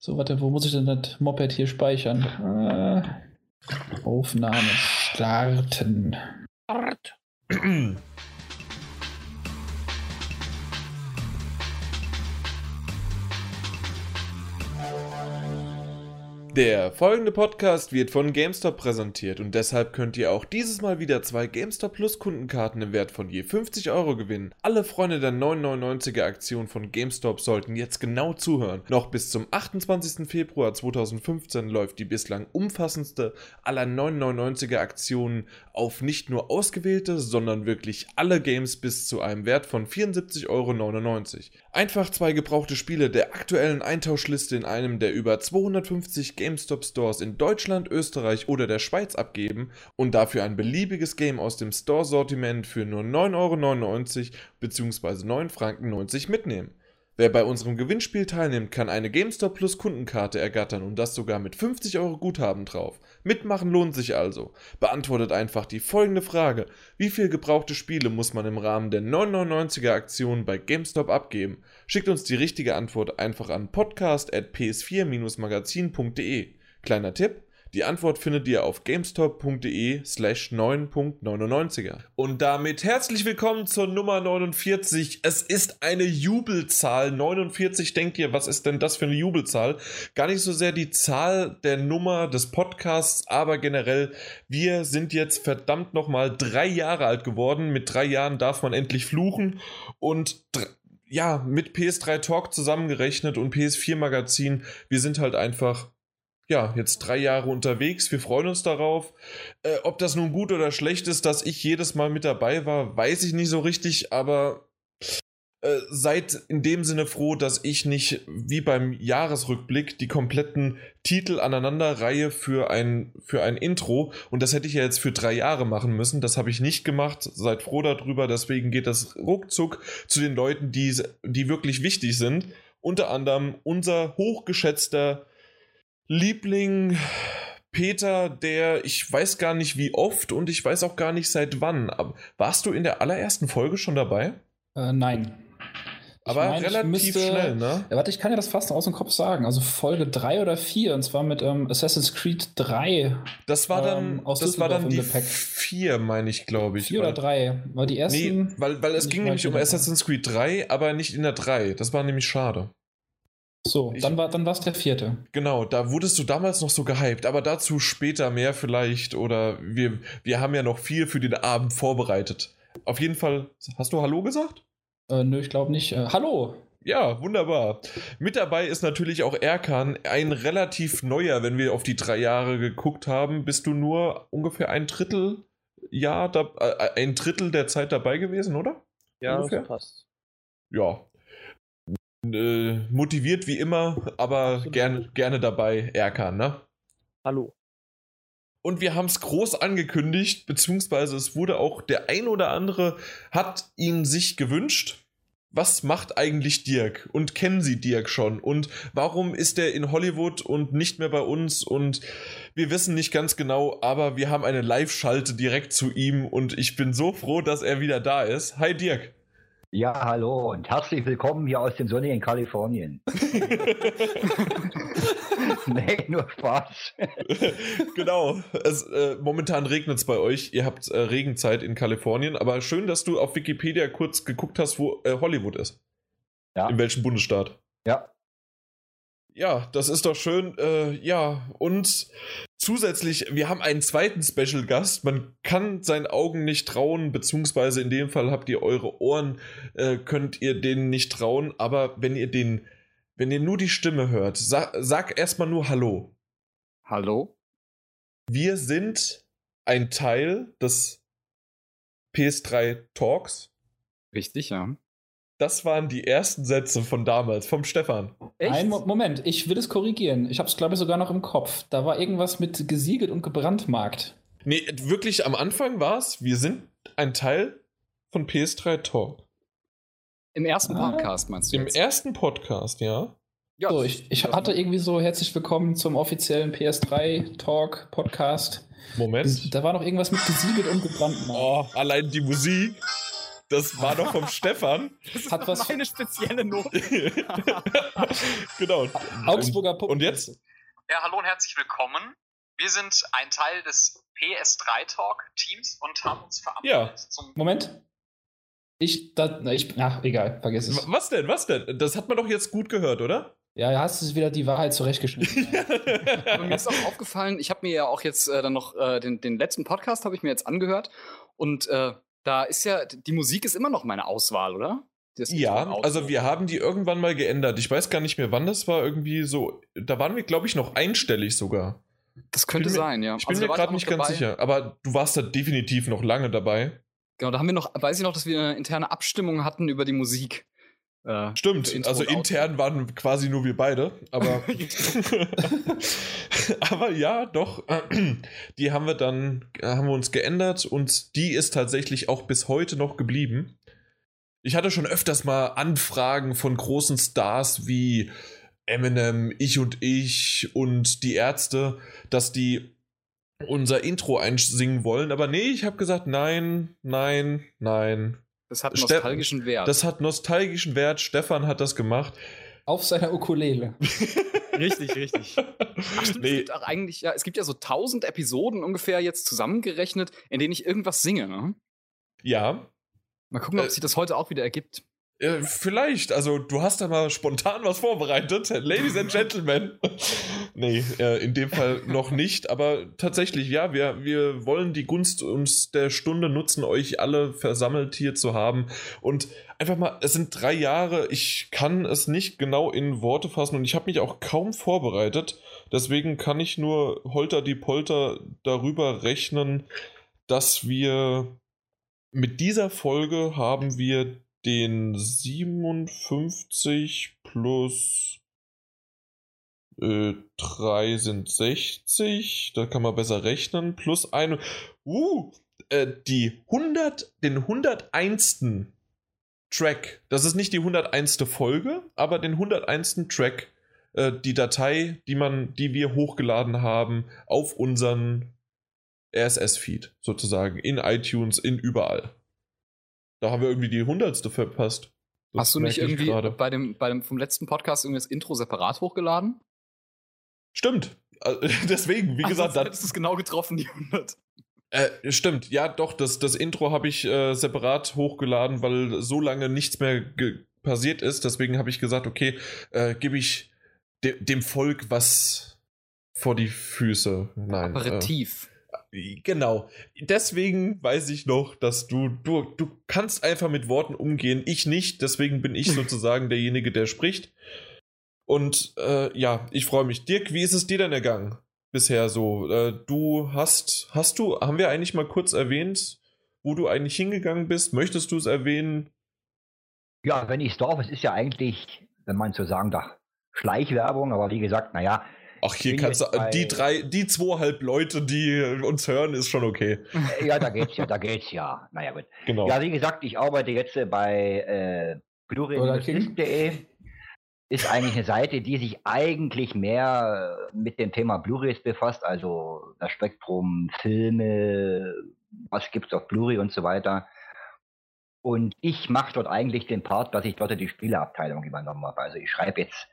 So, warte, wo muss ich denn das Moped hier speichern? Äh, Aufnahme starten. Start. Der folgende Podcast wird von GameStop präsentiert und deshalb könnt ihr auch dieses Mal wieder zwei GameStop Plus Kundenkarten im Wert von je 50 Euro gewinnen. Alle Freunde der 999er Aktion von GameStop sollten jetzt genau zuhören. Noch bis zum 28. Februar 2015 läuft die bislang umfassendste aller 999er Aktionen auf nicht nur ausgewählte, sondern wirklich alle Games bis zu einem Wert von 74,99 Euro. Einfach zwei gebrauchte Spiele der aktuellen Eintauschliste in einem der über 250 GameStop Stores in Deutschland, Österreich oder der Schweiz abgeben und dafür ein beliebiges Game aus dem Store-Sortiment für nur 9,99 Euro bzw. 9,90 Franken mitnehmen. Wer bei unserem Gewinnspiel teilnimmt, kann eine GameStop Plus Kundenkarte ergattern und das sogar mit 50 Euro Guthaben drauf. Mitmachen lohnt sich also. Beantwortet einfach die folgende Frage. Wie viel gebrauchte Spiele muss man im Rahmen der 999er Aktion bei GameStop abgeben? Schickt uns die richtige Antwort einfach an podcast.ps4-magazin.de. Kleiner Tipp, die Antwort findet ihr auf gamestop.de slash 9.99er. Und damit herzlich willkommen zur Nummer 49. Es ist eine Jubelzahl. 49 denkt ihr, was ist denn das für eine Jubelzahl? Gar nicht so sehr die Zahl der Nummer des Podcasts, aber generell, wir sind jetzt verdammt nochmal drei Jahre alt geworden. Mit drei Jahren darf man endlich fluchen und ja, mit PS3 Talk zusammengerechnet und PS4 Magazin, wir sind halt einfach ja, jetzt drei Jahre unterwegs. Wir freuen uns darauf. Äh, ob das nun gut oder schlecht ist, dass ich jedes Mal mit dabei war, weiß ich nicht so richtig, aber äh, seid in dem Sinne froh, dass ich nicht wie beim Jahresrückblick die kompletten Titel aneinanderreihe für ein, für ein Intro. Und das hätte ich ja jetzt für drei Jahre machen müssen. Das habe ich nicht gemacht. Seid froh darüber. Deswegen geht das ruckzuck zu den Leuten, die, die wirklich wichtig sind. Unter anderem unser hochgeschätzter Liebling Peter, der ich weiß gar nicht wie oft und ich weiß auch gar nicht seit wann. Aber warst du in der allerersten Folge schon dabei? Äh, nein. Aber ich mein, relativ müsste, schnell, ne? Ja, warte, ich kann ja das fast aus dem Kopf sagen. Also Folge 3 oder 4, und zwar mit ähm, Assassin's Creed 3. Das war dann, ähm, das war dann die 4, meine ich, glaube ich. 4 oder 3. War die ersten. Nee, weil, weil es ging nämlich um Assassin's Creed 3, aber nicht in der 3. Das war nämlich schade. So, ich, dann war dann der vierte. Genau, da wurdest du damals noch so gehypt, aber dazu später mehr vielleicht oder wir, wir haben ja noch viel für den Abend vorbereitet. Auf jeden Fall, hast du Hallo gesagt? Äh, nö, ich glaube nicht. Äh, hallo! Ja, wunderbar. Mit dabei ist natürlich auch Erkan, ein relativ neuer, wenn wir auf die drei Jahre geguckt haben. Bist du nur ungefähr ein Drittel Jahr, da, äh, ein Drittel der Zeit dabei gewesen, oder? Ja, ungefähr? das passt. Ja, äh, motiviert wie immer, aber gerne, gerne dabei, Erkan, ne? Hallo. Und wir haben es groß angekündigt, beziehungsweise es wurde auch der ein oder andere hat ihn sich gewünscht. Was macht eigentlich Dirk? Und kennen Sie Dirk schon? Und warum ist er in Hollywood und nicht mehr bei uns? Und wir wissen nicht ganz genau, aber wir haben eine Live-Schalte direkt zu ihm und ich bin so froh, dass er wieder da ist. Hi Dirk. Ja, hallo und herzlich willkommen hier aus dem sonnigen Kalifornien. nee, nur Spaß. genau. Es, äh, momentan regnet es bei euch. Ihr habt äh, Regenzeit in Kalifornien, aber schön, dass du auf Wikipedia kurz geguckt hast, wo äh, Hollywood ist. Ja. In welchem Bundesstaat? Ja. Ja, das ist doch schön. Äh, ja, und zusätzlich, wir haben einen zweiten Special Gast. Man kann seinen Augen nicht trauen, beziehungsweise in dem Fall habt ihr eure Ohren, äh, könnt ihr denen nicht trauen. Aber wenn ihr den, wenn ihr nur die Stimme hört, sag, sag erstmal nur Hallo. Hallo. Wir sind ein Teil des PS3 Talks. Richtig, ja. Das waren die ersten Sätze von damals, vom Stefan. Echt? Ein Moment, ich will es korrigieren. Ich habe es, glaube ich, sogar noch im Kopf. Da war irgendwas mit gesiegelt und gebrandmarkt. Nee, wirklich am Anfang war es, wir sind ein Teil von PS3 Talk. Im ersten ah, Podcast meinst du? Im jetzt? ersten Podcast, ja. Ja, so, ich, ich hatte irgendwie so herzlich willkommen zum offiziellen PS3 Talk Podcast. Moment. Da war noch irgendwas mit gesiegelt und gebrannt. Oh, allein die Musik. Das war doch vom Stefan. Das ist Hat doch was- meine spezielle Note. genau. Augsburger Puppen. Und jetzt? Ja, hallo und herzlich willkommen. Wir sind ein Teil des PS3 Talk Teams und haben uns verabredet Ja. zum Moment. Ich, da, na, ich, ach, egal, vergiss es. Was denn? Was denn? Das hat man doch jetzt gut gehört, oder? Ja, da hast du wieder die Wahrheit zurechtgeschnitten. Aber mir ist auch aufgefallen, ich habe mir ja auch jetzt äh, dann noch äh, den, den letzten Podcast habe ich mir jetzt angehört und äh, da ist ja die Musik ist immer noch meine Auswahl, oder? Ja, also wir haben die irgendwann mal geändert. Ich weiß gar nicht mehr, wann das war. Irgendwie so. Da waren wir, glaube ich, noch einstellig sogar. das könnte mir- sein, ja. Ich bin Also mir gerade nicht noch ganz dabei. sicher. Aber du warst da definitiv noch lange dabei. Genau, da haben wir noch, weiß ich noch, dass wir eine interne Abstimmung hatten über die Musik. Äh, Stimmt, also Outro. intern waren quasi nur wir beide, aber aber ja, doch, die haben wir dann haben wir uns geändert und die ist tatsächlich auch bis heute noch geblieben. Ich hatte schon öfters mal Anfragen von großen Stars wie Eminem, ich und ich und die Ärzte, dass die unser Intro einsingen wollen, aber nee, ich habe gesagt, nein, nein, nein. Das hat Ste- nostalgischen Wert. Das hat nostalgischen Wert. Stefan hat das gemacht. Auf seiner Ukulele. richtig, richtig. Ach, stimmt, es Nee. gibt auch eigentlich, ja, es gibt ja so tausend Episoden ungefähr jetzt zusammengerechnet, in denen ich irgendwas singe, ne? Ja, Mal gucken, ob Äh, sich das heute auch wieder ergibt. Äh, vielleicht. Also, du hast da mal spontan was vorbereitet. Ladies and Gentlemen. nee, äh, in dem Fall noch nicht. Aber tatsächlich, ja, wir, wir wollen die Gunst uns der Stunde nutzen, euch alle versammelt hier zu haben. Und einfach mal, es sind drei Jahre. Ich kann es nicht genau in Worte fassen und ich habe mich auch kaum vorbereitet. Deswegen kann ich nur holter die Polter darüber rechnen, dass wir mit dieser Folge haben wir den 57 plus äh, 3 sind 60. Da kann man besser rechnen. Plus eine. Uh, äh, die 100, den 101. Track. Das ist nicht die 101. Folge, aber den 101. Track. Äh, die Datei, die man, die wir hochgeladen haben auf unseren RSS-Feed sozusagen. In iTunes, in überall. Da haben wir irgendwie die 100. verpasst. Das Hast du nicht irgendwie bei dem, bei dem vom letzten Podcast irgendwie das Intro separat hochgeladen? Stimmt. Also, Deswegen, wie gesagt, Ach, sonst dann, hättest du es genau getroffen, die 100. Äh, stimmt, ja, doch, das, das Intro habe ich äh, separat hochgeladen, weil so lange nichts mehr passiert ist. Deswegen habe ich gesagt, okay, äh, gebe ich de dem Volk was vor die Füße. Nein. Aperitif. Genau. Deswegen weiß ich noch, dass du, du, du kannst einfach mit Worten umgehen. Ich nicht. Deswegen bin ich sozusagen derjenige, der spricht. Und äh, ja, ich freue mich. Dirk, wie ist es dir denn ergangen? bisher so? Äh, du hast, hast du, haben wir eigentlich mal kurz erwähnt, wo du eigentlich hingegangen bist? Möchtest du es erwähnen? Ja, wenn ich es darf, es ist ja eigentlich, wenn man so sagen darf, Schleichwerbung, aber wie gesagt, naja, Ach, hier bin kannst du, bei- die drei, die zweieinhalb Leute, die uns hören, ist schon okay. äh, ja, da geht's ja, da geht's ja. Naja, gut. Genau. Ja, wie gesagt, ich arbeite jetzt äh, bei äh. Blu-ray.de. Ist eigentlich eine Seite, die sich eigentlich mehr äh, mit dem Thema Blu-rays befasst, also das Spektrum Filme, was gibt's auf Blu-ray und so weiter. Und ich mache dort eigentlich den Part, dass ich dort die Spieleabteilung übernommen habe. Also ich schreibe jetzt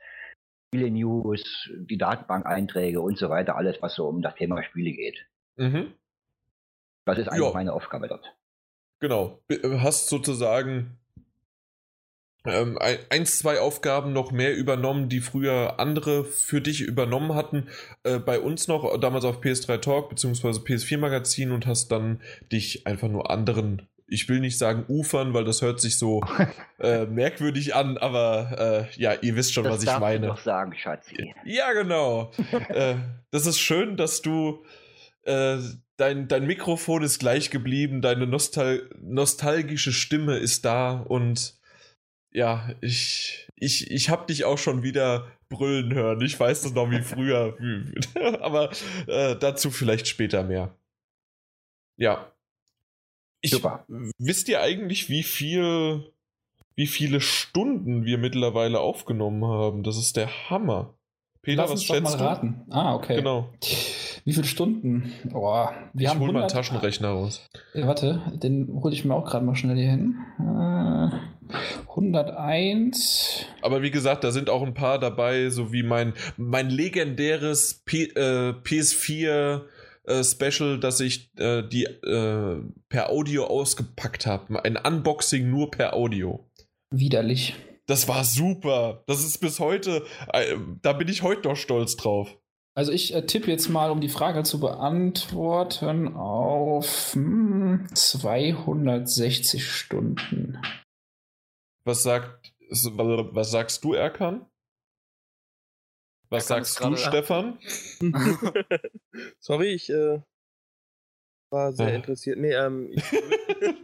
Spiele-News, die Datenbank-Einträge und so weiter, alles, was so um das Thema Spiele geht. Mhm. Das ist eigentlich Ja. meine Aufgabe dort. Genau. B- Hast sozusagen ähm, ein, eins, zwei Aufgaben noch mehr übernommen, die früher andere für dich übernommen hatten. Äh, bei uns noch, damals auf PS3 Talk bzw. PS4 Magazin und hast dann dich einfach nur anderen, ich will nicht sagen Ufern, weil das hört sich so äh, merkwürdig an, aber äh, ja, ihr wisst schon, das was ich meine. doch sagen, Schatzi. Ja, genau. äh, das ist schön, dass du äh, dein, dein Mikrofon ist gleich geblieben, deine Nostal nostalgische Stimme ist da und ja, ich, ich, ich habe dich auch schon wieder brüllen hören. Ich weiß das noch wie früher, aber äh, dazu vielleicht später mehr. Ja. Ich, Super. Wisst ihr eigentlich, wie viel, wie viele Stunden wir mittlerweile aufgenommen haben? Das ist der Hammer. Peter, Lass was uns doch mal schätzt du? raten. Ah, okay. Genau. Wie viele Stunden? Oh, wir ich haben hol mal einen 100 Taschenrechner raus. Äh, warte, den hole ich mir auch gerade mal schnell hier hin. Äh, 101. Aber wie gesagt, da sind auch ein paar dabei, so wie mein, mein legendäres P äh, PS4 äh, Special, das ich äh, die äh, per Audio ausgepackt habe. Ein Unboxing nur per Audio. Widerlich. Das war super. Das ist bis heute, äh, da bin ich heute noch stolz drauf. Also ich äh, tippe jetzt mal, um die Frage zu beantworten, auf hm, 260 Stunden. Was sagt, was sagst du, Erkan? Was sagst du, Stefan? Sorry, ich äh, war sehr Ah. interessiert. Nee, ähm, ich würde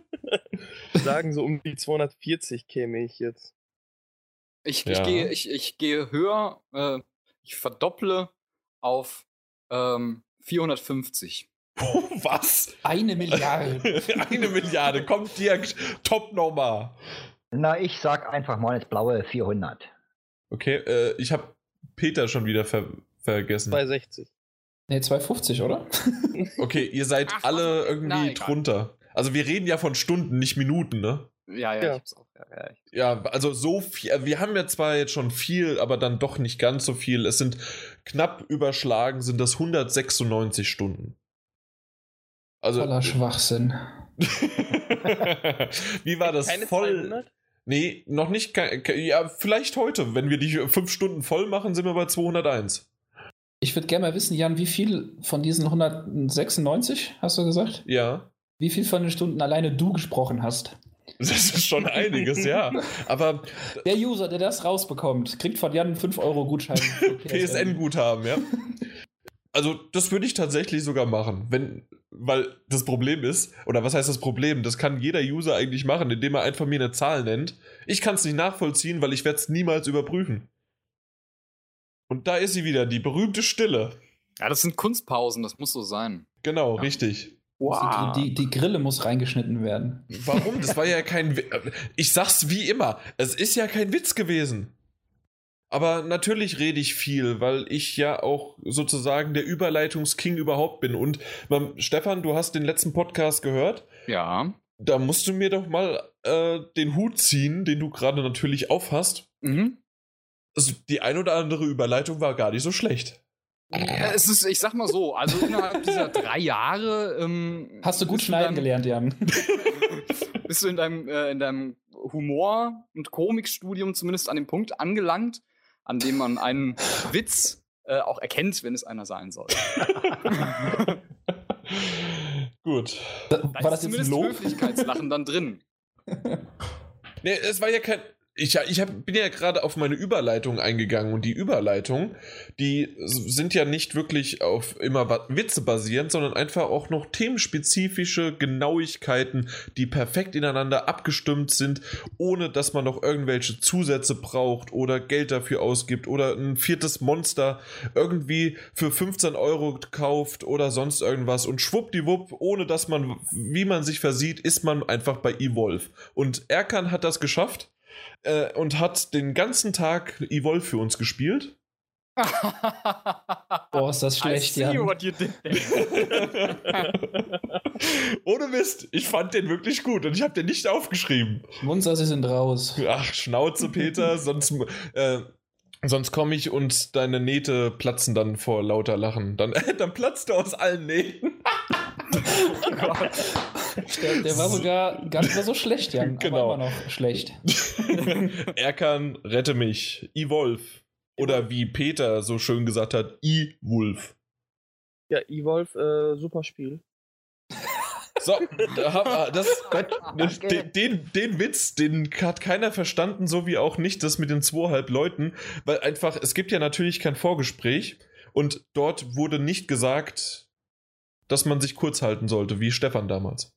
sagen, so um die 240 käme ich jetzt. Ich, Ja. ich, gehe, ich, ich gehe höher, äh, ich verdopple auf ähm, 450. Was? Eine Milliarde. Eine Milliarde. Kommt Dirk, Top-Nummer. Na, ich sag einfach mal ins blaue 400. Okay, äh, ich habe Peter schon wieder ver vergessen. 260. ne, 250, oder? Okay, ihr seid Ach, alle irgendwie egal. drunter. Also wir reden ja von Stunden, nicht Minuten, ne? Ja, ja, Ja. ich hab's auch. Ja, ja, ich, Ja, also so viel. äh, Wir haben ja zwar jetzt schon viel, aber dann doch nicht ganz so viel. Es sind knapp überschlagen, sind das 196 Stunden. Also. Voller Schwachsinn. Wie war das? Keine voll. 200? Nee, noch nicht. Ja, vielleicht heute. Wenn wir die fünf Stunden voll machen, sind wir bei 201. Ich würde gerne mal wissen, Jan, wie viel von diesen 196, hast du gesagt? Ja. Wie viel von den Stunden alleine du gesprochen hast? Das ist schon einiges, ja. Aber Der User, der das rausbekommt, kriegt von Jan einen 5-Euro-Gutschein. für PSN-Guthaben, ja. Also, das würde ich tatsächlich sogar machen. Wenn, weil das Problem ist, oder was heißt das Problem? Das kann jeder User eigentlich machen, indem er einfach mir eine Zahl nennt. Ich kann es nicht nachvollziehen, weil ich werde es niemals überprüfen. Und da ist sie wieder, die berühmte Stille. ja, das sind Kunstpausen, das muss so sein. Genau, richtig. Die, die, die Grille muss reingeschnitten werden. Warum? Das war ja kein. Ich sag's wie immer. Es ist ja kein Witz gewesen. Aber natürlich rede ich viel, weil ich ja auch sozusagen der Überleitungsking überhaupt bin. Und ähm, Stefan, du hast den letzten Podcast gehört. Ja. Da musst du mir doch mal äh, den Hut ziehen, den du gerade natürlich aufhast. Mhm. Also die ein oder andere Überleitung war gar nicht so schlecht. Ja, Es ist, ich sag mal so, also innerhalb dieser drei Jahre. Ähm, Hast du gut schneiden dann- gelernt, Jan? bist du in deinem, äh, in deinem Humor- und Komikstudium zumindest an dem Punkt angelangt, an dem man einen Witz äh, auch erkennt, wenn es einer sein soll. Gut. Da War das jetzt zumindest Lob? Höflichkeitslachen dann drin. Nee, es war ja kein. Ich, ich hab, bin ja gerade auf meine Überleitung eingegangen und die Überleitung, die sind ja nicht wirklich auf immer Witze basierend, sondern einfach auch noch themenspezifische Genauigkeiten, die perfekt ineinander abgestimmt sind, ohne dass man noch irgendwelche Zusätze braucht oder Geld dafür ausgibt oder ein viertes Monster irgendwie für 15 Euro kauft oder sonst irgendwas und schwuppdiwupp, ohne dass man, wie man sich versieht, ist man einfach bei Evolve. Und Erkan hat das geschafft äh, und hat den ganzen Tag Evolve für uns gespielt. Boah, ist das schlecht, there. Ohne Mist, ich fand den wirklich gut und ich habe den nicht aufgeschrieben. Munzer, sie sind raus. Ach, Schnauze, Peter, sonst, äh, sonst komme ich und deine Nähte platzen dann vor lauter Lachen. Dann, dann platzt du aus allen Nähten. Der, der war sogar gar nicht mehr so schlecht, Jan. Genau. Aber immer noch schlecht. Erkan, rette mich. Evolve. Oder wie Peter so schön gesagt hat, E-Wolf. Ja, Evolve, äh, super Spiel. So, das, Das-. Den, den, den Witz, den hat keiner verstanden, so wie auch nicht das mit den zweieinhalb Leuten, weil einfach, es gibt ja natürlich kein Vorgespräch und dort wurde nicht gesagt, dass man sich kurz halten sollte, wie Stefan damals.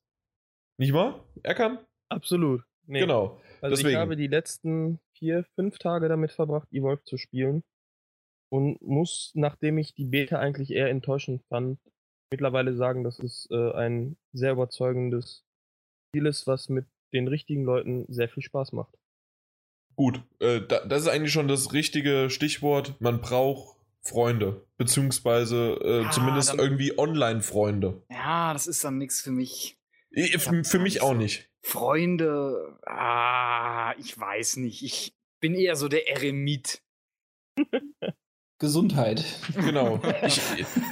Nicht wahr? Erkan? Absolut. Nee. Genau. Also deswegen. ich habe die letzten vier, fünf Tage damit verbracht, Evolve zu spielen. Und muss, nachdem ich die Beta eigentlich eher enttäuschend fand, mittlerweile sagen, dass es äh, ein sehr überzeugendes Spiel ist, was mit den richtigen Leuten sehr viel Spaß macht. Gut, äh, da, das ist eigentlich schon das richtige Stichwort. Man braucht Freunde. Beziehungsweise äh, Ah, zumindest dann- irgendwie Online-Freunde. Ja, das ist dann nichts für mich. Ich- Für, für mich auch nicht. Freunde, ah, ich weiß nicht. Ich bin eher so der Eremit. Gesundheit. Genau. Ich,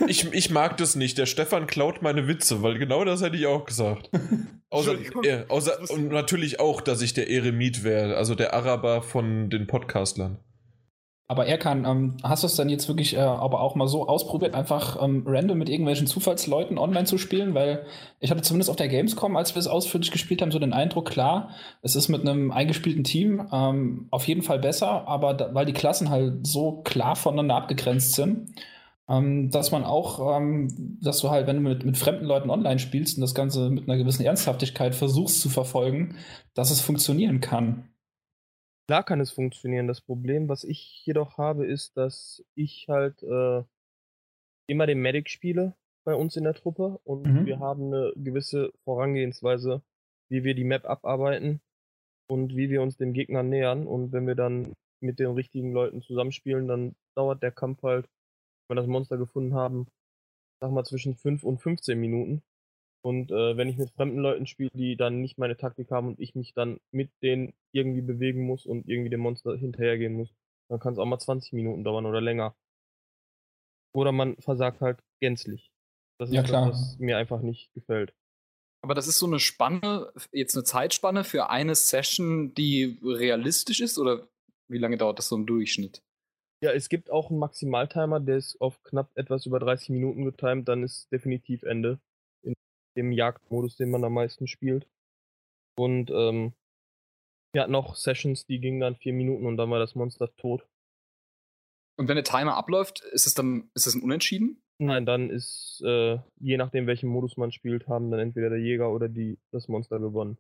ich, ich mag das nicht. Der Stefan klaut meine Witze, weil genau das hätte ich auch gesagt. Außer, äh, außer, und natürlich auch, dass ich der Eremit wäre, also der Araber von den Podcastlern. Aber Erkan, ähm, hast du es dann jetzt wirklich äh, aber auch mal so ausprobiert, einfach ähm, random mit irgendwelchen Zufallsleuten online zu spielen? Weil ich hatte zumindest auf der Gamescom, als wir es ausführlich gespielt haben, so den Eindruck, klar, es ist mit einem eingespielten Team ähm, auf jeden Fall besser, aber da, weil die Klassen halt so klar voneinander abgegrenzt sind, ähm, dass man auch, ähm, dass du halt, wenn du mit, mit fremden Leuten online spielst und das Ganze mit einer gewissen Ernsthaftigkeit versuchst zu verfolgen, dass es funktionieren kann. Klar kann es funktionieren. Das Problem, was ich jedoch habe, ist, dass ich halt äh, immer den Medic spiele bei uns in der Truppe und Mhm. wir haben eine gewisse Vorangehensweise, wie wir die Map abarbeiten und wie wir uns dem Gegner nähern. Und wenn wir dann mit den richtigen Leuten zusammenspielen, dann dauert der Kampf halt, wenn wir das Monster gefunden haben, sag mal zwischen 5 und 15 Minuten. Und äh, wenn ich mit fremden Leuten spiele, die dann nicht meine Taktik haben und ich mich dann mit denen irgendwie bewegen muss und irgendwie dem Monster hinterhergehen muss, dann kann es auch mal 20 Minuten dauern oder länger. Oder man versagt halt gänzlich. Das ist Ja, das, klar. was mir einfach nicht gefällt. Aber das ist so eine Spanne, jetzt eine Zeitspanne für eine Session, die realistisch ist? Oder wie lange dauert das so im Durchschnitt? Ja, es gibt auch einen Maximaltimer, der ist auf knapp etwas über 30 Minuten getimt, dann ist definitiv Ende. Dem Jagdmodus, den man am meisten spielt. Und ähm, wir hatten auch Sessions, die gingen dann vier Minuten und dann war das Monster tot. Und wenn der Timer abläuft, ist es dann ist es ein Unentschieden? Nein, dann ist, äh, je nachdem, welchen Modus man spielt, haben dann entweder der Jäger oder die, das Monster gewonnen.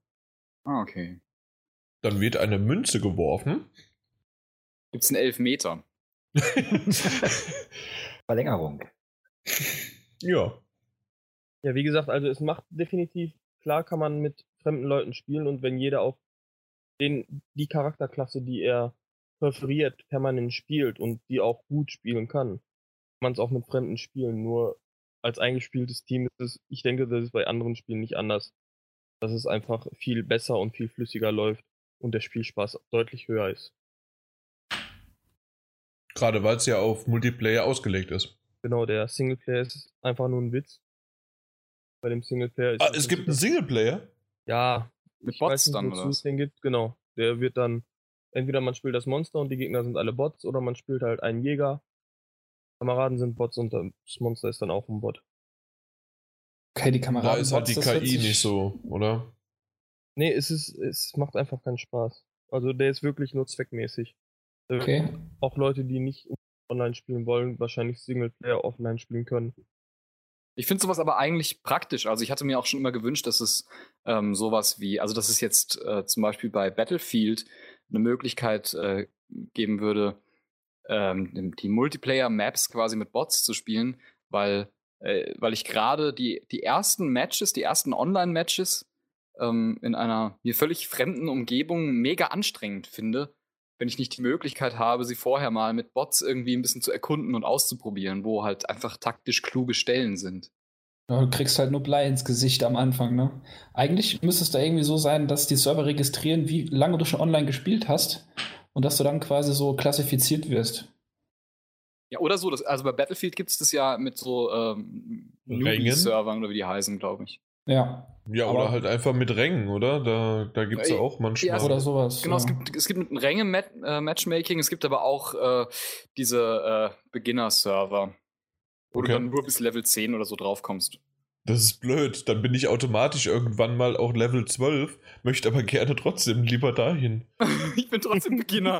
Ah, okay. Dann wird eine Münze geworfen. Gibt es einen Elfmeter? Verlängerung. ja. Ja, wie gesagt, also es macht definitiv, klar kann man mit fremden Leuten spielen und wenn jeder auch den, die Charakterklasse, die er präferiert, permanent spielt und die auch gut spielen kann, kann man es auch mit Fremden spielen. Nur als eingespieltes Team ist es, ich denke, das ist bei anderen Spielen nicht anders. Dass es einfach viel besser und viel flüssiger läuft und der Spielspaß deutlich höher ist. Gerade weil es ja auf Multiplayer ausgelegt ist. Genau, der Singleplayer ist einfach nur ein Witz. Bei dem Singleplayer ist Ah, es gibt einen Singleplayer? Ja, Mit ich Bots weiß nicht, dann, oder es den gibt, genau. Der wird dann, entweder man spielt das Monster und die Gegner sind alle Bots, oder man spielt halt einen Jäger. Kameraden sind Bots und das Monster ist dann auch ein Bot. Okay, die Da Kameraden. ist halt die KI nicht so, oder? Nee, es ist, es macht einfach keinen Spaß. Also der ist wirklich nur zweckmäßig. Okay. Auch Leute, die nicht online spielen wollen, wahrscheinlich Singleplayer offline spielen können. Ich finde sowas aber eigentlich praktisch. Also ich hatte mir auch schon immer gewünscht, dass es ähm, sowas wie, also dass es jetzt äh, zum Beispiel bei Battlefield eine Möglichkeit äh, geben würde, ähm, die Multiplayer-Maps quasi mit Bots zu spielen, weil, äh, weil ich gerade die, die ersten Matches, die ersten Online-Matches ähm, in einer mir völlig fremden Umgebung mega anstrengend finde, wenn ich nicht die Möglichkeit habe, sie vorher mal mit Bots irgendwie ein bisschen zu erkunden und auszuprobieren, wo halt einfach taktisch kluge Stellen sind. Ja, du kriegst halt nur Blei ins Gesicht am Anfang, ne? Eigentlich müsste es da irgendwie so sein, dass die Server registrieren, wie lange du schon online gespielt hast und dass du dann quasi so klassifiziert wirst. Ja, oder so. Das, also bei Battlefield gibt es das ja mit so ähm? Newbie-Servern oder wie die heißen, glaube ich. Ja. Ja, Aber- oder halt einfach mit Rängen, oder? Da, da gibt es ja Äh, auch manchmal. ja, Oder sowas. Genau, es ja. gibt, es gibt ein Ränge-Matchmaking, es gibt aber auch äh, diese äh, Beginner-Server, wo Okay. du dann nur bis Level 10 oder so draufkommst. Das ist blöd. Dann bin ich automatisch irgendwann mal auch Level 12, möchte aber gerne trotzdem lieber dahin. ich bin trotzdem Beginner.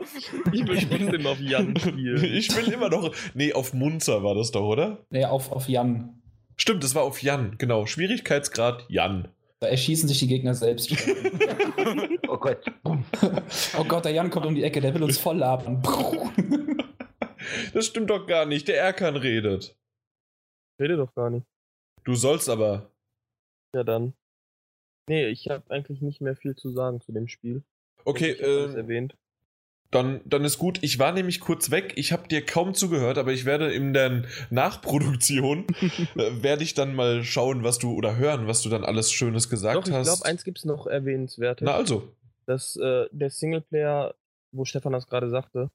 Ich will trotzdem auf Jan spielen. Ich will immer noch. Nee, auf Munzer war das doch, oder? Nee, auf, auf Jan. Stimmt, das war auf Jan, genau. Schwierigkeitsgrad Jan. Da erschießen sich die Gegner selbst. Oh Gott. oh Gott, der Jan kommt um die Ecke, der will uns voll labern. Das stimmt doch gar nicht. Der Erkan redet. Rede doch gar nicht. Du sollst aber. Ja, dann. Nee, ich habe eigentlich nicht mehr viel zu sagen zu dem Spiel. Okay, Ich hab alles äh, erwähnt. Dann, dann ist gut. Ich war nämlich kurz weg. Ich habe dir kaum zugehört, aber ich werde in der Nachproduktion äh, werde ich dann mal schauen, was du oder hören, was du dann alles Schönes gesagt Doch, ich hast. glaube, eins gibt es noch erwähnenswertes. Na also. dass äh, der Singleplayer, wo Stefan das gerade sagte,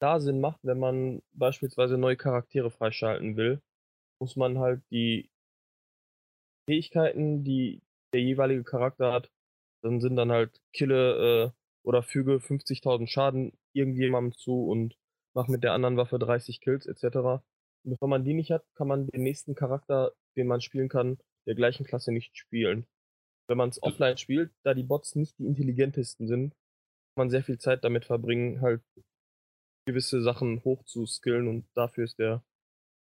da Sinn macht, wenn man beispielsweise neue Charaktere freischalten will, muss man halt die Fähigkeiten, die der jeweilige Charakter hat, dann sind dann halt Kille äh, oder füge 50.000 Schaden irgendjemandem zu und mach mit der anderen Waffe 30 Kills etc. Und wenn man die nicht hat, kann man den nächsten Charakter, den man spielen kann, der gleichen Klasse nicht spielen. Wenn man es offline spielt, da die Bots nicht die intelligentesten sind, kann man sehr viel Zeit damit verbringen, halt gewisse Sachen hoch zu skillen und dafür ist der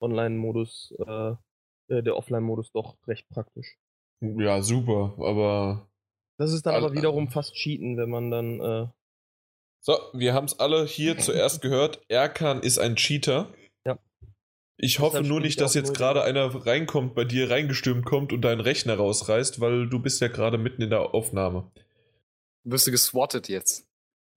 Online-Modus, äh, äh, der Offline-Modus doch recht praktisch. Ja, super, aber. Das ist dann Al- aber wiederum fast Cheaten, wenn man dann, äh, So, wir haben es alle hier zuerst gehört. Erkan ist ein Cheater. Ja. Ich hoffe Deshalb nur nicht, ich dass jetzt gerade einer reinkommt, bei dir reingestürmt kommt und deinen Rechner rausreißt, weil du bist ja gerade mitten in der Aufnahme. Wirst du geswattet jetzt?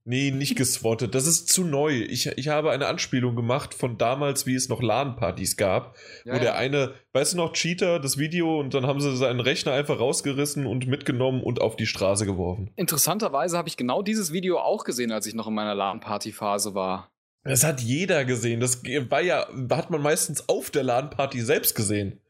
Nee, nicht geswattet. Das ist zu neu. Ich, ich habe eine Anspielung gemacht von damals, wie es noch LAN-Partys gab, Ja, wo der ja. eine, weißt du noch, Cheater, das Video, und dann haben sie seinen Rechner einfach rausgerissen und mitgenommen und auf die Straße geworfen. Interessanterweise habe ich genau dieses Video auch gesehen, als ich noch in meiner LAN-Party-Phase war. Das hat jeder gesehen. Das war ja, hat man meistens auf der LAN-Party selbst gesehen.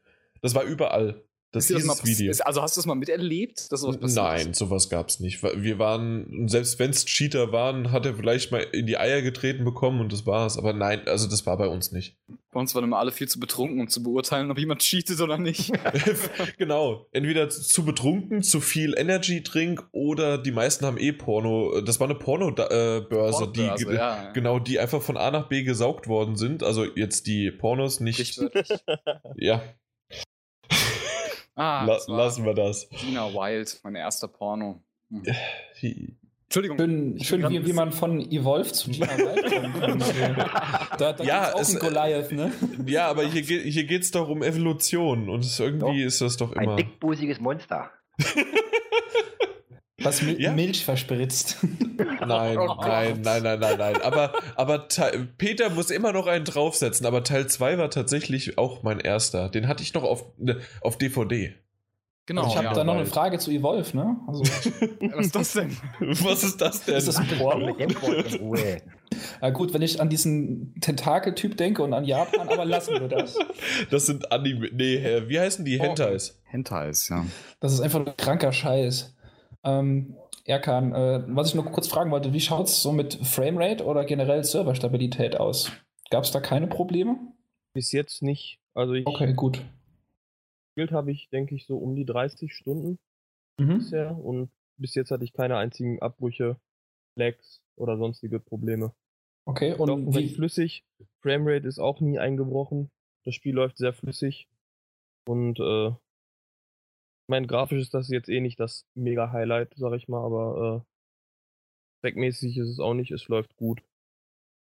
Das war überall. Das Ist dieses Video. Ist, also hast du es mal miterlebt, dass sowas passiert Nein, ist? sowas gab's nicht. Wir waren, selbst wenn es Cheater waren, hat er vielleicht mal in die Eier getreten bekommen und das war's. Aber nein, also das war bei uns nicht. Bei uns waren immer alle viel zu betrunken, um zu beurteilen, ob jemand cheatet oder nicht. genau. Entweder zu betrunken, zu viel Energy Drink oder die meisten haben eh Porno. Das war eine Porno-Börse, die Pornobörse, ja. genau, die einfach von A nach B gesaugt worden sind. Also jetzt die Pornos nicht. Ja, Ah, la lassen wir das. Gina Wild, mein erster Porno. Hm. Entschuldigung. Schön, ich schön bin wie, wie man von Evolve zu Gina Wild kommen kann. Da, da Ja, auch es- einen Goliath, ne? Ja, aber hier, geht- hier geht es doch um Evolution und es, irgendwie Doch. ist das doch Ein immer. dickbusiges Monster. Was Mil Ja. Milch verspritzt. Nein, Oh nein, nein, nein, nein, nein. Aber, aber Teil, Peter muss immer noch einen draufsetzen, aber Teil 2 war tatsächlich auch mein erster. Den hatte ich noch auf, ne, auf DVD. Genau, ich habe ja. da noch eine. Frage zu Evolve, ne? Also, Was ist das denn? Was ist das denn? ist das ein Porno? mit Ruhe. Ja, gut, wenn ich an diesen Tentakeltyp denke und an Japan, aber lassen wir das. Das sind Anime. Nee, wie heißen die? Oh. Hentais. Hentais, ja. Das ist einfach ein kranker Scheiß. Ähm, Erkan, äh, was ich nur kurz fragen wollte, wie schaut es so mit Framerate oder generell Serverstabilität aus? Gab es da keine Probleme? bis jetzt nicht. Also ich Okay, gut. gespielt habe ich, denke ich, so um die 30 Stunden Mhm. bisher und bis jetzt hatte ich keine einzigen Abbrüche, Lags oder sonstige Probleme. Okay, Und recht wie, flüssig. Framerate ist auch nie eingebrochen. Das Spiel läuft sehr flüssig. Und äh, mein grafisch ist das jetzt eh nicht das mega Highlight, sag ich mal, aber äh, zweckmäßig ist es auch nicht, es läuft gut.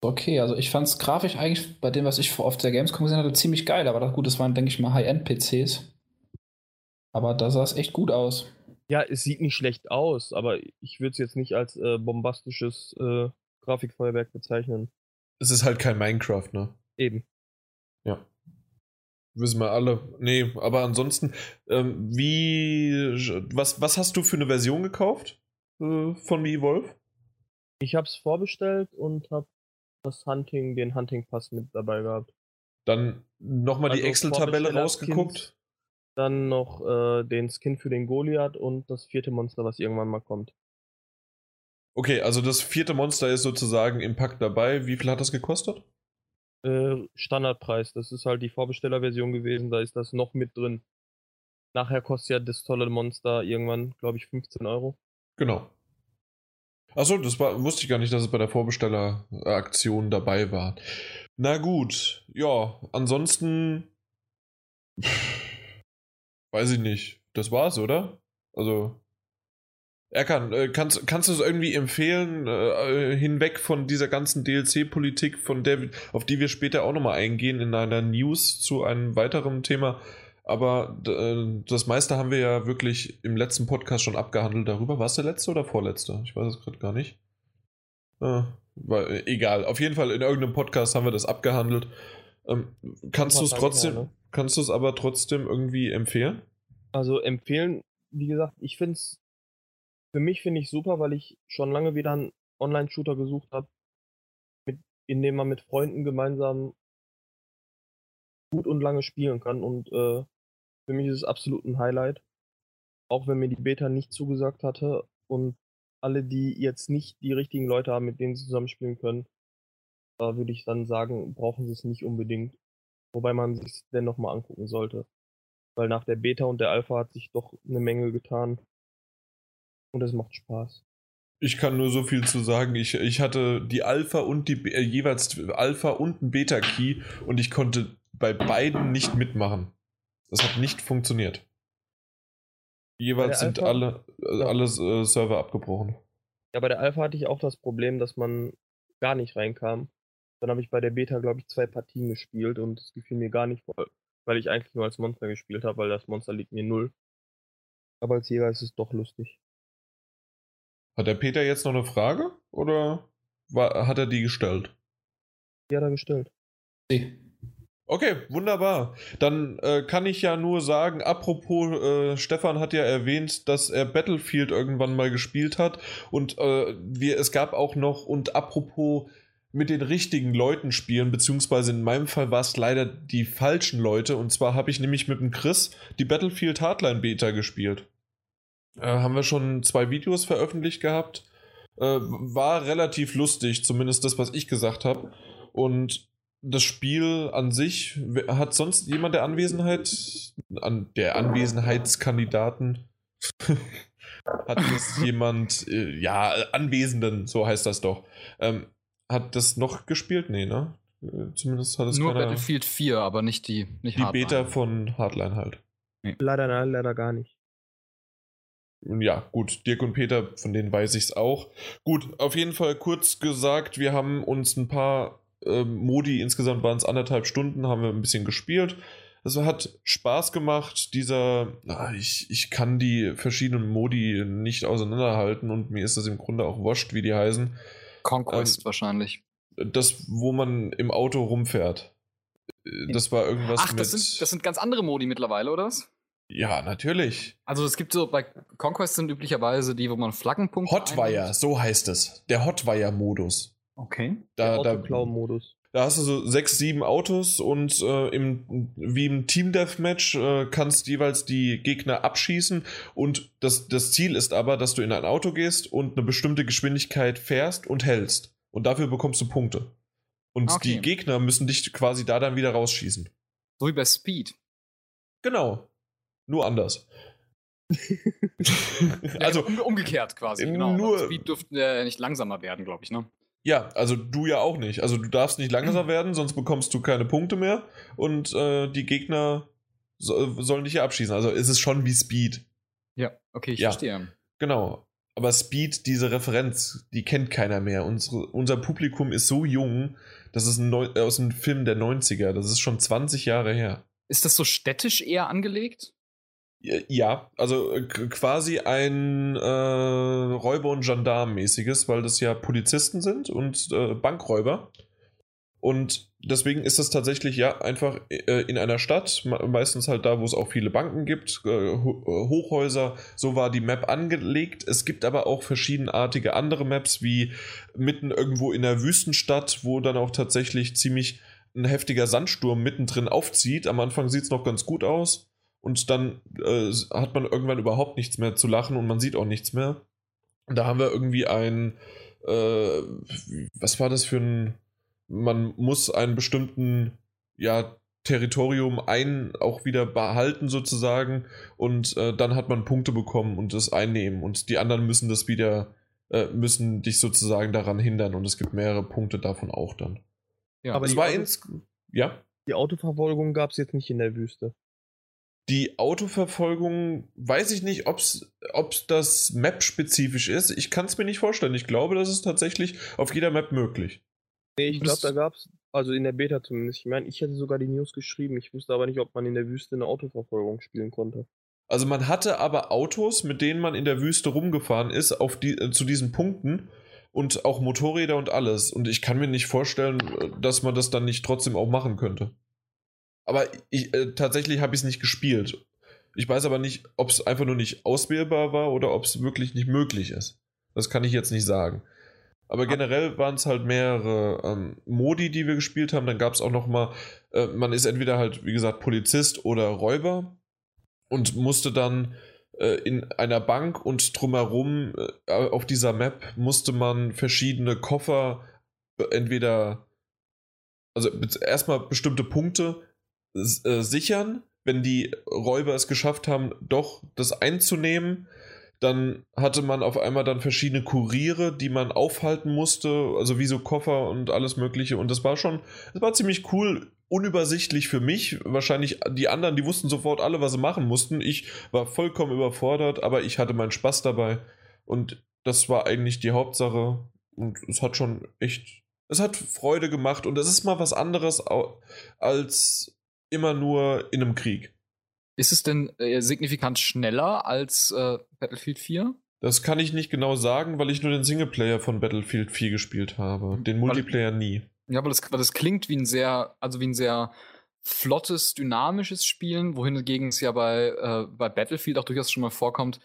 okay, also ich fand es grafisch eigentlich bei dem, was ich auf der Gamescom gesehen hatte, ziemlich geil, aber das, gut, das waren, denke ich mal, High-End-PCs. Aber da sah es echt gut aus. Ja, es sieht nicht schlecht aus, aber ich würde es jetzt nicht als äh, bombastisches äh, Grafikfeuerwerk bezeichnen. Es ist halt kein Minecraft, ne? Eben. Ja. Wissen wir alle. Nee, aber ansonsten, ähm, wie. Was, was hast du für eine Version gekauft? Äh, von Evolve? Ich habe es vorbestellt und habe das Hunting, den Hunting Pass mit dabei gehabt. Dann nochmal die Also Excel-Tabelle Vorbesteller-Skins. rausgeguckt. Dann noch äh, den Skin für den Goliath und das vierte Monster, was irgendwann mal kommt. Okay, also das vierte Monster ist sozusagen im Pack dabei. Wie viel hat das gekostet? Äh, Standardpreis, das ist halt die Vorbestellerversion gewesen, da ist das noch mit drin. Nachher kostet ja das tolle Monster irgendwann, glaube ich, 15 Euro. Genau. Achso, das war, wusste ich gar nicht, dass es bei der Vorbestelleraktion dabei war. Na gut, ja, ansonsten. pff, Weiß ich nicht. Das war's, oder? Also. Erkan, äh, kannst, kannst du es irgendwie empfehlen, äh, hinweg von dieser ganzen DLC-Politik, von der, auf die wir später auch nochmal eingehen in einer News zu einem weiteren Thema? Aber äh, das meiste haben wir ja wirklich im letzten Podcast schon abgehandelt darüber. War es der letzte oder vorletzte? Ich weiß es gerade gar nicht. Weil, egal, auf jeden Fall in irgendeinem Podcast haben wir das abgehandelt. Ähm, kannst du es trotzdem, ne? kannst du es aber trotzdem irgendwie empfehlen? Also empfehlen, wie gesagt, ich finde es, für mich finde ich super, weil ich schon lange wieder einen Online-Shooter gesucht habe, in dem man mit Freunden gemeinsam gut und lange spielen kann. Und äh, für mich ist es absolut ein Highlight. Auch wenn mir die Beta nicht zugesagt hatte und alle, die jetzt nicht die richtigen Leute haben, mit denen sie zusammenspielen können, da würde ich dann sagen, brauchen sie es nicht unbedingt. Wobei man sich es dennoch mal angucken sollte. Weil nach der Beta und der Alpha hat sich doch eine Menge getan. Und es macht Spaß. Ich kann nur so viel zu sagen. Ich, ich hatte die Alpha und die äh, jeweils Alpha und ein Beta-Key und ich konnte bei beiden nicht mitmachen. Das hat nicht funktioniert. Jeweils sind Alpha, alle, äh, ja. alle äh, Server abgebrochen. Ja, bei der Alpha hatte ich auch das Problem, dass man gar nicht reinkam. Dann habe ich bei der Beta, glaube ich, zwei Partien gespielt und es gefiel mir gar nicht, weil ich eigentlich nur als Monster gespielt habe, weil das Monster liegt mir null. Aber als Jäger ist es doch lustig. Hat der Peter jetzt noch eine Frage oder war, hat er die gestellt? Die hat er gestellt. Nee. Okay, wunderbar. Dann äh, kann ich ja nur sagen, apropos, äh, Stefan hat ja erwähnt, dass er Battlefield irgendwann mal gespielt hat und äh, wir, es gab auch noch, und apropos mit den richtigen Leuten spielen, beziehungsweise in meinem Fall war es leider die falschen Leute, und zwar habe ich nämlich mit dem Chris die Battlefield Hardline Beta gespielt. Äh, haben wir schon zwei Videos veröffentlicht gehabt. Äh, war relativ lustig, zumindest das, was ich gesagt habe. Und das Spiel an sich, hat sonst jemand der Anwesenheit, an der Anwesenheitskandidaten, hat das jemand, äh, ja, Anwesenden, so heißt das doch, ähm, hat das noch gespielt? Nee, ne? Äh, zumindest hat es Nur keiner, Battlefield 4, aber nicht die nicht Die Hardline. Beta von Hardline halt. Nee. Leider nein, leider gar nicht. Ja, gut, Dirk und Peter, von denen weiß ich es auch. Gut, auf jeden Fall kurz gesagt, wir haben uns ein paar ähm, Modi, insgesamt waren es anderthalb Stunden, haben wir ein bisschen gespielt. Es hat Spaß gemacht, dieser, na, ich, ich kann die verschiedenen Modi nicht auseinanderhalten und mir ist das im Grunde auch wurscht, wie die heißen. Conquest ähm, wahrscheinlich. Das, wo man im Auto rumfährt. Das war irgendwas Ach, das sind, das sind ganz andere Modi mittlerweile, oder was? Ja, natürlich. Also es gibt so, bei Conquest sind üblicherweise die, wo man Flaggenpunkte Hotwire, einnimmt. so heißt es. Der Hotwire-Modus. Okay. Da, Der modus Da hast du so sechs, sieben Autos und äh, im, wie im Team Deathmatch äh, kannst jeweils die Gegner abschießen und das, das Ziel ist aber, dass du in ein Auto gehst und eine bestimmte Geschwindigkeit fährst und hältst. Und dafür bekommst du Punkte. Und okay. die Gegner müssen dich quasi da dann wieder rausschießen. So wie bei Speed. Genau. Nur anders. also um, umgekehrt quasi, genau. Nur, Speed dürfte äh, nicht langsamer werden, glaube ich, ne? Ja, also du ja auch nicht. Also du darfst nicht langsamer werden, sonst bekommst du keine Punkte mehr und äh, die Gegner so, sollen dich ja abschießen. Also ist es schon wie Speed. Ja, okay, ich ja, verstehe. Genau. Aber Speed, diese Referenz, die kennt keiner mehr. Unsere, unser Publikum ist so jung, das ist ein Neu aus einem Film der 90er. Das ist schon 20 Jahre her. Ist das so städtisch eher angelegt? Ja, also äh, quasi ein äh, Räuber- und Gendarm-mäßiges, weil das ja Polizisten sind und äh, Bankräuber. Und deswegen ist es tatsächlich ja einfach äh, in einer Stadt, meistens halt da, wo es auch viele Banken gibt, äh, äh, Hochhäuser, so war die Map angelegt. Es gibt aber auch verschiedenartige andere Maps, wie mitten irgendwo in der Wüstenstadt, wo dann auch tatsächlich ziemlich ein heftiger Sandsturm mittendrin aufzieht. Am Anfang sieht es noch ganz gut aus und dann äh, hat man irgendwann überhaupt nichts mehr zu lachen und man sieht auch nichts mehr. Und da haben wir irgendwie ein, äh, was war das für ein, man muss einen bestimmten, ja, Territorium ein auch wieder behalten sozusagen und äh, dann hat man Punkte bekommen und das einnehmen und die anderen müssen das wieder, äh, müssen dich sozusagen daran hindern und es gibt mehrere Punkte davon auch dann. Ja, aber es war ins, ja. Die Autoverfolgung gab es jetzt nicht in der Wüste. Die Autoverfolgung, weiß ich nicht, ob es das Map-spezifisch ist. Ich kann es mir nicht vorstellen. Ich glaube, das ist tatsächlich auf jeder Map möglich. Nee, ich glaube, da gab es, also in der Beta zumindest. Ich meine, ich hätte sogar die News geschrieben. Ich wusste aber nicht, ob man in der Wüste eine Autoverfolgung spielen konnte. Also man hatte aber Autos, mit denen man in der Wüste rumgefahren ist, auf die, äh, zu diesen Punkten. und auch Motorräder und alles. Und ich kann mir nicht vorstellen, äh, dass man das dann nicht trotzdem auch machen könnte. Aber ich, äh, tatsächlich habe ich es nicht gespielt. Ich weiß aber nicht, ob es einfach nur nicht auswählbar war oder ob es wirklich nicht möglich ist. Das kann ich jetzt nicht sagen. Aber generell waren es halt mehrere ähm, Modi, die wir gespielt haben. Dann gab es auch noch mal, äh, man ist entweder halt, wie gesagt, Polizist oder Räuber und musste dann äh, in einer Bank und drumherum äh, auf dieser Map musste man verschiedene Koffer entweder, also erstmal bestimmte Punkte äh, sichern, wenn die Räuber es geschafft haben, doch das einzunehmen dann hatte man auf einmal dann verschiedene Kuriere, die man aufhalten musste, also wie so Koffer und alles Mögliche. Und das war schon, das war ziemlich cool, unübersichtlich für mich. Wahrscheinlich die anderen, die wussten sofort alle, was sie machen mussten. Ich war vollkommen überfordert, aber ich hatte meinen Spaß dabei. Und das war eigentlich die Hauptsache. Und es hat schon echt, es hat Freude gemacht. Und es ist mal was anderes als immer nur in einem Krieg. Ist es denn äh, signifikant schneller als äh, Battlefield 4? Das kann ich nicht genau sagen, weil ich nur den Singleplayer von Battlefield 4 gespielt habe. Den Multiplayer weil, nie. Ja, aber das, das klingt wie ein sehr, also wie ein sehr flottes, dynamisches Spielen, wohingegen es ja bei, äh, bei Battlefield auch durchaus schon mal vorkommt,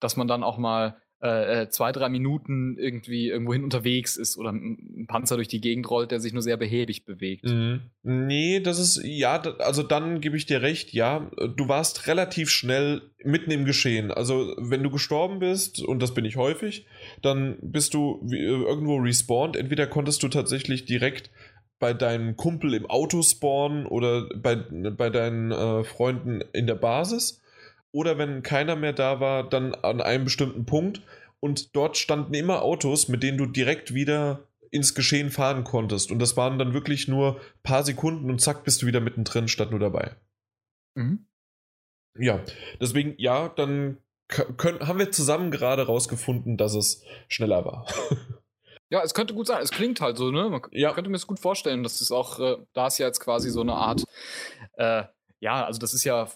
dass man dann auch mal äh, äh, zwei, drei Minuten irgendwie irgendwohin unterwegs ist oder ein Panzer durch die Gegend rollt, der sich nur sehr behäbig bewegt. Mhm. Nee, das ist, ja, also dann gebe ich dir recht, ja, du warst relativ schnell mitten im Geschehen. Also wenn du gestorben bist, und das bin ich häufig, dann bist du äh, irgendwo respawned. Entweder konntest du tatsächlich direkt bei deinem Kumpel im Auto spawnen oder bei, bei deinen äh, Freunden in der Basis oder wenn keiner mehr da war, dann an einem bestimmten Punkt und dort standen immer Autos, mit denen du direkt wieder ins Geschehen fahren konntest. Und das waren dann wirklich nur ein paar Sekunden und zack, bist du wieder mittendrin, statt nur dabei. Mhm. Ja, deswegen, ja, dann können, haben wir zusammen gerade rausgefunden, dass es schneller war. Ja, es könnte gut sein. Es klingt halt so, ne? Man ja. könnte mir es gut vorstellen, dass es auch, äh, da ist ja jetzt quasi so eine Art äh, ja, also das ist ja,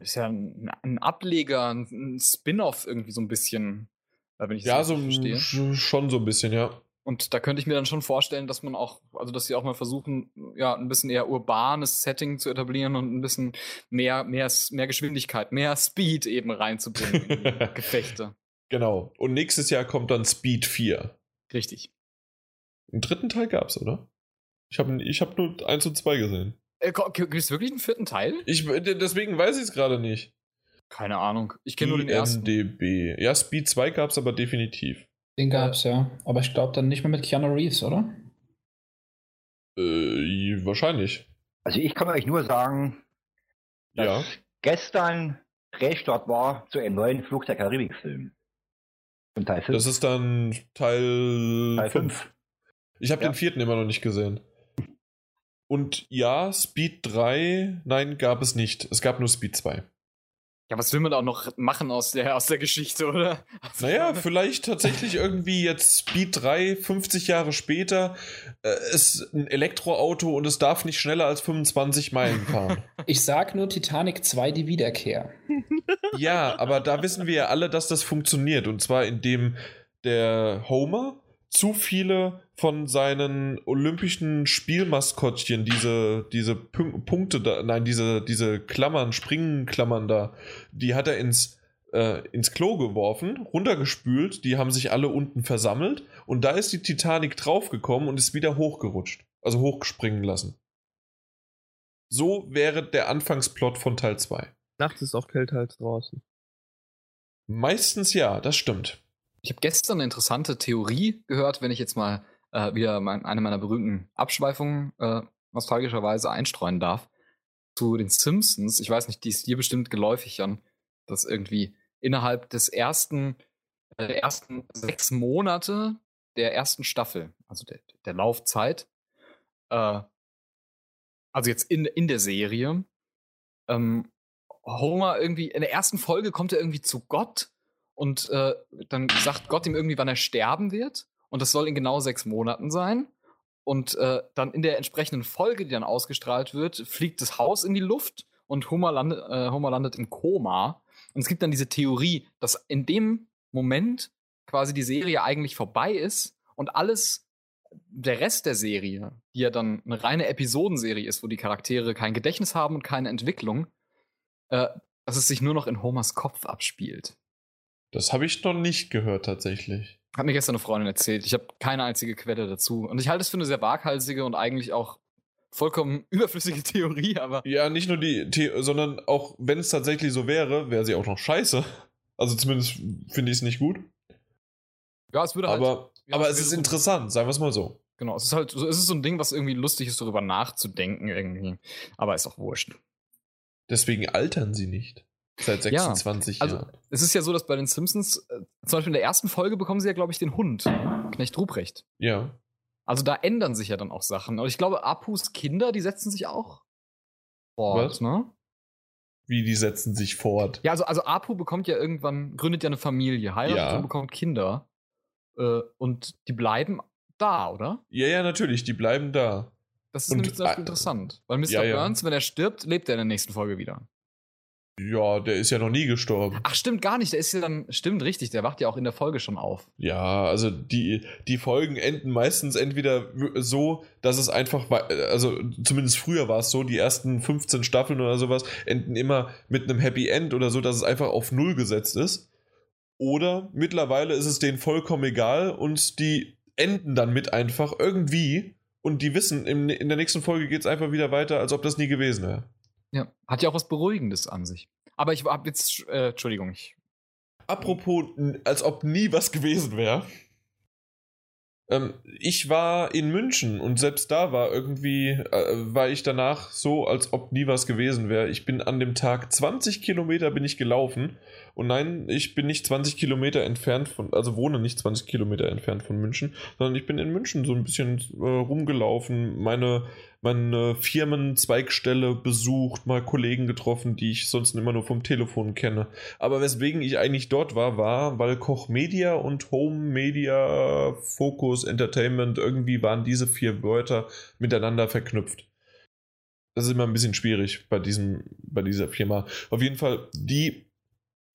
ist ja ein, ein Ableger, ein, Spin-off irgendwie so ein bisschen, äh, wenn ich ja, so verstehe. schon so ein bisschen, ja. Und da könnte ich mir dann schon vorstellen, dass man auch, also dass sie auch mal versuchen, ja, ein bisschen eher urbanes Setting zu etablieren und ein bisschen mehr, mehr, mehr Geschwindigkeit, mehr Speed eben reinzubringen in die Gefechte. Genau. Und nächstes Jahr kommt dann Speed 4. Richtig. Einen dritten Teil gab's, oder? Ich habe ich hab nur 1 und 2 gesehen. Äh, Gibt es wirklich einen vierten Teil? Ich, deswegen weiß ich es gerade nicht. Keine Ahnung. Ich kenne nur den ersten. MDB. Ja, Speed 2 gab es aber definitiv. Den gab es, ja. Aber ich glaube dann nicht mehr mit Keanu Reeves, oder? Äh, wahrscheinlich. Also ich kann euch nur sagen, dass ja. gestern Drehstart war zu einem neuen Flug der Karibik-Film. Teil 5. Das ist dann Teil, Teil 5. Ich habe ja. den vierten immer noch nicht gesehen. Und ja, Speed 3, nein, gab es nicht. Es gab nur Speed 2. Ja, was will man auch noch machen aus der, aus der Geschichte, oder? Also, naja, vielleicht tatsächlich irgendwie jetzt Speed 3, 50 Jahre später, äh, ist ein Elektroauto und es darf nicht schneller als 25 Meilen fahren. Ich sag nur Titanic 2, die Wiederkehr. Ja, aber da wissen wir ja alle, dass das funktioniert. Und zwar indem der Homer zu viele von seinen olympischen Spielmaskottchen, diese, diese Punkte da, nein, diese, diese Klammern, Springenklammern da, die hat er ins, äh, ins Klo geworfen, runtergespült, die haben sich alle unten versammelt und da ist die Titanic draufgekommen und ist wieder hochgerutscht, also hochgespringen lassen. So wäre der Anfangsplot von Teil 2. Nachts ist auch kälter als draußen. Meistens ja, das stimmt. Ich habe gestern eine interessante Theorie gehört, wenn ich jetzt mal äh, wieder mein, eine meiner berühmten Abschweifungen äh, nostalgischerweise einstreuen darf. Zu den Simpsons. Ich weiß nicht, die ist dir bestimmt geläufig an, dass irgendwie innerhalb des ersten, äh, ersten sechs Monate der ersten Staffel, also der, der Laufzeit, äh, also jetzt in, in der Serie, ähm, Homer irgendwie, in der ersten Folge kommt er irgendwie zu Gott und äh, dann sagt Gott ihm irgendwie, wann er sterben wird. Und das soll in genau sechs Monaten sein. Und äh, dann in der entsprechenden Folge, die dann ausgestrahlt wird, fliegt das Haus in die Luft und Homer, landet, äh, Homer landet im Koma. Und es gibt dann diese Theorie, dass in dem Moment quasi die Serie eigentlich vorbei ist Und alles, der Rest der Serie, die ja dann eine reine Episodenserie ist, wo die Charaktere kein Gedächtnis haben und keine Entwicklung, äh, dass es sich nur noch in Homers Kopf abspielt. Das habe ich noch nicht gehört tatsächlich. Hat mir gestern eine Freundin erzählt. Ich habe keine einzige Quelle dazu. Und ich halte es für eine sehr waghalsige und eigentlich auch vollkommen überflüssige Theorie, aber. Ja, nicht nur die, The sondern auch wenn es tatsächlich so wäre, wäre sie auch noch scheiße. Also zumindest finde ich es nicht gut. Ja, es würde halt. Aber, ja, aber es ist so- interessant, sagen wir es mal so. Genau, es ist halt, so- es ist so ein Ding, was irgendwie lustig ist, darüber nachzudenken irgendwie. Aber ist auch wurscht. Deswegen altern sie nicht. Seit Ja, 26 also- Jahren. Es ist ja so, dass bei den Simpsons, äh, zum Beispiel in der ersten Folge bekommen sie ja, glaube ich, den Hund. Knecht Ruprecht. Ja. Also da ändern sich ja dann auch Sachen. Und ich glaube, Apus Kinder, die setzen sich auch fort, Was? ne? Wie die setzen sich fort. Ja, also, also Apu bekommt ja irgendwann, gründet ja eine Familie, heiratet Ja. und bekommt Kinder. Äh, und die bleiben da, oder? Ja, ja, natürlich, die bleiben da. Das ist Und, nämlich zum Beispiel äh, interessant. Weil Mr. ja, ja. Burns, wenn er stirbt, lebt er in der nächsten Folge wieder. Ja, der ist ja noch nie gestorben. Ach, stimmt gar nicht. Der ist ja dann, stimmt richtig, der wacht ja auch in der Folge schon auf. Ja, also die, die Folgen enden meistens entweder so, dass es einfach, also zumindest früher war es so, die ersten 15 Staffeln oder sowas enden immer mit einem Happy End oder so, dass es einfach auf Null gesetzt ist. Oder mittlerweile ist es denen vollkommen egal und die enden dann mit einfach irgendwie und die wissen, im, in der nächsten Folge geht es einfach wieder weiter, als ob das nie gewesen wäre. Ja. Hat ja auch was Beruhigendes an sich. Aber ich hab jetzt, äh, Entschuldigung, ich. Apropos, als ob nie was gewesen wäre. Ähm, ich war in München und selbst da war irgendwie, äh, war ich danach so, als ob nie was gewesen wäre. Ich bin an dem Tag 20 Kilometer bin ich gelaufen und nein, ich bin nicht 20 Kilometer entfernt von, also wohne nicht 20 Kilometer entfernt von München, sondern ich bin in München so ein bisschen äh, rumgelaufen, meine, meine Firmenzweigstelle besucht, mal Kollegen getroffen, die ich sonst immer nur vom Telefon kenne. Aber weswegen ich eigentlich dort war, war, weil Koch Media und Home Media Focus Entertainment irgendwie waren diese vier Wörter miteinander verknüpft. Das ist immer ein bisschen schwierig bei, diesem, bei dieser Firma. Auf jeden Fall, die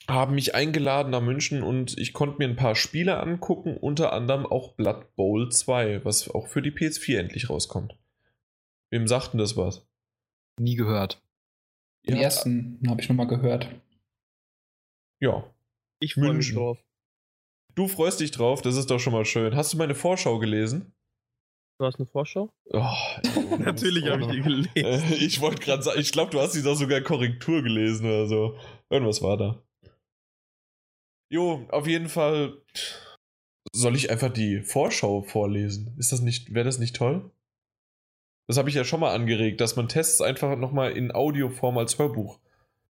haben mich eingeladen nach München und ich konnte mir ein paar Spiele angucken, unter anderem auch Blood Bowl 2, was auch für die PS4 endlich rauskommt. Wem sagt denn das was? Nie gehört. Den Ja. ersten habe ich noch mal gehört. Ja, Ich freue mich drauf. Du freust dich drauf, das ist doch schon mal schön. Hast du meine Vorschau gelesen? Du hast eine Vorschau? Oh, Natürlich habe ich die gelesen. Äh, Ich wollte gerade sagen, ich glaube, du hast die doch sogar Korrektur gelesen oder so. Irgendwas war da. Jo, auf jeden Fall. Soll ich einfach die Vorschau vorlesen? Ist das nicht, wäre das nicht toll? Das habe ich ja schon mal angeregt, dass man Tests einfach nochmal in Audioform als Hörbuch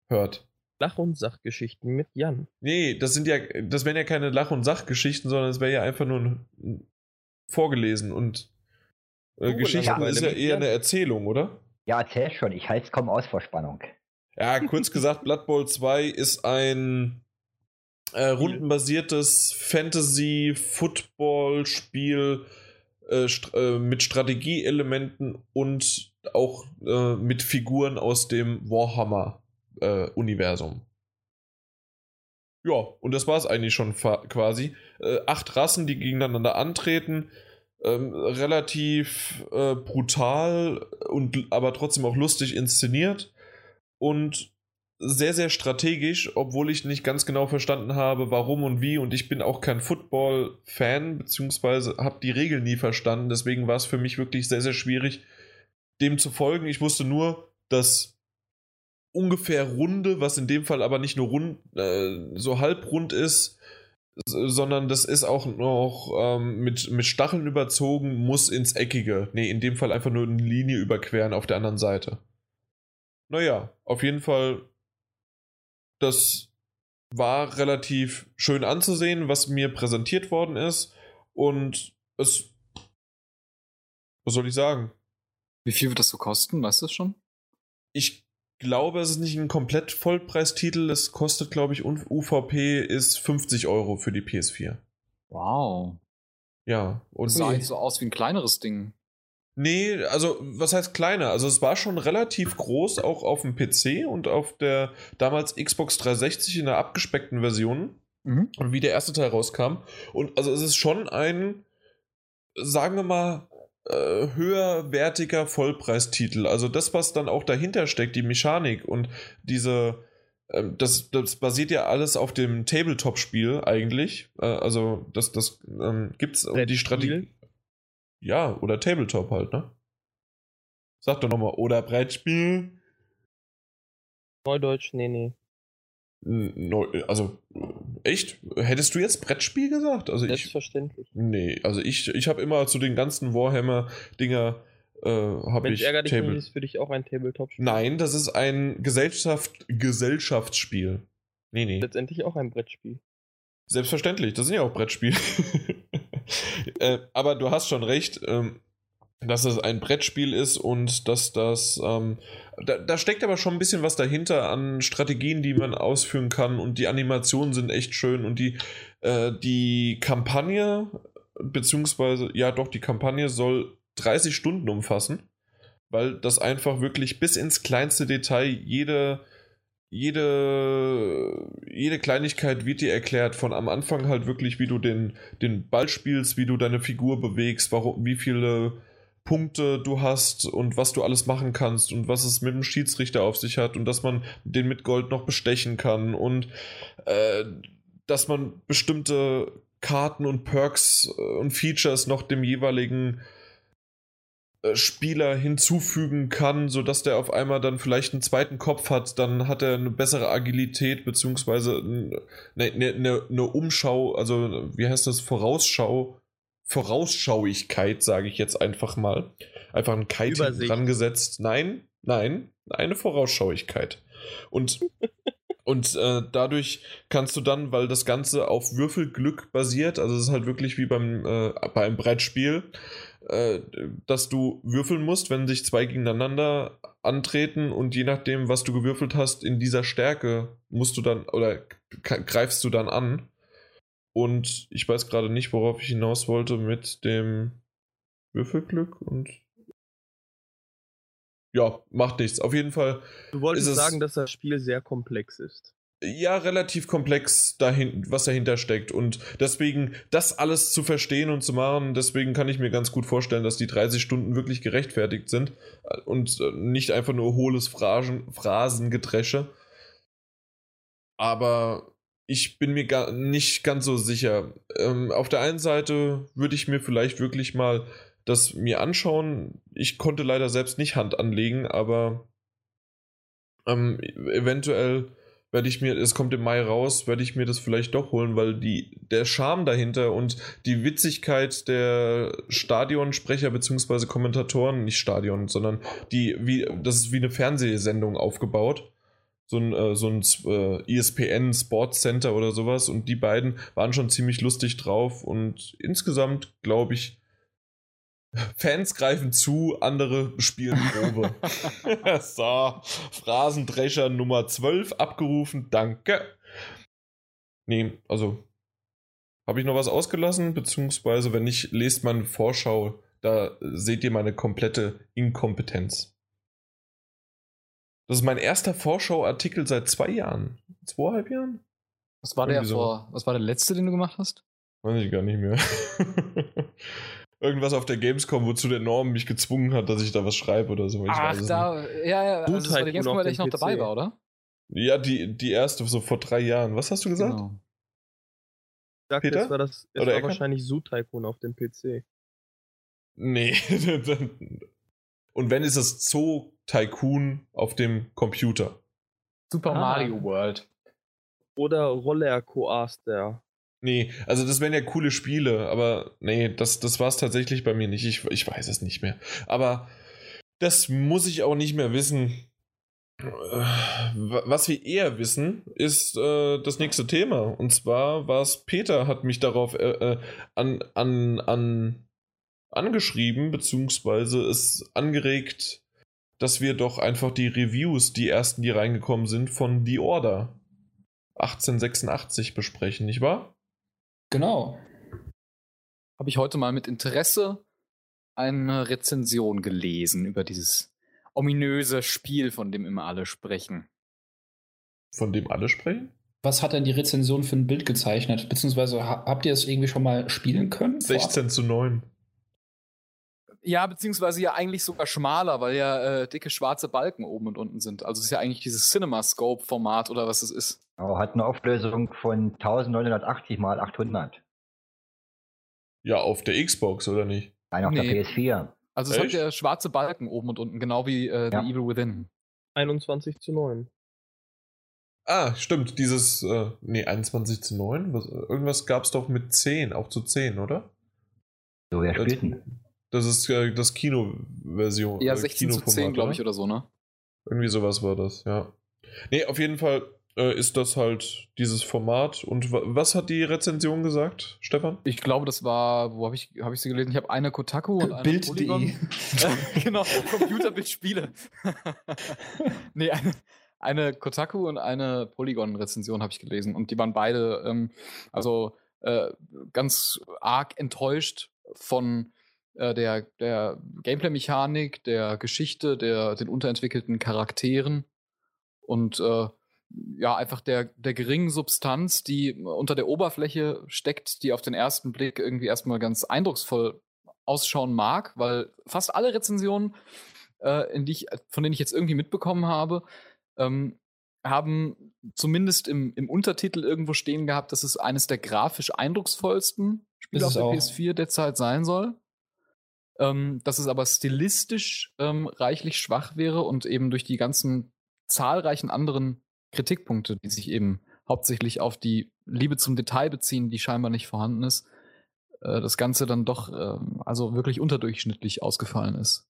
hört. Lach- und Sachgeschichten mit Jan. Nee, das sind ja, das wären ja keine Lach- und Sachgeschichten, sondern es wäre ja einfach nur ein, ein vorgelesen und äh, Oh, Geschichten Langeweile ist ja eher Jan. eine Erzählung, oder? Ja, erzähl schon, ich halte es kaum aus vor Spannung. Ja, kurz gesagt, Blood Bowl 2 ist ein äh, rundenbasiertes Fantasy-Football-Spiel äh, st äh, mit Strategieelementen und auch äh, mit Figuren aus dem Warhammer-Universum. ja, und das war es eigentlich schon quasi. Äh, acht Rassen, die gegeneinander antreten. Ähm, relativ äh, brutal und aber trotzdem auch lustig inszeniert und sehr, sehr strategisch, obwohl ich nicht ganz genau verstanden habe, warum und wie. Und ich bin auch kein Football-Fan, beziehungsweise habe die Regeln nie verstanden. Deswegen war es für mich wirklich sehr, sehr schwierig, dem zu folgen. Ich wusste nur, dass ungefähr runde, was in dem Fall aber nicht nur rund, äh, so halbrund ist, sondern das ist auch noch ähm, mit, mit Stacheln überzogen, muss ins Eckige. Nee, in dem Fall einfach nur eine Linie überqueren auf der anderen Seite. Naja, auf jeden Fall, das war relativ schön anzusehen, was mir präsentiert worden ist. Und es. Was soll ich sagen? Wie viel wird das so kosten? Weißt du das schon? Ich glaube, es ist nicht ein komplett Vollpreistitel. Es kostet, glaube ich, UVP ist 50 Euro für die PS4. Wow. Ja, und Das sah eigentlich so aus wie ein kleineres Ding. Nee, also was heißt kleiner? Also es war schon relativ groß, auch auf dem PC und auf der damals Xbox 360 in der abgespeckten Version. Mhm. Und wie der erste Teil rauskam. Und also es ist schon ein sagen wir mal, äh, höherwertiger Vollpreistitel. Also das, was dann auch dahinter steckt, die Mechanik und diese, ähm, das, das basiert ja alles auf dem Tabletop-Spiel eigentlich. Äh, also das, das ähm, gibt's die Strategie. Ja, oder Tabletop halt, ne? Sag doch nochmal, oder Brettspiel. Neudeutsch, nee, nee. Neu, also, echt? Hättest du jetzt Brettspiel gesagt? Also Selbstverständlich. Ich, nee, also ich, ich habe immer zu den ganzen Warhammer-Dinger äh, habe ich. Ärger dich Table nicht, ist für dich auch ein Tabletop-Spiel? Nein, das ist ein Gesellschaft, Gesellschaftsspiel. Nee, nee. Letztendlich auch ein Brettspiel. Selbstverständlich, das sind ja auch Brettspiele. äh, aber du hast schon recht. Ähm, dass es ein Brettspiel ist und dass das. Ähm, da, da, steckt aber schon ein bisschen was dahinter an Strategien, die man ausführen kann und die Animationen sind echt schön und die, äh, die Kampagne, beziehungsweise, ja doch, die Kampagne soll 30 Stunden umfassen, weil das einfach wirklich bis ins kleinste Detail jede. Jede, jede Kleinigkeit wird dir erklärt, von am Anfang halt wirklich, wie du den, den Ball spielst, wie du deine Figur bewegst, warum, wie viele Punkte du hast und was du alles machen kannst und was es mit dem Schiedsrichter auf sich hat und dass man den mit Gold noch bestechen kann und äh, dass man bestimmte Karten und Perks äh, und Features noch dem jeweiligen Spieler hinzufügen kann, sodass der auf einmal dann vielleicht einen zweiten Kopf hat, dann hat er eine bessere Agilität, beziehungsweise eine, eine, eine Umschau, also wie heißt das, Vorausschau Vorausschauigkeit, sage ich jetzt einfach mal. Einfach ein Kite dran gesetzt. Nein, nein, eine Vorausschauigkeit. Und, und äh, dadurch kannst du dann, weil das Ganze auf Würfelglück basiert, also es ist halt wirklich wie beim, äh, bei einem Brettspiel, äh, dass du würfeln musst, wenn sich zwei gegeneinander antreten und je nachdem, was du gewürfelt hast, in dieser Stärke musst du dann oder greifst du dann an. Und ich weiß gerade nicht, worauf ich hinaus wollte mit dem Würfelglück und. Ja, macht nichts. Auf jeden Fall. Du wolltest sagen, dass das Spiel sehr komplex ist. Ja, relativ komplex, dahin, was dahinter steckt. Und deswegen, das alles zu verstehen und zu machen, deswegen kann ich mir ganz gut vorstellen, dass die 30 Stunden wirklich gerechtfertigt sind und nicht einfach nur hohles Phrasen, Phrasengedresche. Aber ich bin mir gar nicht ganz so sicher. Ähm, auf der einen Seite würde ich mir vielleicht wirklich mal das mir anschauen. Ich konnte leider selbst nicht Hand anlegen, aber ähm, eventuell werde ich mir, es kommt im Mai raus, werde ich mir das vielleicht doch holen, weil die, der Charme dahinter und die Witzigkeit der Stadionsprecher bzw. Kommentatoren, nicht Stadion, sondern die, wie, das ist wie eine Fernsehsendung aufgebaut so ein, äh, so ein äh, ESPN Sports Center oder sowas und die beiden waren schon ziemlich lustig drauf und insgesamt glaube ich, Fans greifen zu, andere spielen Probe. so, Phrasendrescher Nummer 12 abgerufen, danke. Nee, also habe ich noch was ausgelassen, beziehungsweise wenn nicht, lest meine Vorschau, da seht ihr meine komplette Inkompetenz. Das ist mein erster Vorschauartikel seit zwei Jahren. Zweieinhalb Jahren? Was war Irgendwie der vor, was war der letzte, den du gemacht hast? Weiß ich gar nicht mehr. Irgendwas auf der Gamescom, wozu der Norm mich gezwungen hat, dass ich da was schreibe oder so. Ich Ach, da, nicht. ja, ja, also das war die Gamescom, der ich noch dabei war, oder? Ja, die, die erste, so vor drei Jahren. Was hast du gesagt? Genau. Ich dachte, Peter? es war, das, es war wahrscheinlich Zoo Tycoon auf dem PC. Nee. Und wenn ist es Zoo Tycoon auf dem Computer. Super ah. Mario World. Oder Roller Coaster. Nee, also das wären ja coole Spiele, aber nee, das, das war es tatsächlich bei mir nicht. Ich, ich weiß es nicht mehr. Aber das muss ich auch nicht mehr wissen. Was wir eher wissen, ist äh, das nächste Thema. Und zwar war es Peter, hat mich darauf äh, äh, an, an, an, angeschrieben, beziehungsweise es angeregt, dass wir doch einfach die Reviews, die ersten, die reingekommen sind, von The Order 1886 besprechen, nicht wahr? Genau. Habe ich heute mal mit Interesse eine Rezension gelesen über dieses ominöse Spiel, von dem immer alle sprechen. Von dem alle sprechen? Was hat denn die Rezension für ein Bild gezeichnet? Beziehungsweise habt ihr es irgendwie schon mal spielen können? 16 zu 9. Ja, beziehungsweise ja eigentlich sogar schmaler, weil ja äh, dicke schwarze Balken oben und unten sind. Also es ist ja eigentlich dieses CinemaScope-Format oder was es ist. Aber hat eine Auflösung von 1980 mal 800. Ja, auf der Xbox, oder nicht? Nein, auf Nee. der PS4. Also es Echt? hat ja schwarze Balken oben und unten, genau wie äh, Ja. The Evil Within. 21 zu 9. Ah, stimmt, dieses, äh, nee, 21 zu 9? Was, irgendwas gab es doch mit 10, auch zu 10, oder? So, wer spielt denn? Das ist äh, das Kino-Version. Ja, äh, 16 zu 10, Kinoformat, glaube ich, oder? so, ne? Irgendwie sowas war das, ja. Nee, auf jeden Fall ist das halt dieses Format. Und wa was hat die Rezension gesagt, Stefan? Ich glaube, das war, wo habe ich, hab ich sie gelesen? Ich habe eine Kotaku und eine Bild.de. Polygon. genau, Computerbildspiele. nee, eine, eine Kotaku und eine Polygon-Rezension habe ich gelesen. Und die waren beide, ähm, also äh, ganz arg enttäuscht von äh, der, der Gameplay-Mechanik, der Geschichte, der, den unterentwickelten Charakteren und äh, ja, einfach der, der geringen Substanz, die unter der Oberfläche steckt, die auf den ersten Blick irgendwie erstmal ganz eindrucksvoll ausschauen mag, weil fast alle Rezensionen, äh, in die ich, von denen ich jetzt irgendwie mitbekommen habe, ähm, haben zumindest im, im Untertitel irgendwo stehen gehabt, dass es eines der grafisch eindrucksvollsten Spiele auf der auch. PS4 derzeit sein soll. Ähm, dass es aber stilistisch ähm, reichlich schwach wäre und eben durch die ganzen zahlreichen anderen Kritikpunkte, die sich eben hauptsächlich auf die Liebe zum Detail beziehen, die scheinbar nicht vorhanden ist, äh, das Ganze dann doch ähm, also wirklich unterdurchschnittlich ausgefallen ist.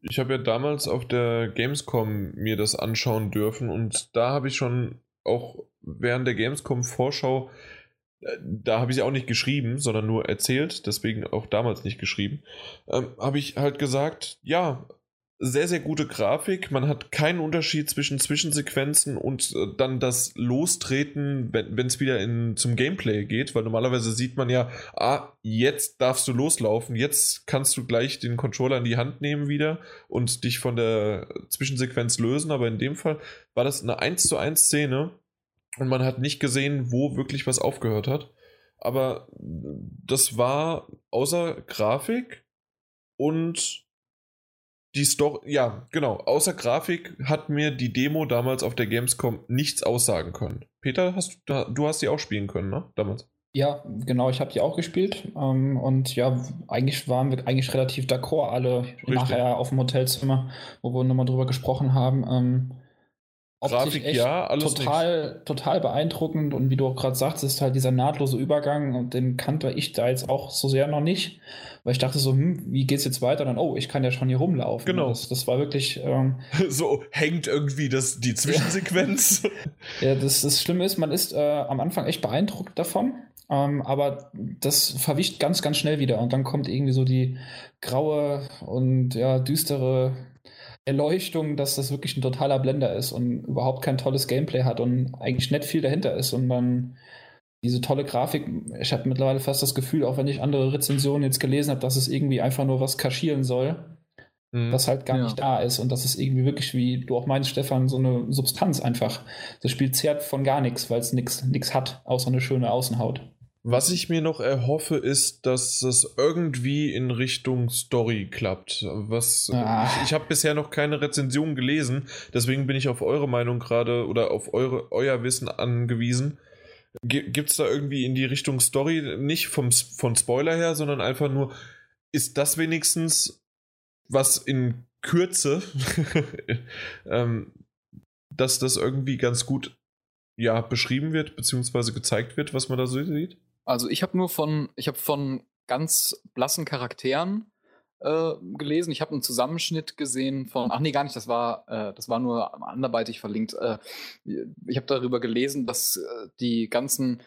Ich habe ja damals auf der Gamescom mir das anschauen dürfen und da habe ich schon auch während der Gamescom-Vorschau, äh, da habe ich auch nicht geschrieben, sondern nur erzählt, deswegen auch damals nicht geschrieben, ähm, habe ich halt gesagt, ja, sehr, sehr gute Grafik. Man hat keinen Unterschied zwischen Zwischensequenzen und äh, dann das Lostreten, wenn es wieder in, zum Gameplay geht, weil normalerweise sieht man ja, ah, jetzt darfst du loslaufen, jetzt kannst du gleich den Controller in die Hand nehmen wieder und dich von der Zwischensequenz lösen, aber in dem Fall war das eine 1 zu 1 Szene und man hat nicht gesehen, wo wirklich was aufgehört hat. Aber das war außer Grafik und die Story, ja, genau, außer Grafik hat mir die Demo damals auf der Gamescom nichts aussagen können. Peter, hast du, du hast die auch spielen können, ne? Damals. Ja, genau, ich habe die auch gespielt. Ähm, und ja, eigentlich waren wir eigentlich relativ d'accord alle nachher auf dem Hotelzimmer, wo wir nochmal drüber gesprochen haben. Ähm, Grafik echt ja, alles total, total beeindruckend und wie du auch gerade sagst, ist halt dieser nahtlose Übergang und den kannte ich da jetzt auch so sehr noch nicht, weil ich dachte so, hm, wie geht's jetzt weiter? Dann, oh, ich kann ja schon hier rumlaufen. Genau. Das, das war wirklich, ähm, so hängt irgendwie das, die Zwischensequenz. ja, das, das Schlimme ist, man ist äh, am Anfang echt beeindruckt davon, ähm, aber das verwischt ganz, ganz schnell wieder und dann kommt irgendwie so die graue und ja, düstere Erleuchtung, dass das wirklich ein totaler Blender ist und überhaupt kein tolles Gameplay hat und eigentlich nicht viel dahinter ist und dann diese tolle Grafik, ich habe mittlerweile fast das Gefühl, auch wenn ich andere Rezensionen jetzt gelesen habe, dass es irgendwie einfach nur was kaschieren soll, Mhm. was halt gar Ja. nicht da ist und das ist irgendwie wirklich, wie du auch meinst, Stefan, so eine Substanz einfach. Das Spiel zehrt von gar nichts, weil es nichts hat, außer eine schöne Außenhaut. Was ich mir noch erhoffe, ist, dass es irgendwie in Richtung Story klappt. Was Ah. ich, ich habe bisher noch keine Rezension gelesen, deswegen bin ich auf eure Meinung gerade oder auf eure, euer Wissen angewiesen. Gibt es da irgendwie in die Richtung Story, nicht vom, von Spoiler her, sondern einfach nur, ist das wenigstens was in Kürze, ähm, dass das irgendwie ganz gut ja, beschrieben wird, beziehungsweise gezeigt wird, was man da so sieht? Also ich habe nur von, ich habe von ganz blassen Charakteren äh, gelesen. Ich habe einen Zusammenschnitt gesehen von, ach nee, gar nicht, das war, äh, das war nur anderweitig verlinkt. Äh, ich habe darüber gelesen, dass äh, die ganzen,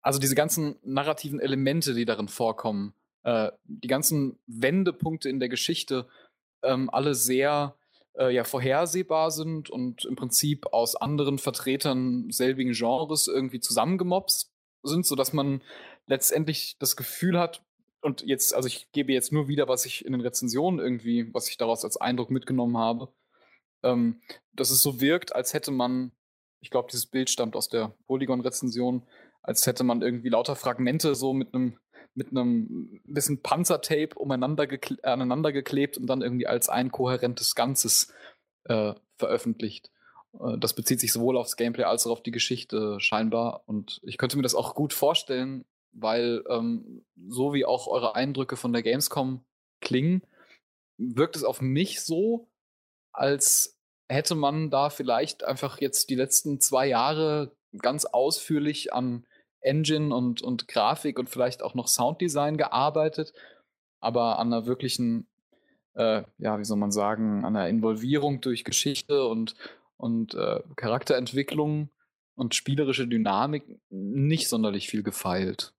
also diese ganzen narrativen Elemente, die darin vorkommen, äh, die ganzen Wendepunkte in der Geschichte, ähm, alle sehr äh, ja, vorhersehbar sind und im Prinzip aus anderen Vertretern selbigen Genres irgendwie zusammengemobst sind, sodass man letztendlich das Gefühl hat, und jetzt, also ich gebe jetzt nur wieder, was ich in den Rezensionen irgendwie, was ich daraus als Eindruck mitgenommen habe, ähm, dass es so wirkt, als hätte man, ich glaube, dieses Bild stammt aus der Polygon-Rezension, als hätte man irgendwie lauter Fragmente so mit einem mit einem bisschen Panzertape umeinander gekle aneinander geklebt und dann irgendwie als ein kohärentes Ganzes äh, veröffentlicht. Äh, das bezieht sich sowohl aufs Gameplay als auch auf die Geschichte scheinbar. Und ich könnte mir das auch gut vorstellen, weil ähm, so wie auch eure Eindrücke von der Gamescom klingen, wirkt es auf mich so, als hätte man da vielleicht einfach jetzt die letzten zwei Jahre ganz ausführlich an Engine und, und Grafik und vielleicht auch noch Sounddesign gearbeitet, aber an einer wirklichen, äh, ja, wie soll man sagen, an einer Involvierung durch Geschichte und, und äh, Charakterentwicklung und spielerische Dynamik nicht sonderlich viel gefeilt.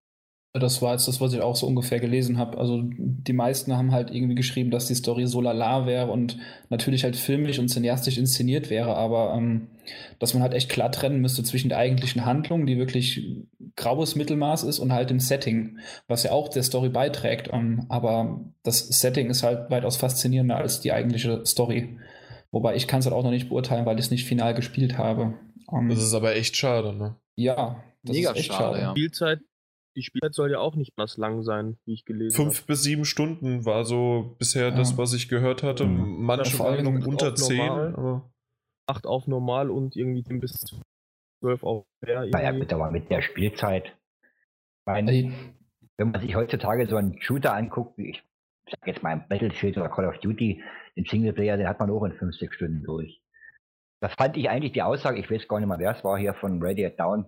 Das war jetzt das, was ich auch so ungefähr gelesen habe. Also die meisten haben halt irgendwie geschrieben, dass die Story so lala wäre und natürlich halt filmisch und cineastisch inszeniert wäre, aber ähm, dass man halt echt klar trennen müsste zwischen der eigentlichen Handlung, die wirklich graues Mittelmaß ist, und halt dem Setting, was ja auch der Story beiträgt. Ähm, aber das Setting ist halt weitaus faszinierender als die eigentliche Story. Wobei ich kann es halt auch noch nicht beurteilen, weil ich es nicht final gespielt habe. Ähm, das ist aber echt schade, ne? Ja, das Mega ist echt schade. schade. Ja. Spielzeit die Spielzeit soll ja auch nicht was lang sein, wie ich gelesen habe. Fünf hab. bis sieben Stunden war so bisher ja. das, was ich gehört hatte. Mhm. Manche Meinungen unter zehn. Aber acht auf normal und irgendwie bis zwölf auf fair. Naja, bitte mal mit der Spielzeit. Meine, wenn man sich heutzutage so einen Shooter anguckt, wie ich sag jetzt mal ein Battlefield oder Call of Duty, den Singleplayer, den hat man auch in 50 Stunden durch. Das fand ich eigentlich die Aussage, ich weiß gar nicht mehr, wer es war hier von Radiate Down,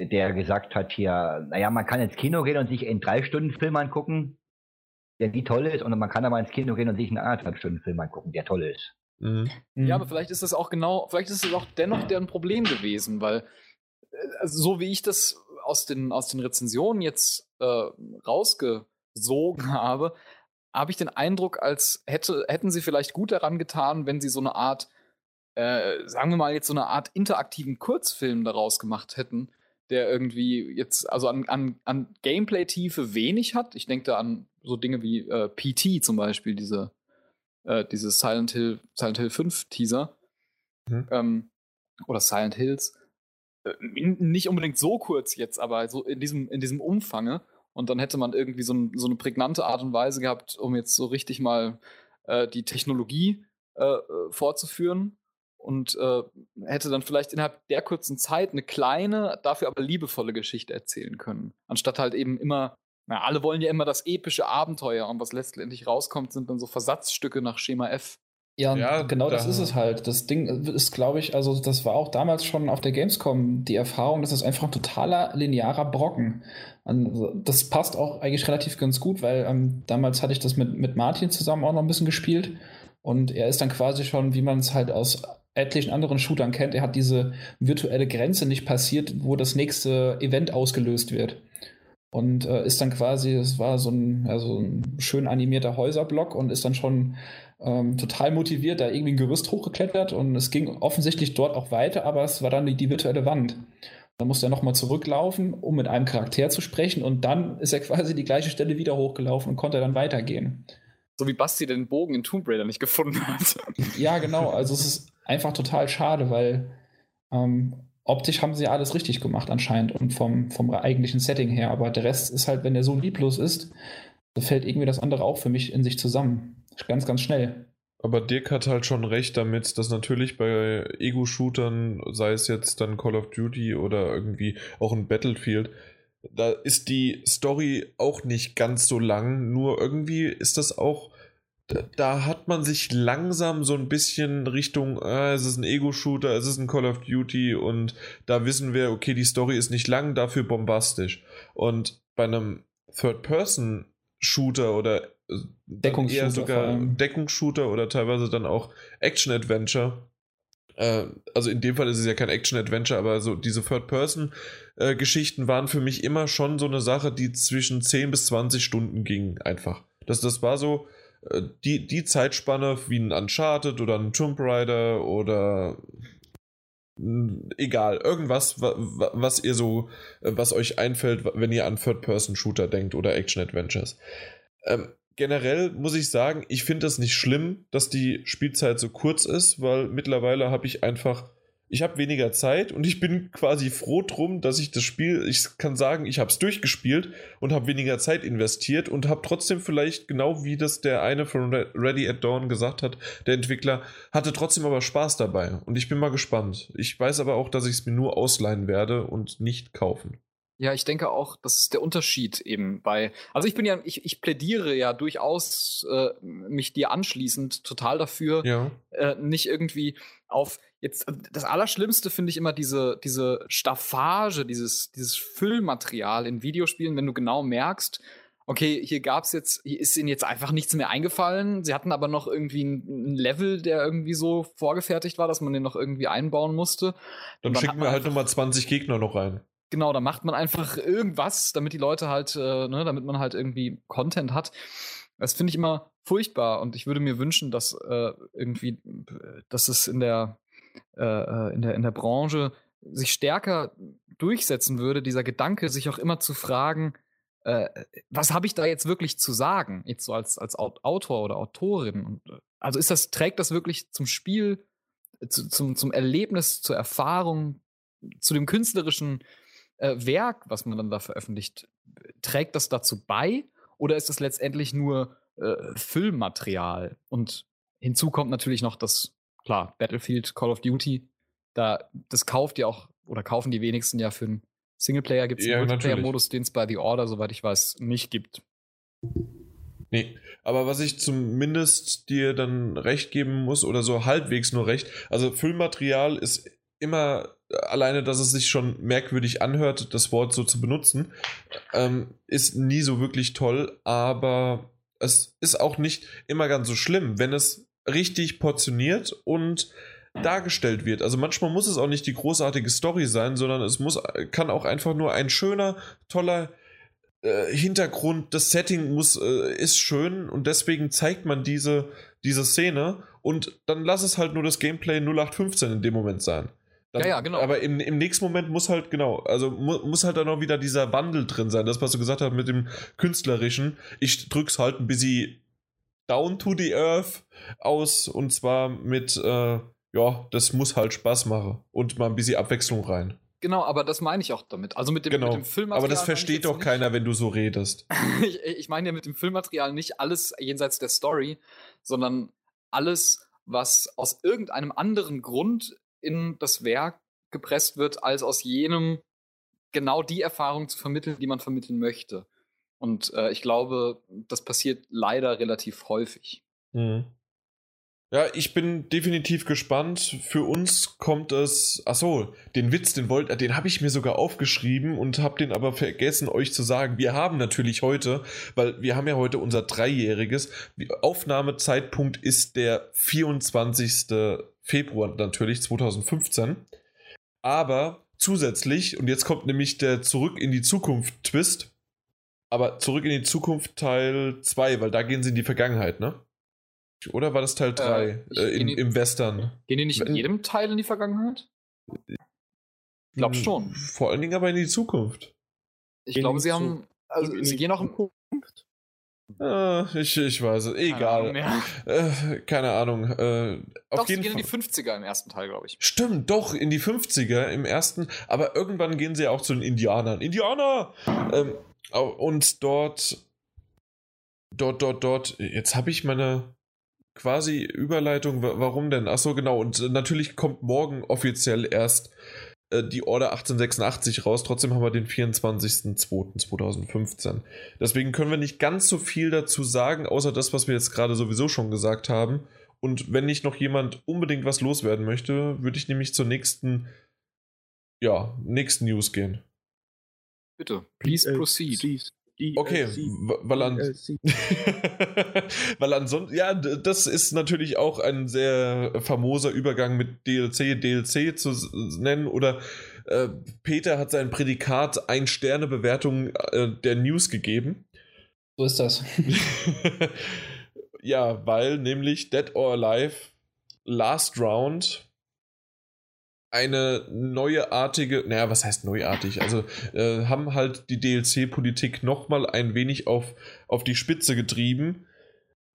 der gesagt hat hier, naja, man kann ins Kino gehen und sich einen drei Stunden Film angucken, der wie toll ist, und man kann aber ins Kino gehen und sich einen anderthalb Stunden Film angucken, der toll ist. Mhm. Ja, aber vielleicht ist das auch genau, vielleicht ist es auch dennoch deren Problem gewesen, weil äh, also so wie ich das aus den, aus den Rezensionen jetzt äh, rausgesogen habe, habe ich den Eindruck, als hätte, hätten sie vielleicht gut daran getan, wenn sie so eine Art, äh, sagen wir mal jetzt so eine Art interaktiven Kurzfilm daraus gemacht hätten, der irgendwie jetzt, also an, an, an Gameplay-Tiefe wenig hat. Ich denke da an so Dinge wie äh, PT zum Beispiel, diese, äh, diese Silent Hill, Silent Hill 5 Teaser. Mhm. Ähm, oder Silent Hills. Äh, nicht unbedingt so kurz jetzt, aber so in diesem, in diesem Umfange. Und dann hätte man irgendwie so, ein, so eine prägnante Art und Weise gehabt, um jetzt so richtig mal äh, die Technologie äh, äh, vorzuführen und äh, hätte dann vielleicht innerhalb der kurzen Zeit eine kleine, dafür aber liebevolle Geschichte erzählen können. Anstatt halt eben immer, na, alle wollen ja immer das epische Abenteuer und was letztendlich rauskommt, sind dann so Versatzstücke nach Schema F. Ja, ja genau da das ist es halt. Das Ding ist, glaube ich, also das war auch damals schon auf der Gamescom die Erfahrung, das ist einfach ein totaler linearer Brocken. Und das passt auch eigentlich relativ ganz gut, weil ähm, damals hatte ich das mit, mit Martin zusammen auch noch ein bisschen gespielt. Und er ist dann quasi schon, wie man es halt aus etlichen anderen Shootern kennt, er hat diese virtuelle Grenze nicht passiert, wo das nächste Event ausgelöst wird. Und äh, ist dann quasi, es war so ein, also ein schön animierter Häuserblock und ist dann schon ähm, total motiviert, da irgendwie ein Gerüst hochgeklettert und es ging offensichtlich dort auch weiter, aber es war dann die, die virtuelle Wand. Dann musste er nochmal zurücklaufen, um mit einem Charakter zu sprechen und dann ist er quasi die gleiche Stelle wieder hochgelaufen und konnte dann weitergehen. So wie Basti den Bogen in Tomb Raider nicht gefunden hat. Ja, genau. Also es ist einfach total schade, weil ähm, optisch haben sie alles richtig gemacht anscheinend und vom, vom eigentlichen Setting her. Aber der Rest ist halt, wenn der so lieblos ist, da fällt irgendwie das andere auch für mich in sich zusammen. Ganz, ganz schnell. Aber Dirk hat halt schon recht damit, dass natürlich bei Ego-Shootern, sei es jetzt dann Call of Duty oder irgendwie auch ein Battlefield, da ist die Story auch nicht ganz so lang, nur irgendwie ist das auch da, hat man sich langsam so ein bisschen Richtung, äh, es ist ein Ego-Shooter, es ist ein Call of Duty und da wissen wir, okay, die Story ist nicht lang, dafür bombastisch. Und bei einem Third-Person-Shooter oder Deckungsshooter sogar Deckungsshooter oder teilweise dann auch Action-Adventure, äh, also in dem Fall ist es ja kein Action-Adventure, aber so diese Third-Person-Geschichten äh, waren für mich immer schon so eine Sache, die zwischen 10 bis 20 Stunden ging, einfach. Das, das war so, äh, die, die Zeitspanne wie ein Uncharted oder ein Tomb Raider oder egal, irgendwas, was ihr so, was euch einfällt, wenn ihr an Third-Person-Shooter denkt oder Action-Adventures. Ähm, generell muss ich sagen, ich finde es nicht schlimm, dass die Spielzeit so kurz ist, weil mittlerweile habe ich einfach ich habe weniger Zeit und ich bin quasi froh drum, dass ich das Spiel, ich kann sagen, ich habe es durchgespielt und habe weniger Zeit investiert und habe trotzdem vielleicht, genau wie das der eine von Ready at Dawn gesagt hat, der Entwickler, hatte trotzdem aber Spaß dabei und ich bin mal gespannt. Ich weiß aber auch, dass ich es mir nur ausleihen werde und nicht kaufen. Ja, ich denke auch, das ist der Unterschied eben bei. Also ich bin ja, ich, ich plädiere ja durchaus äh, mich dir anschließend total dafür, ja. äh, nicht irgendwie auf jetzt das Allerschlimmste finde ich immer diese, diese Staffage, dieses, dieses Füllmaterial in Videospielen, wenn du genau merkst, okay, hier gab's jetzt, hier ist ihnen jetzt einfach nichts mehr eingefallen. Sie hatten aber noch irgendwie ein Level, der irgendwie so vorgefertigt war, dass man den noch irgendwie einbauen musste. Dann, dann schicken wir halt nochmal 20 Gegner noch rein. Genau, da macht man einfach irgendwas, damit die Leute halt, äh, ne, damit man halt irgendwie Content hat. Das finde ich immer furchtbar und ich würde mir wünschen, dass äh, irgendwie, dass es in der, äh, äh, in der, in der Branche sich stärker durchsetzen würde, dieser Gedanke, sich auch immer zu fragen, äh, was habe ich da jetzt wirklich zu sagen, jetzt so als, als Autor oder Autorin? Und, äh, also ist das, trägt das wirklich zum Spiel, zu, zum, zum Erlebnis, zur Erfahrung, zu dem künstlerischen äh, Werk, was man dann da veröffentlicht, trägt das dazu bei? Oder ist das letztendlich nur äh, Füllmaterial? Und hinzu kommt natürlich noch das, klar, Battlefield, Call of Duty, da, das kauft ja auch, oder kaufen die wenigsten ja für einen Singleplayer. Gibt es ja, einen Multiplayer-Modus, den es bei The Order, soweit ich weiß, nicht gibt. Nee, aber was ich zumindest dir dann recht geben muss, oder so halbwegs nur recht, also Füllmaterial ist immer alleine, dass es sich schon merkwürdig anhört, das Wort so zu benutzen, ähm, ist nie so wirklich toll, aber es ist auch nicht immer ganz so schlimm, wenn es richtig portioniert und dargestellt wird. Also manchmal muss es auch nicht die großartige Story sein, sondern es muss, kann auch einfach nur ein schöner, toller äh, Hintergrund, das Setting muss, äh, ist schön und deswegen zeigt man diese, diese Szene und dann lass es halt nur das Gameplay 0815 in dem Moment sein. Dann, ja, ja, genau. Aber im, im nächsten Moment muss halt, genau, also mu muss halt dann auch wieder dieser Wandel drin sein. Das, was du gesagt hast mit dem Künstlerischen. Ich drück's halt ein bisschen down to the earth aus und zwar mit, äh, ja, das muss halt Spaß machen und mal ein bisschen Abwechslung rein. Genau, aber das meine ich auch damit. Also mit dem, genau. mit dem Filmmaterial. Aber das versteht doch keiner, wenn du so redest. ich, ich meine ja mit dem Filmmaterial nicht alles jenseits der Story, sondern alles, was aus irgendeinem anderen Grund in das Werk gepresst wird, als aus jenem genau die Erfahrung zu vermitteln, die man vermitteln möchte. Und äh, ich glaube, das passiert leider relativ häufig. Mhm. Ja, ich bin definitiv gespannt. Für uns kommt es. Achso, den Witz, den wollt, den habe ich mir sogar aufgeschrieben und habe den aber vergessen, euch zu sagen. Wir haben natürlich heute, weil wir haben ja heute unser Dreijähriges. Aufnahmezeitpunkt ist der 24. Februar natürlich 2015. Aber zusätzlich, und jetzt kommt nämlich der Zurück in die Zukunft Twist, aber Zurück in die Zukunft Teil 2, weil da gehen sie in die Vergangenheit, ne? Oder war das Teil 3 äh, äh, in, im Western? Gehen die nicht in jedem Teil in die Vergangenheit? Ich glaube schon. Vor allen Dingen aber in die Zukunft. Ich glaube, sie haben. Also, sie gehen auch im. Ah, ich, ich weiß es. Egal. Keine Ahnung. Äh, keine Ahnung. Äh, auf doch, jeden sie gehen Fall. in die 50er im ersten Teil, glaube ich. Stimmt, doch, in die 50er im ersten. Aber irgendwann gehen sie ja auch zu den Indianern. Indianer! Ähm, und dort. Dort, dort, dort. Jetzt habe ich meine quasi Überleitung. Warum denn? Achso, genau. Und natürlich kommt morgen offiziell erst äh, die Order 1886 raus. Trotzdem haben wir den 24.02.2015. Deswegen können wir nicht ganz so viel dazu sagen, außer das, was wir jetzt gerade sowieso schon gesagt haben. Und wenn nicht noch jemand unbedingt was loswerden möchte, würde ich nämlich zur nächsten, ja, nächsten News gehen. Bitte, please proceed. Please. Okay, weil, an weil ansonsten, ja, das ist natürlich auch ein sehr famoser Übergang mit DLC, DLC zu nennen oder äh, Peter hat sein Prädikat ein Sterne Bewertung äh, der News gegeben. So ist das. ja, weil nämlich Dead or Alive Last Round eine neuartige, naja, was heißt neuartig? Also äh, haben halt die DLC-Politik nochmal ein wenig auf, auf die Spitze getrieben.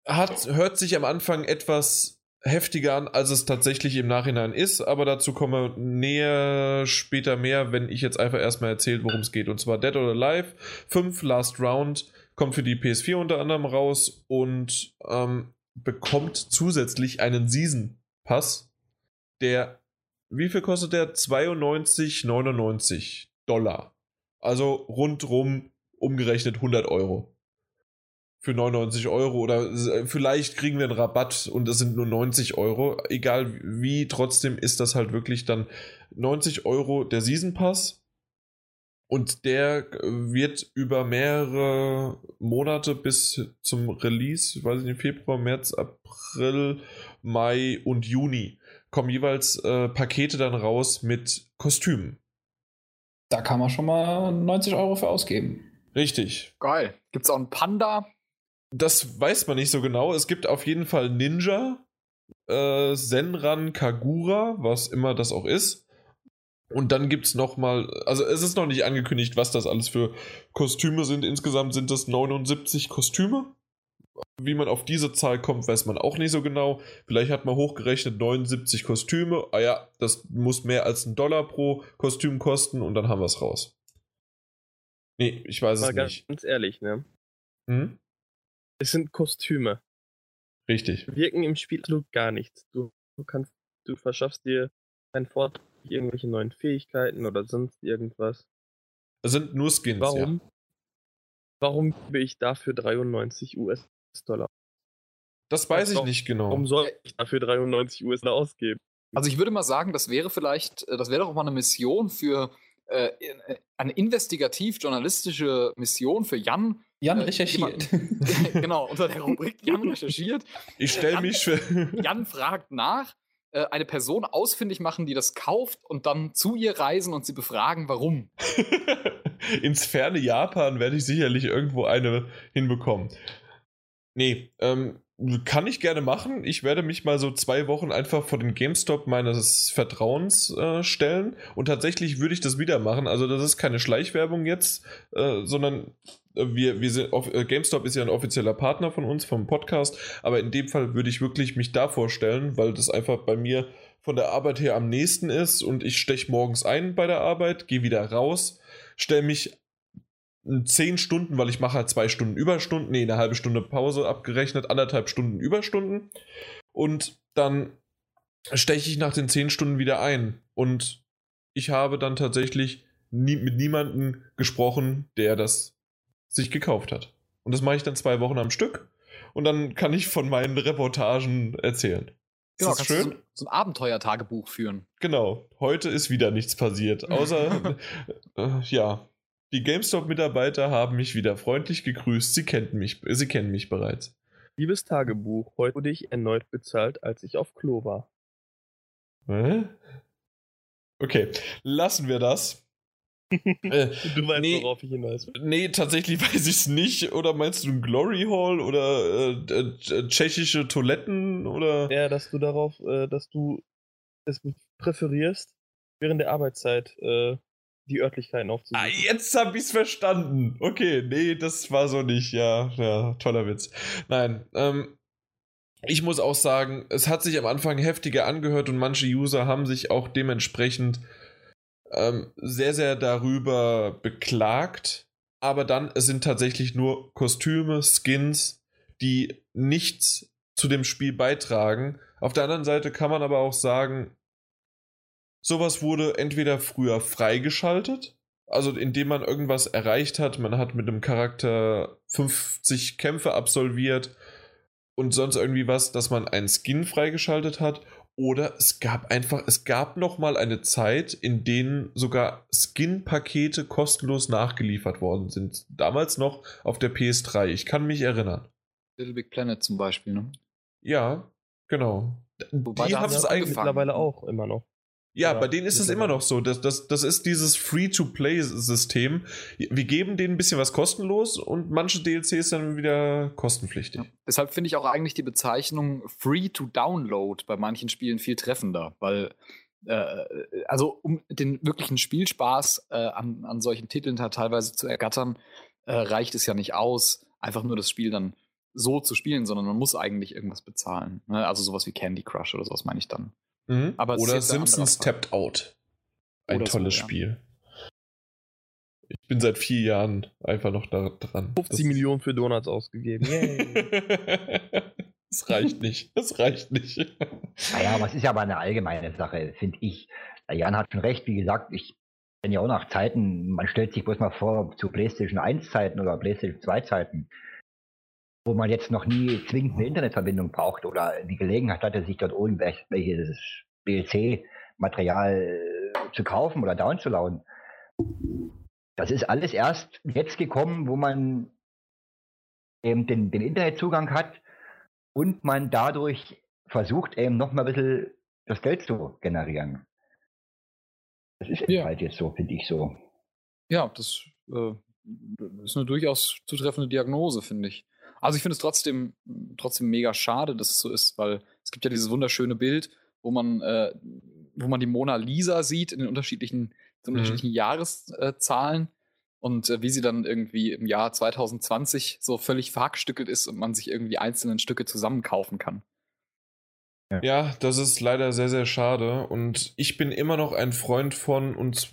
Hat, hört sich am Anfang etwas heftiger an, als es tatsächlich im Nachhinein ist, aber dazu kommen wir näher später mehr, wenn ich jetzt einfach erstmal erzähle, worum es geht. Und zwar Dead or Alive 5 Last Round kommt für die PS4 unter anderem raus und ähm, bekommt zusätzlich einen Season Pass, der wie viel kostet der? 92,99 Dollar. Also rundrum umgerechnet 100 Euro für 99 Euro oder äh, vielleicht kriegen wir einen Rabatt und es sind nur 90 Euro. Egal wie, trotzdem ist das halt wirklich dann 90 Euro der Season Pass und der wird über mehrere Monate bis zum Release, weiß ich nicht, Februar, März, April, Mai und Juni kommen jeweils äh, Pakete dann raus mit Kostümen. Da kann man schon mal 90 Euro für ausgeben. Richtig. Geil. Gibt es auch einen Panda? Das weiß man nicht so genau. Es gibt auf jeden Fall Ninja, äh, Senran Kagura, was immer das auch ist. Und dann gibt es nochmal, also es ist noch nicht angekündigt, was das alles für Kostüme sind. Insgesamt sind es 79 Kostüme. Wie man auf diese Zahl kommt, weiß man auch nicht so genau. Vielleicht hat man hochgerechnet 79 Kostüme. Ah ja, das muss mehr als ein Dollar pro Kostüm kosten und dann haben wir es raus. Nee, ich weiß Mal es ganz, nicht. Ganz ehrlich, ne? Hm? Es sind Kostüme. Richtig. Wirken im Spiel absolut gar nichts. Du, du kannst, du verschaffst dir einen Vorteil, irgendwelche neuen Fähigkeiten oder sonst irgendwas. Es sind nur Skins, Warum? ja. Warum gebe ich dafür 93 US-Dollar? Das weiß ich nicht genau. Warum soll ich dafür 93 US-Dollar ausgeben? Also ich würde mal sagen, das wäre vielleicht, äh, das wäre doch mal eine Mission für äh, äh eine investigativ-journalistische Mission für Jan, Jan äh, recherchiert. genau, unter der Rubrik Jan recherchiert. Ich stelle mich für. Jan fragt nach, äh, eine Person ausfindig machen, die das kauft und dann zu ihr reisen und sie befragen, warum. Ins ferne Japan werde ich sicherlich irgendwo eine hinbekommen. Nee, ähm, kann ich gerne machen. Ich werde mich mal so zwei Wochen einfach vor den GameStop meines Vertrauens äh, stellen und tatsächlich würde ich das wieder machen. Also das ist keine Schleichwerbung jetzt, äh, sondern wir, wir sind, äh, GameStop ist ja ein offizieller Partner von uns, vom Podcast, aber in dem Fall würde ich wirklich mich da vorstellen, weil das einfach bei mir von der Arbeit her am nächsten ist und ich steche morgens ein bei der Arbeit, gehe wieder raus, stelle mich zehn Stunden, weil ich mache halt zwei Stunden Überstunden, nee, eine halbe Stunde Pause abgerechnet, anderthalb Stunden Überstunden und dann steche ich nach den zehn Stunden wieder ein und ich habe dann tatsächlich nie, mit niemandem gesprochen, der das sich gekauft hat. Und das mache ich dann zwei Wochen am Stück und dann kann ich von meinen Reportagen erzählen. Genau, ist das schön? So, so, ein Abenteuertagebuch führen. Genau, heute ist wieder nichts passiert, außer äh, ja, die GameStop-Mitarbeiter haben mich wieder freundlich gegrüßt. Sie kennen mich, sie kennen mich bereits. Liebes Tagebuch, heute wurde ich erneut bezahlt, als ich auf Klo war. Hä? Okay, lassen wir das. Äh, du weißt, nee, worauf ich hinaus will. Nee, tatsächlich weiß ich es nicht. Oder meinst du ein Glory Hall oder äh, äh, tschechische Toiletten oder? Ja, dass du darauf, äh, dass du es präferierst, während der Arbeitszeit äh, die Örtlichkeiten aufzusuchen. Ah, jetzt hab ich's verstanden. Okay, nee, das war so nicht. Ja, ja, toller Witz. Nein, ähm, ich muss auch sagen, es hat sich am Anfang heftiger angehört und manche User haben sich auch dementsprechend ähm, sehr, sehr darüber beklagt. Aber dann, es sind tatsächlich nur Kostüme, Skins, die nichts zu dem Spiel beitragen. Auf der anderen Seite kann man aber auch sagen, sowas wurde entweder früher freigeschaltet, also indem man irgendwas erreicht hat, man hat mit einem Charakter 50 Kämpfe absolviert und sonst irgendwie was, dass man einen Skin freigeschaltet hat oder es gab einfach, es gab noch mal eine Zeit, in denen sogar Skin-Pakete kostenlos nachgeliefert worden sind. Damals noch auf der PS3. Ich kann mich erinnern. Little Big Planet zum Beispiel, ne? Ja, genau. Wobei Die haben es eigentlich mittlerweile auch immer noch. Ja, bei denen ist es immer noch so. Das, das, das ist dieses Free-to-Play-System. Wir geben denen ein bisschen was kostenlos und manche DLCs dann wieder kostenpflichtig. Ja. Deshalb finde ich auch eigentlich die Bezeichnung Free-to-Download bei manchen Spielen viel treffender, weil äh, also um den wirklichen Spielspaß äh, an, an solchen Titeln teilweise zu ergattern, äh, reicht es ja nicht aus, einfach nur das Spiel dann so zu spielen, sondern man muss eigentlich irgendwas bezahlen. Ne? Also sowas wie Candy Crush oder sowas meine ich dann. Mhm. Oder Simpsons. Tapped Out. Ein Oder so, tolles ja. Spiel. Ich bin seit vier Jahren einfach noch da dran. 50 Millionen für Donuts ausgegeben. Yay. Das reicht nicht. Das reicht nicht. Naja, aber es ist ja aber eine allgemeine Sache, finde ich. Der Jan hat schon recht, wie gesagt, ich kenne ja auch nach Zeiten, man stellt sich bloß mal vor, zu PlayStation 1 Zeiten oder PlayStation 2 Zeiten, wo man jetzt noch nie zwingend eine Internetverbindung braucht oder die Gelegenheit hatte, sich dort irgendwelches DLC-Material äh, zu kaufen oder downzuladen. Das ist alles erst jetzt gekommen, wo man eben den, den Internetzugang hat und man dadurch versucht, eben noch mal ein bisschen das Geld zu generieren. Das ist Ja. halt jetzt so, finde ich so. Ja, das äh, ist eine durchaus zutreffende Diagnose, finde ich. Also ich finde es trotzdem, trotzdem mega schade, dass es so ist, weil es gibt ja dieses wunderschöne Bild, wo man, äh, wo man die Mona Lisa sieht in den unterschiedlichen, den Mhm. unterschiedlichen Jahreszahlen und äh, wie sie dann irgendwie im Jahr 2020 so völlig verhackstückelt ist und man sich irgendwie einzelne Stücke zusammenkaufen kann. Ja, das ist leider sehr, sehr schade. Und ich bin immer noch ein Freund von, und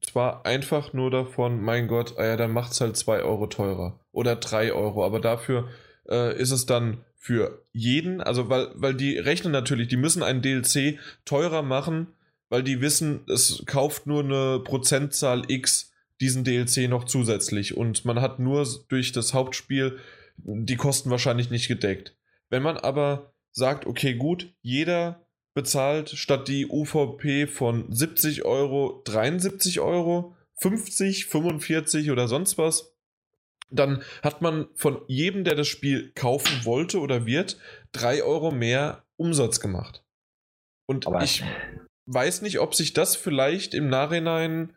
zwar einfach nur davon, mein Gott, ah ja, dann macht's halt 2 Euro teurer. Oder 3 Euro. Aber dafür äh, ist es dann für jeden, also weil, weil die rechnen natürlich, die müssen einen DLC teurer machen, weil die wissen, es kauft nur eine Prozentzahl X diesen DLC noch zusätzlich. Und man hat nur durch das Hauptspiel die Kosten wahrscheinlich nicht gedeckt. Wenn man aber sagt, okay, gut, jeder bezahlt statt die UVP von 70 Euro 73 Euro, 50, 45 oder sonst was, dann hat man von jedem, der das Spiel kaufen wollte oder wird, 3 Euro mehr Umsatz gemacht. Und Aber ich weiß nicht, ob sich das vielleicht im Nachhinein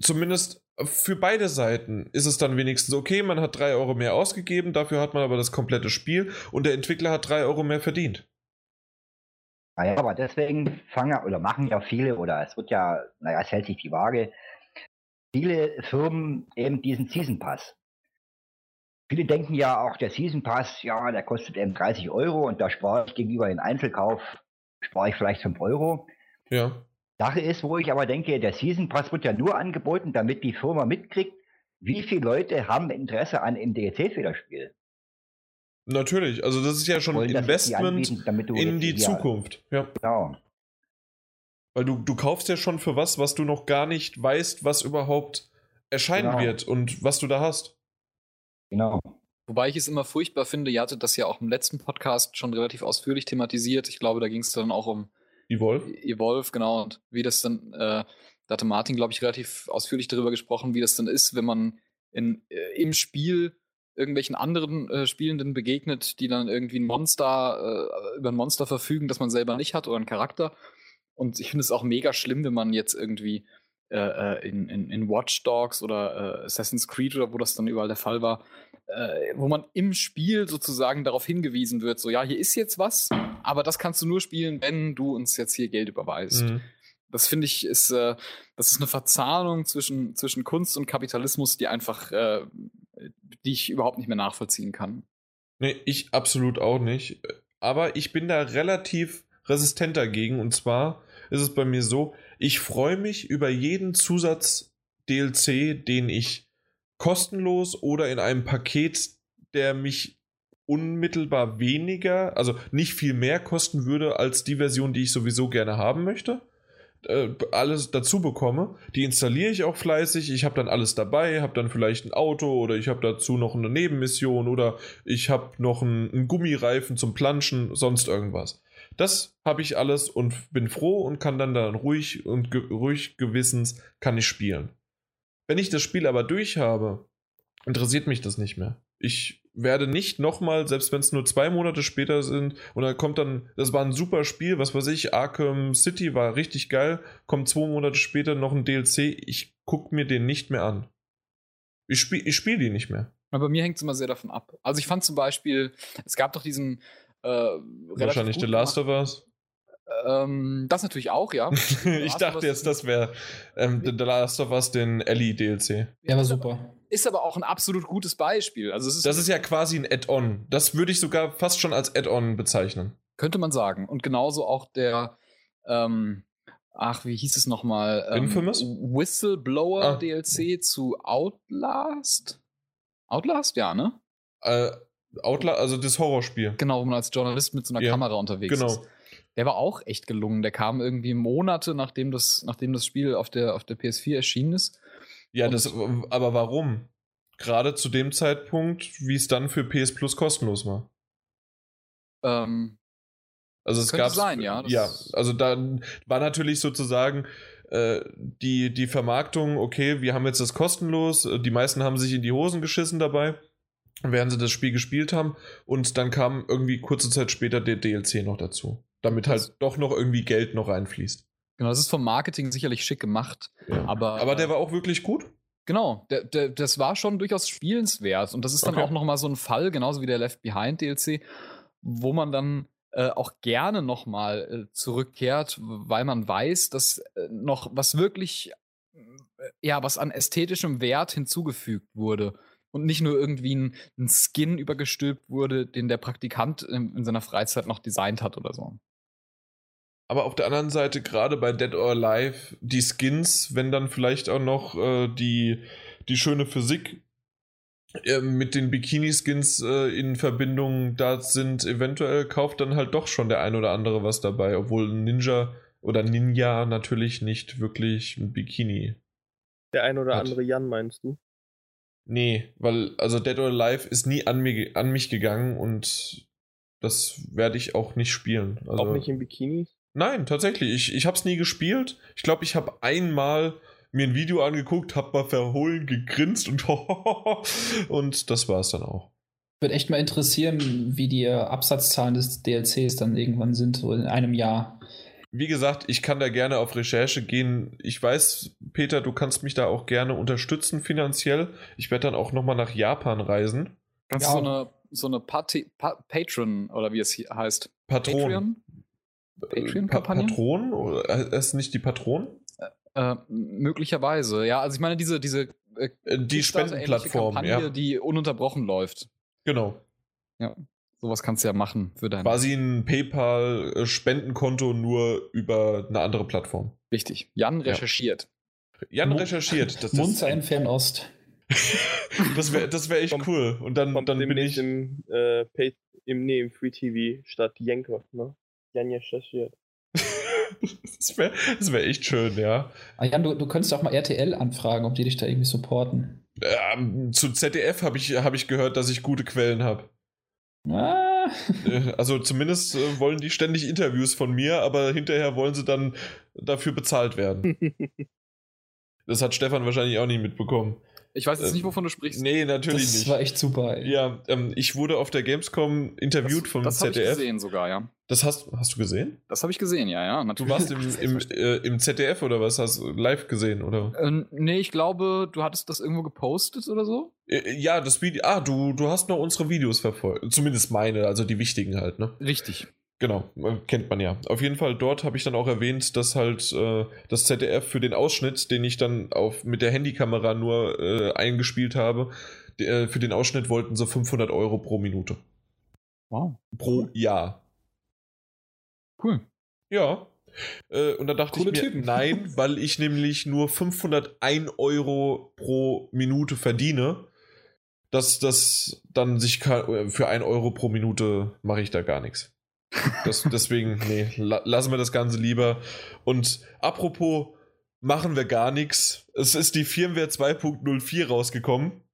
zumindest für beide Seiten ist es dann wenigstens okay, man hat 3 Euro mehr ausgegeben, dafür hat man aber das komplette Spiel und der Entwickler hat 3 Euro mehr verdient. Naja, aber deswegen fangen oder machen ja viele, oder es wird ja, naja, es hält sich die Waage, viele Firmen eben diesen Season Pass. Viele denken ja auch, der Season Pass, ja, der kostet eben 30 Euro und da spare ich gegenüber dem Einzelkauf, spare ich vielleicht 5 Euro. Ja. Sache ist, wo ich aber denke, der Season Pass wird ja nur angeboten, damit die Firma mitkriegt, wie viele Leute haben Interesse an dem DLC für das Spiel. Natürlich, also das ist ja schon ein Investment anbieten, damit du in die Zukunft. Ja. Genau. Weil du, du kaufst ja schon für was, was du noch gar nicht weißt, was überhaupt erscheinen Genau. wird und was du da hast. Genau. Wobei ich es immer furchtbar finde, ihr hattet das ja auch im letzten Podcast schon relativ ausführlich thematisiert. Ich glaube, da ging es dann auch um Evolve. Evolve, genau, und wie das dann, äh, da hatte Martin, glaube ich, relativ ausführlich darüber gesprochen, wie das dann ist, wenn man in, äh, im Spiel irgendwelchen anderen äh, Spielenden begegnet, die dann irgendwie ein Monster, äh, über ein Monster verfügen, das man selber nicht hat oder einen Charakter. Und ich finde es auch mega schlimm, wenn man jetzt irgendwie äh, äh, in, in, in Watch Dogs oder Assassin's Creed oder wo das dann überall der Fall war, äh, wo man im Spiel sozusagen darauf hingewiesen wird, so ja, hier ist jetzt was, aber das kannst du nur spielen, wenn du uns jetzt hier Geld überweist. Mhm. Das finde ich ist, äh, das ist eine Verzahnung zwischen, zwischen Kunst und Kapitalismus, die einfach, äh, die ich überhaupt nicht mehr nachvollziehen kann. Nee, ich absolut auch nicht. Aber ich bin da relativ resistent dagegen. Und zwar ist es bei mir so, ich freue mich über jeden Zusatz-DLC, den ich kostenlos oder in einem Paket, der mich unmittelbar weniger, also nicht viel mehr kosten würde als die Version, die ich sowieso gerne haben möchte, äh, alles dazu bekomme. Die installiere ich auch fleißig. Ich habe dann alles dabei, habe dann vielleicht ein Auto oder ich habe dazu noch eine Nebenmission oder ich habe noch einen, einen Gummireifen zum Planschen, sonst irgendwas. Das habe ich alles und bin froh und kann dann dann ruhig und ge ruhig gewissens kann ich spielen. Wenn ich das Spiel aber durch habe, interessiert mich das nicht mehr. Ich werde nicht nochmal, selbst wenn es nur zwei Monate später sind, und dann kommt dann, das war ein super Spiel, was weiß ich, Arkham City war richtig geil, kommt zwei Monate später noch ein DLC, ich gucke mir den nicht mehr an. Ich spiele ich spiel die nicht mehr. Aber bei mir hängt es immer sehr davon ab. Also ich fand zum Beispiel, es gab doch diesen äh, Wahrscheinlich The Last of Us. Ähm, das natürlich auch, ja. ich dachte jetzt, das wäre ähm, The Last of Us, den Ellie DLC. Ja, war super. Ist aber auch ein absolut gutes Beispiel. Also es ist, Das ist ja quasi ein Add-on. Das würde ich sogar fast schon als Add-on bezeichnen. könnte man sagen. Und genauso auch der, ähm, ach, wie hieß es nochmal? Ähm, Infamous? Whistleblower Ah. DLC zu Outlast? Outlast, ja, ne? Äh, Outla also das Horrorspiel. Genau, wo man als Journalist mit so einer Ja, Kamera unterwegs genau. ist. Der war auch echt gelungen. Der kam irgendwie Monate, nachdem das, nachdem das Spiel auf der, auf der PS4 erschienen ist. Ja, Und- das, aber warum? Gerade zu dem Zeitpunkt, wie es dann für PS Plus kostenlos war. Ähm, Also es gab sein, ja, ja, also da war natürlich sozusagen äh, die, die Vermarktung, okay, wir haben jetzt das kostenlos, äh, die meisten haben sich in die Hosen geschissen dabei, während sie das Spiel gespielt haben und dann kam irgendwie kurze Zeit später der DLC noch dazu, damit halt doch noch irgendwie Geld noch reinfließt. genau, das ist vom Marketing sicherlich schick gemacht. Ja. Aber, Aber der war auch wirklich gut. Genau, der, der, das war schon durchaus spielenswert. Und das ist dann Okay. auch nochmal so ein Fall, genauso wie der Left Behind DLC, wo man dann äh, auch gerne nochmal äh, zurückkehrt, weil man weiß, dass äh, noch was wirklich, äh, ja, was an ästhetischem Wert hinzugefügt wurde. Und nicht nur irgendwie ein, ein Skin übergestülpt wurde, den der Praktikant in, in seiner Freizeit noch designt hat oder so. Aber auf der anderen Seite, gerade bei Dead or Alive, die Skins, wenn dann vielleicht auch noch äh, die, die schöne Physik äh, mit den Bikini-Skins äh, in Verbindung da sind, eventuell kauft dann halt doch schon der ein oder andere was dabei, obwohl Ninja oder Ninja natürlich nicht wirklich ein Bikini. Der ein oder Hat. andere Jan, meinst du? Nee, weil, also Dead or Alive ist nie an, mir, an mich gegangen und das werde ich auch nicht spielen. Also, Auch nicht in Bikinis? Nein, tatsächlich. Ich, ich habe es nie gespielt. Ich glaube, ich habe einmal mir ein Video angeguckt, habe mal verhohlen gegrinst und und das war es dann auch. Würde echt mal interessieren, wie die äh, Absatzzahlen des DLCs dann irgendwann sind, so in einem Jahr. Wie gesagt, ich kann da gerne auf Recherche gehen. Ich weiß, Peter, du kannst mich da auch gerne unterstützen finanziell. Ich werde dann auch nochmal nach Japan reisen. Kannst Ja. du so eine, so eine Pati pa Patron oder wie es hier heißt? Patron. Patreon? Äh, Patreon-Kampagne? Pa Patron? Oder äh, ist nicht die Patron? Äh, möglicherweise, ja. Also ich meine, diese, diese äh, Äh, Die Spendenplattform, Kampagne, ja. die ununterbrochen läuft. Genau. Sowas kannst du ja machen für dein. Quasi ein PayPal-Spendenkonto nur über eine andere Plattform. Richtig. Jan Ja. recherchiert. Jan Mu- recherchiert. Das, das, in Fernost. das wäre das wär echt Kommt- cool. Und dann, dann bin ich. im, äh, Pay, im, nee, im Free TV statt Jenke, ne? Jan recherchiert. das wäre das wär echt schön, ja. Ah, Jan, du, du könntest auch mal RTL anfragen, ob die dich da irgendwie supporten. Ähm, zu ZDF habe ich, hab ich gehört, dass ich gute Quellen habe. Ah. Äh, Also zumindest äh, wollen die ständig Interviews von mir, aber hinterher wollen sie dann dafür bezahlt werden. Das hat Stefan wahrscheinlich auch nicht mitbekommen. Ich weiß jetzt Äh, nicht, wovon du sprichst. Nee, natürlich Das nicht. war echt super. ey. Ja, ähm, ich wurde auf der Gamescom interviewt das, vom das habe ich ZDF. gesehen sogar, ja. Das hast, hast du gesehen? Das habe ich gesehen, ja, ja. Du Natürlich. warst im, im, äh, im ZDF oder was? Hast du live gesehen, oder? äh, nee, ich glaube, du hattest das irgendwo gepostet oder so. Äh, Ja, das Video. Ah, du, du hast noch unsere Videos verfolgt. Zumindest meine, also die wichtigen halt, ne? Richtig. Genau, äh, kennt man ja. Auf jeden Fall dort habe ich dann auch erwähnt, dass halt äh, das ZDF für den Ausschnitt, den ich dann auf, mit der Handykamera nur äh, eingespielt habe, d- äh, für den Ausschnitt wollten sie 500 Euro pro Minute. Wow. Pro Jahr. Cool. Ja. Äh, und da dachte Coole ich mir, Typen. nein, weil ich nämlich nur 501 Euro pro Minute verdiene, dass das dann sich äh, für 1 Euro pro Minute mache ich da gar nichts. Das, deswegen, nee, la lassen wir das Ganze lieber. Und apropos, machen wir gar nichts. Es ist die Firmware 2.04 rausgekommen.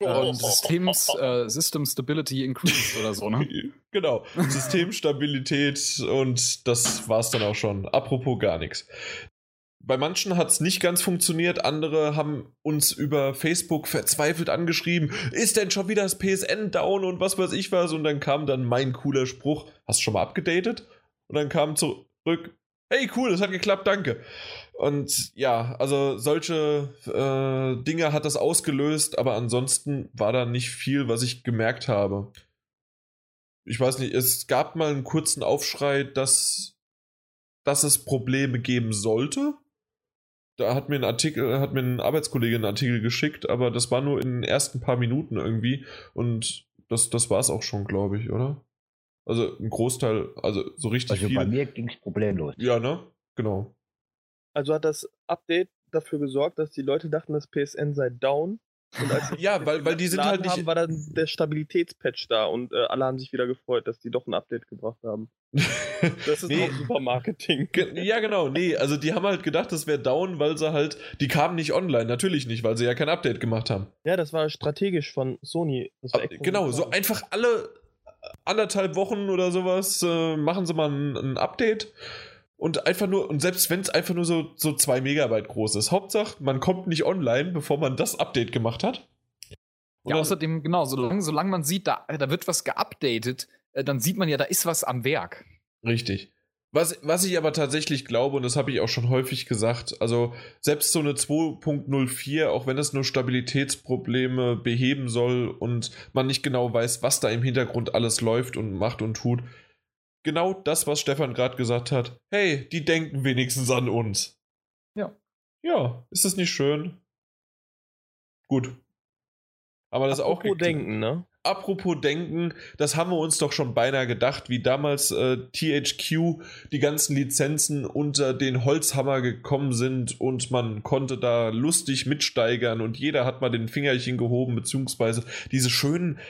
Ähm, Systems, äh, System Stability Increased oder so, ne? Genau, Systemstabilität und das war's dann auch schon. Apropos gar nichts. Bei manchen hat es nicht ganz funktioniert, andere haben uns über Facebook verzweifelt angeschrieben, ist denn schon wieder das PSN down und was weiß ich was und dann kam dann mein cooler Spruch, hast du schon mal abgedatet? Und dann kam zurück, hey cool, das hat geklappt, danke. Und ja, also solche äh, Dinge hat das ausgelöst, aber ansonsten war da nicht viel, was ich gemerkt habe ich weiß nicht, es gab mal einen kurzen Aufschrei, dass dass es Probleme geben sollte. Da hat mir ein Artikel, hat mir ein Arbeitskollege einen Artikel geschickt, aber das war nur in den ersten paar Minuten irgendwie und das, das war es auch schon, glaube ich, oder? Also ein Großteil, also so richtig Also viel. bei mir ging es problemlos. Ja, ne? Genau. Also hat das Update dafür gesorgt, dass die Leute dachten, das PSN sei down. Ja, weil- weil die sind halt nicht- Haben, war dann der Stabilitätspatch da und äh, alle haben sich wieder gefreut, dass die doch ein Update gebracht haben. Das ist Nee. auch super Marketing. Ja, genau. Nee, also die haben halt gedacht, das wäre down, weil sie halt, die kamen nicht online. Natürlich nicht, weil sie ja kein Update gemacht haben. Ja, das war strategisch von Sony. Genau, so einfach alle anderthalb Wochen oder sowas äh, machen sie mal ein, ein Update. Und einfach nur, und selbst wenn es einfach nur so, so zwei Megabyte groß ist, Hauptsache, man kommt nicht online, bevor man das Update gemacht hat. Und Ja, außerdem, genau, solange, solange man sieht, da, da wird was geupdatet, äh, dann sieht man ja, da ist was am Werk. Richtig. Was, was ich aber tatsächlich glaube, und das habe ich auch schon häufig gesagt, also selbst so eine 2.04, auch wenn es nur Stabilitätsprobleme beheben soll und man nicht genau weiß, was da im Hintergrund alles läuft und macht und tut, genau das, was Stefan gerade gesagt hat, hey, die denken wenigstens an uns. Ja. Ja, ist das nicht schön? Gut. Aber das auch Apropos geklärt. denken, ne? Apropos Denken, das haben wir uns doch schon beinahe gedacht, wie damals äh, THQ die ganzen Lizenzen unter den Holzhammer gekommen sind und man konnte da lustig mitsteigern und jeder hat mal den Fingerchen gehoben, beziehungsweise diese schönen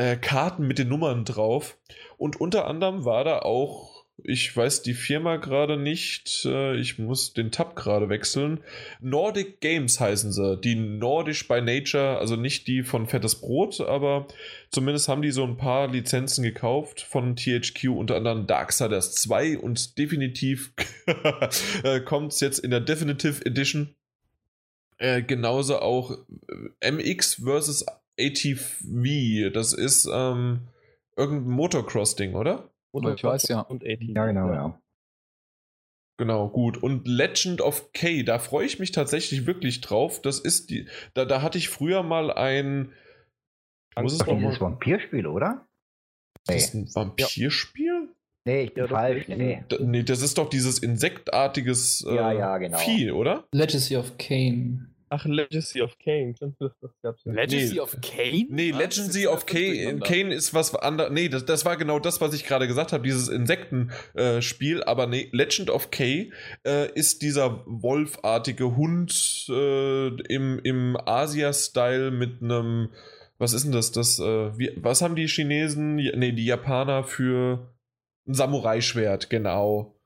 äh, Karten mit den Nummern drauf. Und unter anderem war da auch, ich weiß die Firma gerade nicht, äh, ich muss den Tab gerade wechseln. Nordic Games heißen sie, die Nordisch by Nature, also nicht die von Fettes Brot, aber Zumindest haben die so ein paar Lizenzen gekauft von THQ, unter anderem Darksiders 2 und definitiv kommt es jetzt in der Definitive Edition. Äh, genauso auch äh, MX vs. ATV. Das ist ähm, irgendein Motocross-Ding, oder? Oder Ich weiß, ja. Und 80. Ja, genau, ja. Genau, gut. Und Legend of K, da freue ich mich tatsächlich wirklich drauf. Das ist die. Da, da hatte ich früher mal ein. Muss es Doch noch dieses. Vampirspiel, oder? Das Nee. ist ein Vampirspiel? Nee, ich bin Ja, falsch. nee. Nee, das ist doch dieses insektartiges äh, Ja, ja, genau. Vieh, oder? Legacy of Kane. Ach, Legacy of Kane. Das, das gab's ja. Legacy Nee. of Kane? Nee, Was? Legacy of Kane. Kane ist was anderes. Nee, das, das war genau das, was ich gerade gesagt habe, dieses Insektenspiel. aber nee, Legend of K äh, ist dieser wolfartige Hund äh, im, im Asia-Style mit einem. Was ist denn das? das äh, wie, was haben die Chinesen? Nee, die Japaner für ein Samurai-Schwert, genau.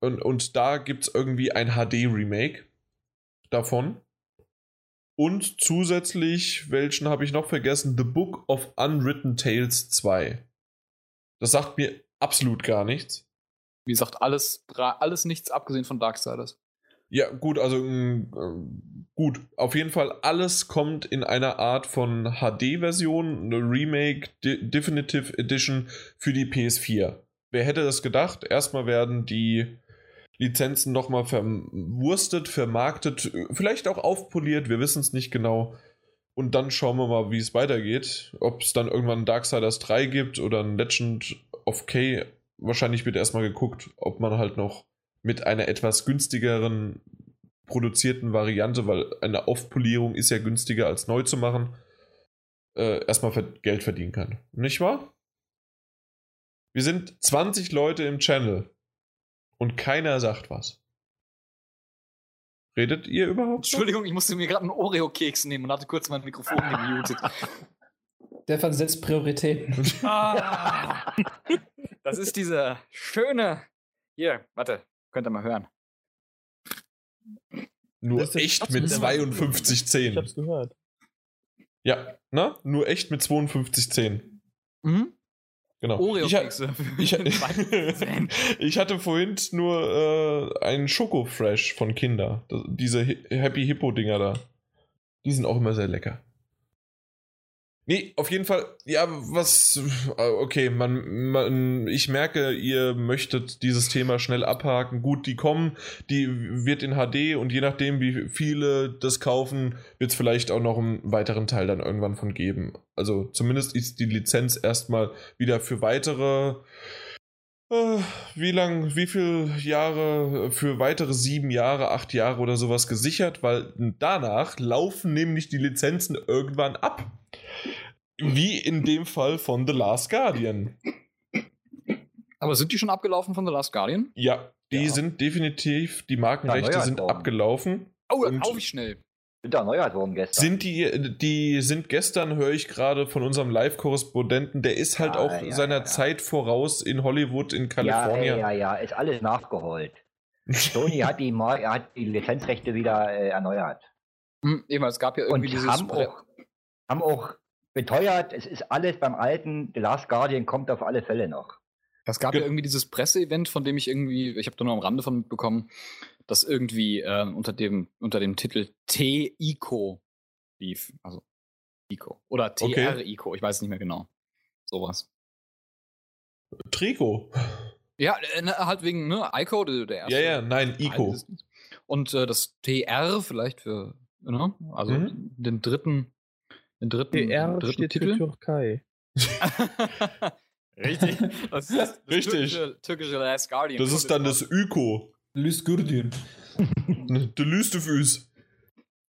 Und, und da gibt es irgendwie ein HD-Remake davon. Und zusätzlich, welchen habe ich noch vergessen? The Book of Unwritten Tales 2. Das sagt mir absolut gar nichts. Wie gesagt, alles, alles nichts abgesehen von Darksiders. Ja, gut, also mm, äh, gut. Auf jeden Fall, alles kommt in einer Art von HD-Version, eine Remake, De Definitive Edition für die PS4. Wer hätte das gedacht? Erstmal werden die Lizenzen nochmal verwurstet, vermarktet, vielleicht auch aufpoliert, wir wissen es nicht genau. Und dann schauen wir mal, wie es weitergeht. Ob es dann irgendwann Darksiders 3 gibt oder ein Legend of K. Wahrscheinlich wird erstmal geguckt, ob man halt noch mit einer etwas günstigeren produzierten Variante, weil eine Aufpolierung ist ja günstiger als neu zu machen, äh, erstmal Geld verdienen kann. Nicht wahr? Wir sind 20 Leute im Channel und keiner sagt was. Redet ihr überhaupt? Entschuldigung, ich musste mir gerade einen Oreo-Keks nehmen und hatte kurz mein Mikrofon gemutet. Stefan setzt Prioritäten. Ah, das ist dieser schöne. Hier, warte, könnt ihr mal hören. Nur echt mit mit der 52,10. Ich hab's gehört. Ja, na? Nur echt mit 52,10. Mhm. Genau. Ich, ha- Oreo-Kekse. ich, ich hatte vorhin nur äh, einen Schoko-Fresh von Kinder. Diese Happy Hippo-Dinger da. Die sind auch immer sehr lecker. Nee, auf jeden Fall, ja, was, okay, man, man, ich merke, ihr möchtet dieses Thema schnell abhaken. Gut, die kommen, die wird in HD und je nachdem, wie viele das kaufen, wird es vielleicht auch noch einen weiteren Teil dann irgendwann von geben. Also zumindest ist die Lizenz erstmal wieder für weitere wie lang, wie viele Jahre für weitere sieben Jahre, acht Jahre oder sowas gesichert, weil danach laufen nämlich die Lizenzen irgendwann ab. Wie in dem Fall von The Last Guardian. Aber sind die schon abgelaufen von The Last Guardian? Ja, die Ja. sind definitiv, die Markenrechte sind abgelaufen. Oh, auf ich schnell. Sind da erneuert worden gestern. Sind die, die sind gestern, höre ich gerade von unserem Live-Korrespondenten, der ist halt Ja, auch ja, seiner ja. Zeit voraus in Hollywood, in ja, Kalifornien. ja, ja, ist alles nachgeholt. Sony hat die, Mar er hat die Lizenzrechte wieder äh, erneuert. Hm, eben, es gab ja Und irgendwie dieses. haben auch, haben auch beteuert, es ist alles beim alten. The Last Guardian kommt auf alle Fälle noch. Es gab Ge- ja irgendwie dieses Presseevent, von dem ich irgendwie, ich habe da nur am Rande von mitbekommen, das irgendwie ähm, unter, dem, unter dem Titel T-ICO lief. Also ICO. Oder Okay. TR-ICO, ich weiß nicht mehr genau. Sowas. Trico. Ja, äh, ne, halt wegen, ne, ICO, der, der erste. Ja, ja, nein, Ico. Und äh, das TR vielleicht für, ne, also Mhm. den dritten, den dritten, PR dritten steht Titel. für Türkei. Richtig. Das ist das Richtig. Türkische, türkische Last Guardian. Das ist dann das Öko. Lys Gurdien. Der Lüste Füß.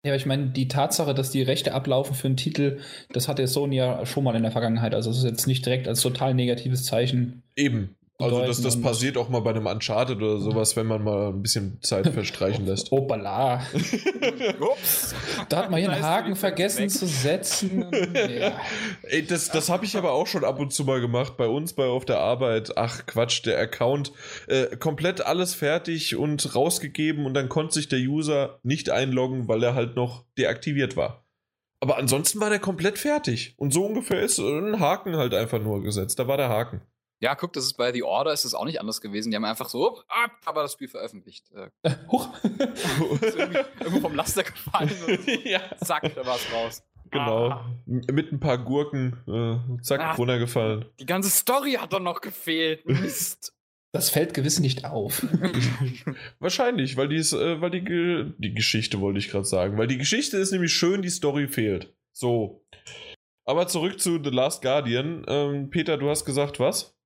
Ja, aber ich meine, die Tatsache, dass die Rechte ablaufen für einen Titel, das hatte Sony ja schon mal in der Vergangenheit. Also es ist jetzt nicht direkt als total negatives Zeichen. Eben. Also das, das passiert auch mal bei einem Uncharted oder sowas, wenn man mal ein bisschen Zeit verstreichen lässt. Opala. Ups. Da hat man hier einen Haken vergessen weg. zu setzen. Ja. Ey, das, das habe ich aber auch schon ab und zu mal gemacht bei uns bei auf der Arbeit. Ach Quatsch, der Account äh, komplett alles fertig und rausgegeben und dann konnte sich der User nicht einloggen, weil er halt noch deaktiviert war. Aber ansonsten war der komplett fertig. Und so ungefähr ist ein Haken halt einfach nur gesetzt. Da war der Haken. Ja, guck, das ist bei The Order ist es auch nicht anders gewesen. Die haben einfach so, ab, aber das Spiel veröffentlicht. Äh, Huch. irgendwo vom Laster gefallen und ja, zack, da war es raus. genau. Ah. Mit ein paar Gurken, äh, zack, Ah. runtergefallen. Die ganze Story hat doch noch gefehlt. Mist. Das fällt gewiss nicht auf. Wahrscheinlich, weil die ist, äh, weil die, Ge die Geschichte wollte ich gerade sagen, weil die Geschichte ist nämlich schön, die Story fehlt. So. Aber zurück zu The Last Guardian. Ähm, Peter, du hast gesagt, was?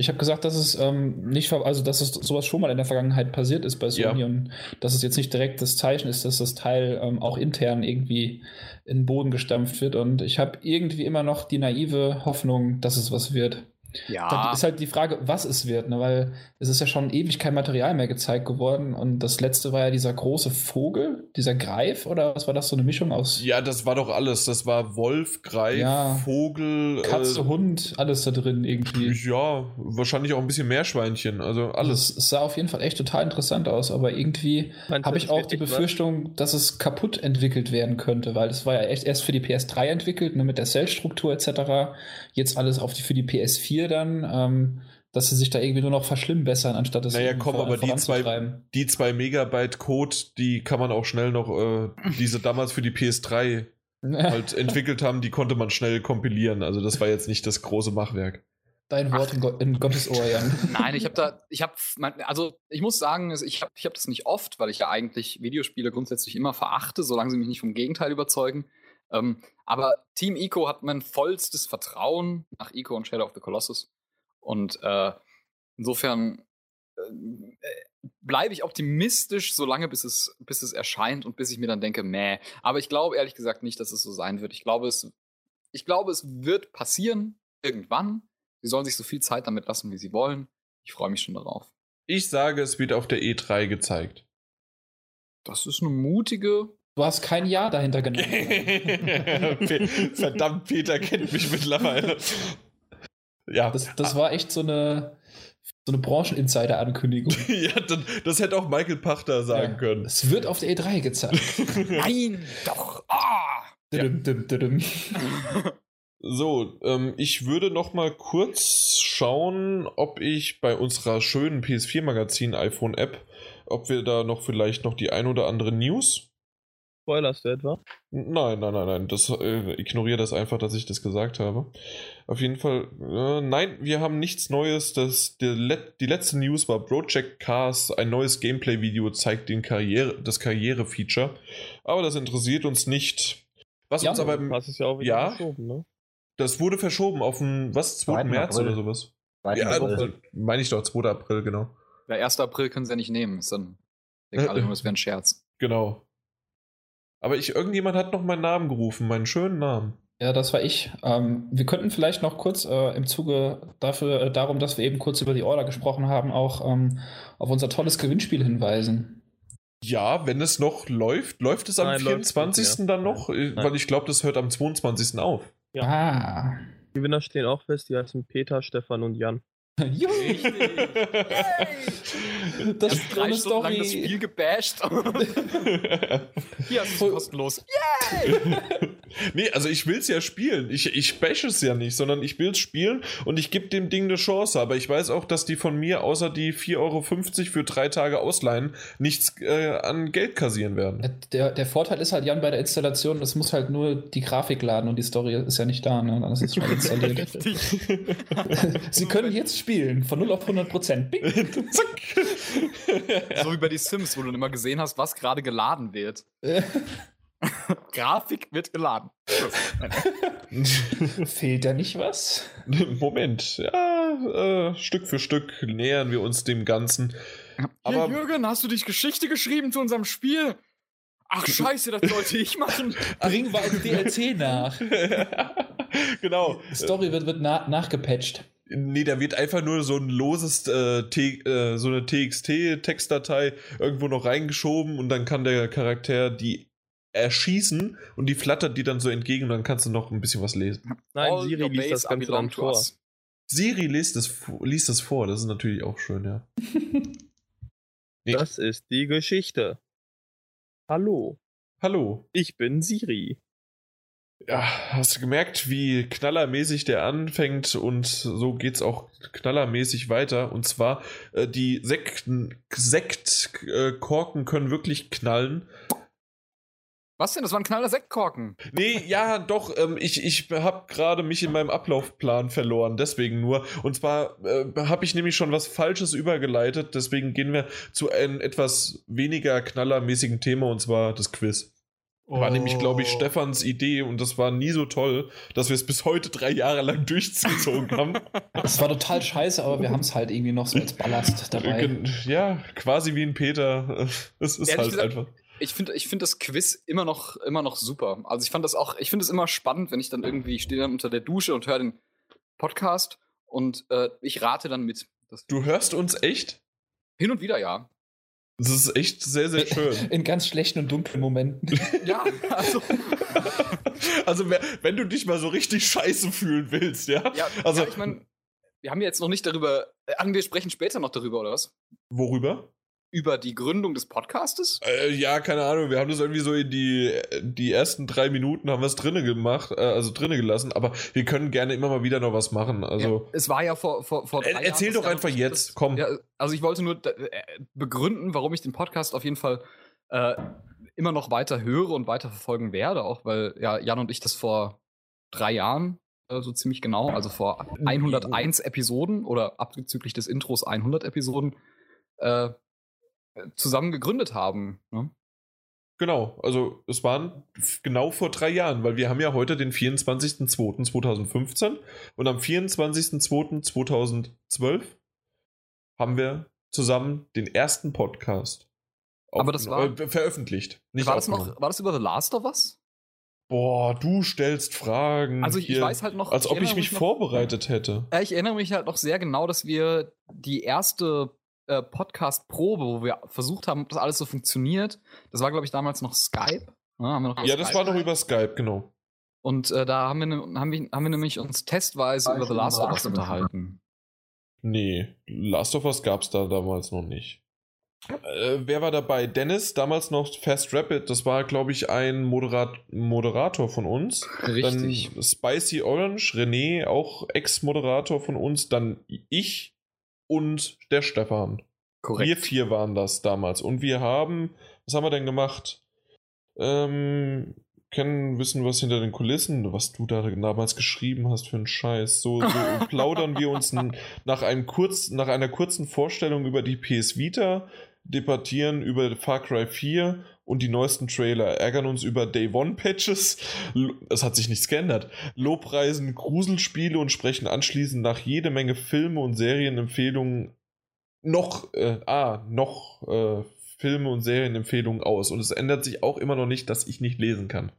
Ich habe gesagt, dass es ähm, nicht, also dass es sowas schon mal in der Vergangenheit passiert ist bei Sony Ja. und dass es jetzt nicht direkt das Zeichen ist, dass das Teil ähm, auch intern irgendwie in den Boden gestampft wird. Und ich habe irgendwie immer noch die naive Hoffnung, dass es was wird. Ja. Dann ist halt die Frage, was es wird, ne? weil es ist ja schon ewig kein Material mehr gezeigt geworden und das letzte war ja dieser große Vogel, dieser Greif oder was war das, so eine Mischung aus Ja, das war doch alles. Das war Wolf, Greif, Ja. Vogel. Katze, äh, Hund, alles da drin irgendwie. Ja, wahrscheinlich auch ein bisschen Meerschweinchen. Also alles. Es sah auf jeden Fall echt total interessant aus, aber irgendwie habe ich auch die echt was? Befürchtung, dass es kaputt entwickelt werden könnte, weil es war ja echt erst für die PS3 entwickelt, ne, mit der Cell-Struktur etc. Jetzt alles auf die, für die PS4 dann, ähm, dass sie sich da irgendwie nur noch verschlimmbessern, anstatt es Naja, komm, vor- aber die zwei, die zwei Megabyte Code, die kann man auch schnell noch, äh, diese damals für die PS3 halt entwickelt haben, die konnte man schnell kompilieren. Also das war jetzt nicht das große Machwerk. Dein Wort in, in Gottes Ohr, Jan. Nein, ich habe da, ich habe, also ich muss sagen, ich habe ich hab das nicht oft, weil ich ja eigentlich Videospiele grundsätzlich immer verachte, solange sie mich nicht vom Gegenteil überzeugen. Ähm, aber Team Ico hat mein vollstes Vertrauen nach Ico und Shadow of the Colossus. Und äh, insofern äh, bleibe ich optimistisch, solange bis es, bis es erscheint und bis ich mir dann denke, meh. Aber ich glaube ehrlich gesagt nicht, dass es so sein wird. Ich glaube, es, ich glaube, es wird passieren irgendwann. Sie sollen sich so viel Zeit damit lassen, wie sie wollen. Ich freue mich schon darauf. Ich sage, es wird auf der E3 gezeigt. Das ist eine mutige. Du hast kein Ja dahinter genannt. Verdammt, Peter kennt mich mittlerweile. Ja, Das, das war echt so eine, so eine Brancheninsider-Ankündigung. ja das, das hätte auch Michael Pachter sagen Ja. können. Es wird auf der E3 gezeigt. Nein, doch. Ah! Düm, düm, düm. So, ähm, ich würde noch mal kurz schauen, ob ich bei unserer schönen PS4-Magazin iPhone-App, ob wir da noch vielleicht noch die ein oder andere News Spoilerst du etwa? Nein, nein, nein, nein. Das äh, ignoriere das einfach, dass ich das gesagt habe. Auf jeden Fall, äh, nein, wir haben nichts Neues. Das, der Let die letzte News war Project Cars. Ein neues Gameplay-Video zeigt den Karriere, das Karriere-Feature. Aber das interessiert uns nicht. Was Ja, uns aber. Das ist ja auch wieder Ja. verschoben, ne? Das wurde verschoben auf den, was, 2. 2. März April. oder sowas. Ja, April. meine ich doch, 2. April, genau. Der 1. April können sie ja nicht nehmen. Ist dann denken alle es wäre ein Scherz. Genau. Aber ich, irgendjemand hat noch meinen Namen gerufen, meinen schönen Namen. Ja, das war ich. Ähm, wir könnten vielleicht noch kurz äh, im Zuge dafür, äh, darum, dass wir eben kurz über die Order gesprochen haben, auch ähm, auf unser tolles Gewinnspiel hinweisen. Ja, wenn es noch läuft, läuft es am Nein, läuft 24. nicht mehr. dann noch? Nein. Weil ich glaube, das hört am 22. auf. Ja. Ah. Die Gewinner stehen auch fest, die heißen Peter, Stefan und Jan. Juhu. Das Ich hab drei ist Stunden lang das Spiel gebasht. Hier Voll- es kostenlos. nee, also ich will es ja spielen. Ich, ich bash es ja nicht, sondern ich will es spielen und ich gebe dem Ding eine Chance. Aber ich weiß auch, dass die von mir außer die 4,50 Euro für drei Tage ausleihen nichts äh, an Geld kassieren werden. Der, der Vorteil ist halt, Jan, bei der Installation, das muss halt nur die Grafik laden und die Story ist ja nicht da, ne? Dann ist es schon installiert. Sie können jetzt spielen, von 0 auf 100 Prozent. Zack. So wie bei die Sims, wo du immer gesehen hast, was gerade geladen wird. Grafik wird geladen. Fehlt da nicht was? Moment, ja, äh, Stück für Stück nähern wir uns dem Ganzen. Aber Aber Jürgen, hast du dich Geschichte geschrieben zu unserem Spiel? Ach scheiße, das sollte ich machen. Bringen wir als DLC nach. genau. Story wird, wird na, nachgepatcht. Nee, da wird einfach nur so ein loses, äh, T, äh, so eine TXT-Textdatei irgendwo noch reingeschoben und dann kann der Charakter die erschießen und die flattert die dann so entgegen und dann kannst du noch ein bisschen was lesen. Nein, All Siri liest das Ganze dann vor. us. Siri liest es, vo- liest es vor, das ist natürlich auch schön, ja. Nee. Das ist die Geschichte. Hallo, Hallo. ich bin Siri. Ja, hast du gemerkt, wie knallermäßig der anfängt und so geht's auch knallermäßig weiter. Und zwar, äh, die Sekten, Sektkorken können wirklich knallen. Was denn? Das war ein knaller Sektkorken. Nee, ja, doch, ähm, ich, ich habe gerade mich in meinem Ablaufplan verloren, deswegen nur. Und zwar äh, habe ich nämlich schon was Falsches übergeleitet, deswegen gehen wir zu einem etwas weniger knallermäßigen Thema und zwar das Quiz. War nämlich, glaube ich, Stefans Idee und das war nie so toll, dass wir es bis heute drei Jahre lang durchgezogen haben. Das war total scheiße, aber wir haben es halt irgendwie noch so als Ballast dabei. Gen- ja, quasi wie ein Peter. Es ist Ehrlich halt gesagt, einfach. Ich finde ich find das Quiz immer noch, immer noch super. Also ich fand das auch, ich finde es immer spannend, wenn ich dann irgendwie, ich stehe dann unter der Dusche und höre den Podcast und äh, ich rate dann mit. Das Du hörst uns echt? hin und wieder ja. Das ist echt sehr, sehr schön. In ganz schlechten und dunklen Momenten. Ja, also, also, wenn du dich mal so richtig scheiße fühlen willst, ja? ja, Also- ja ich meine, wir haben ja jetzt noch nicht darüber, äh, wir sprechen später noch darüber, oder was? Worüber? Über die Gründung des Podcastes? Äh, ja, keine Ahnung. Wir haben das irgendwie so in die, die ersten drei Minuten haben wir es drinne gemacht, äh, also drinne gelassen. Aber wir können gerne immer mal wieder noch was machen. Also ja, es war ja vor, vor, vor Er- drei erzähl Jahren, doch einfach das- jetzt, komm. Ja, also ich wollte nur äh, begründen, warum ich den Podcast auf jeden Fall äh, immer noch weiter höre und weiter verfolgen werde, auch weil ja Jan und ich das vor drei Jahren äh, so ziemlich genau, also vor 101 Episoden oder abzüglich des Intros 100 Episoden äh, zusammen gegründet haben. Ne? genau. Also es waren genau vor drei Jahren, weil wir haben ja heute den 24.02.2015 und am 24.02.2012 haben wir zusammen den ersten Podcast Aber das war- äh, veröffentlicht. Nicht War das noch, war das über The Last of Us? Boah, du stellst Fragen. Also ich, ich hier, weiß halt noch, Als ob ich erinnere mich noch- vorbereitet hätte. Ja, ich erinnere mich halt noch sehr genau, dass wir die erste äh, Podcast-Probe, wo wir versucht haben, ob das alles so funktioniert, das war, glaube ich, damals noch Skype. Ne, haben wir noch Ja, das Skype war noch über Skype, genau. Und äh, da haben wir, ne, haben, wir, haben wir nämlich uns testweise über The Last of Us unterhalten. Nee, Last of Us gab es da damals noch nicht. Äh, wer war dabei? Dennis, damals noch Fast Rapid, das war, glaube ich, ein Moderat Moderator von uns. Richtig. Dann Spicy Orange, René, auch Ex-Moderator von uns. Dann ich und der Stefan. Wir vier waren das damals. Und wir haben, was haben wir denn gemacht? Ähm, kennen, wissen, was hinter den Kulissen, was du da damals geschrieben hast für einen Scheiß. So, so plaudern wir uns nach, einem kurz, nach einer kurzen Vorstellung über die PS Vita, debattieren über Far Cry 4 und die neuesten Trailer, ärgern uns über Day One Patches, es hat sich nichts geändert, lobpreisen Gruselspiele und sprechen anschließend nach jede Menge Filme und Serienempfehlungen noch, äh, ah, noch äh, Filme und Serienempfehlungen aus. Und es ändert sich auch immer noch nicht, dass ich nicht lesen kann.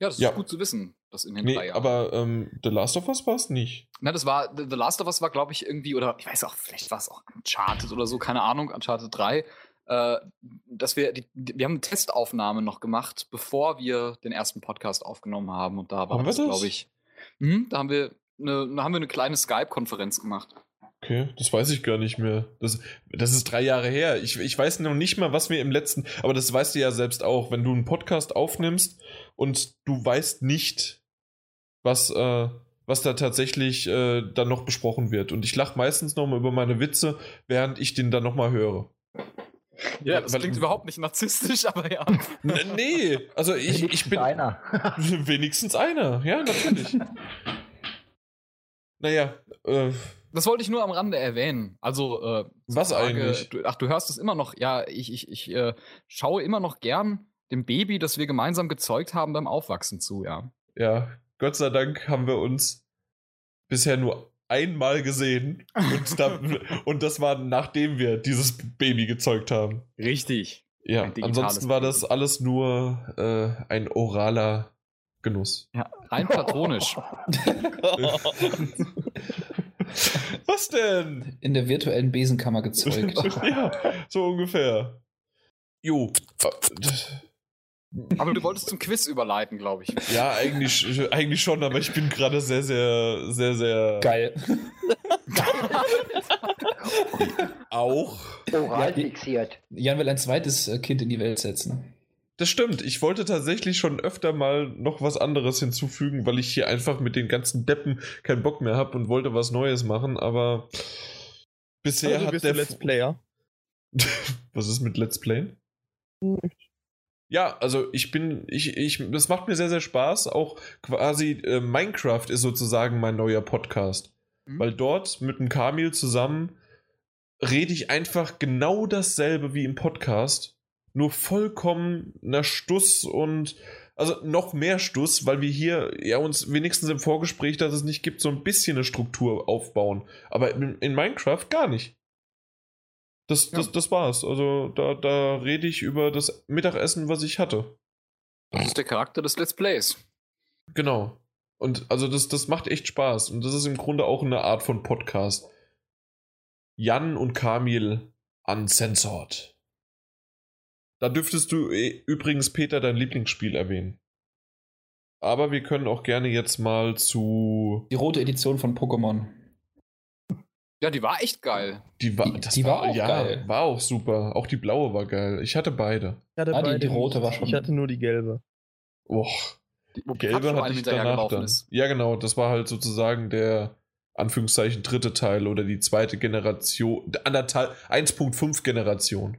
Ja, das ist Ja. gut zu wissen, das in den Nee, drei Jahren. aber ähm, The Last of Us war es nicht. Na, das war, The The Last of Us war, glaube ich, irgendwie, oder ich weiß auch, vielleicht war es auch Uncharted oder so, keine Ahnung, Uncharted 3. Äh, dass wir, die, wir haben eine Testaufnahme noch gemacht, bevor wir den ersten Podcast aufgenommen haben. Und da war das, glaube ich. Mhm, da haben wir eine, da haben wir eine kleine Skype-Konferenz gemacht. Okay, das weiß ich gar nicht mehr. Das, das ist drei Jahre her. Ich, ich weiß noch nicht mal, was wir im letzten. Aber das weißt du ja selbst auch, wenn du einen Podcast aufnimmst und du weißt nicht, was, äh, was da tatsächlich äh, dann noch besprochen wird. Und ich lache meistens nochmal über meine Witze, während ich den dann nochmal höre. Ja, das Weil- klingt überhaupt nicht narzisstisch, aber ja. N nee, also ich, ich bin. einer. Wenigstens einer, ja, natürlich. naja, äh, Das wollte ich nur am Rande erwähnen. Also, äh, Was eigentlich? Du, ach, du hörst es immer noch. Ja, ich, ich, ich äh, schaue immer noch gern dem Baby, das wir gemeinsam gezeugt haben, beim Aufwachsen zu, ja. ja, Gott sei Dank haben wir uns bisher nur einmal gesehen. Und, da, und das war nachdem wir dieses Baby gezeugt haben. Richtig. Ja, ansonsten war das alles nur äh, ein oraler Genuss. Ja, rein platonisch. Was denn? In der virtuellen Besenkammer gezeugt. ja, so ungefähr. Jo. Aber du wolltest zum Quiz überleiten, glaube ich. Ja, eigentlich, eigentlich schon, aber ich bin gerade sehr, sehr, sehr, sehr. Geil. Auch. Oral fixiert. Jan will ein zweites äh, Kind in die Welt setzen. Das stimmt. Ich wollte tatsächlich schon öfter mal noch was anderes hinzufügen, weil ich hier einfach mit den ganzen Deppen keinen Bock mehr habe und wollte was Neues machen, aber bisher also hat bist der. du Let's Player. was ist mit Let's Playen? Ja, also ich bin, ich, ich, das macht mir sehr, sehr Spaß. Auch quasi äh, Minecraft ist sozusagen mein neuer Podcast. Mhm. Weil dort mit dem Kamil zusammen rede ich einfach genau dasselbe wie im Podcast. Nur vollkommener Stuss und also noch mehr Stuss, weil wir hier ja uns wenigstens im Vorgespräch, dass es nicht gibt, so ein bisschen eine Struktur aufbauen. Aber in, in Minecraft gar nicht. Das, Ja. das, das war's. Also da, da rede ich über das Mittagessen, was ich hatte. Das ist der Charakter des Let's Plays. Genau. Und also das, das macht echt Spaß. Und das ist im Grunde auch eine Art von Podcast. Jan und Kamil uncensored. Da dürftest du eh- übrigens Peter dein Lieblingsspiel erwähnen. Aber wir können auch gerne jetzt mal zu. Die rote Edition von Pokémon. Ja, die war echt geil. Die war, Die- das die war auch ja, geil. War auch super. Auch die blaue war geil. Ich hatte beide. Ich hatte Ah, die- beide die rote nicht. war schon- Ich hatte nur die gelbe. Och, Die, wo gelbe hatte ich danach dann. ist. Ja, genau. Das war halt sozusagen der Anführungszeichen dritte Teil oder die zweite Generation, anderthalb, 1.5 Generation.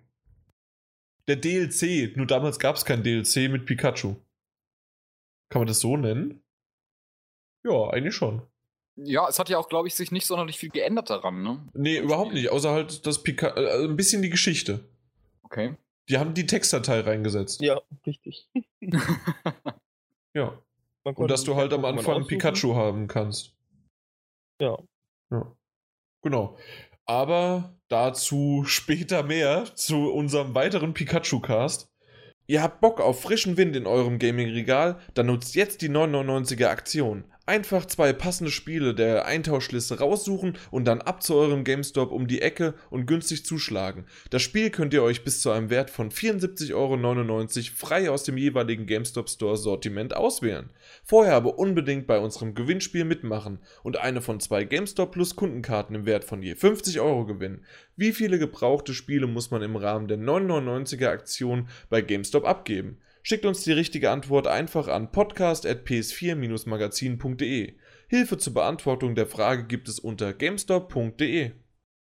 Der DLC, nur damals gab es kein DLC mit Pikachu. Kann man das so nennen? Ja, eigentlich schon. Ja, es hat ja auch, glaube ich, sich nicht sonderlich viel geändert daran, ne? Nee, überhaupt nicht, außer halt das Pika äh, also ein bisschen die Geschichte. Okay. Die haben die Textdatei reingesetzt. Ja, richtig. Ja. Und dass du halt am Anfang. Pikachu haben kannst. Ja. Ja. Genau. Aber dazu später mehr zu unserem weiteren Pikachu-Cast. Ihr habt Bock auf frischen Wind in eurem Gaming-Regal? Dann nutzt jetzt die 999er Aktion. Einfach zwei passende Spiele der Eintauschliste raussuchen und dann ab zu eurem GameStop um die Ecke und günstig zuschlagen. Das Spiel könnt ihr euch bis zu einem Wert von 74,99 Euro frei aus dem jeweiligen GameStop Store Sortiment auswählen. Vorher aber unbedingt bei unserem Gewinnspiel mitmachen und eine von zwei GameStop Plus Kundenkarten im Wert von je 50 Euro gewinnen. Wie viele gebrauchte Spiele muss man im Rahmen der 999er Aktion bei GameStop abgeben? Schickt uns die richtige Antwort einfach an podcast.ps4-magazin.de. Hilfe zur Beantwortung der Frage gibt es unter gamestop.de.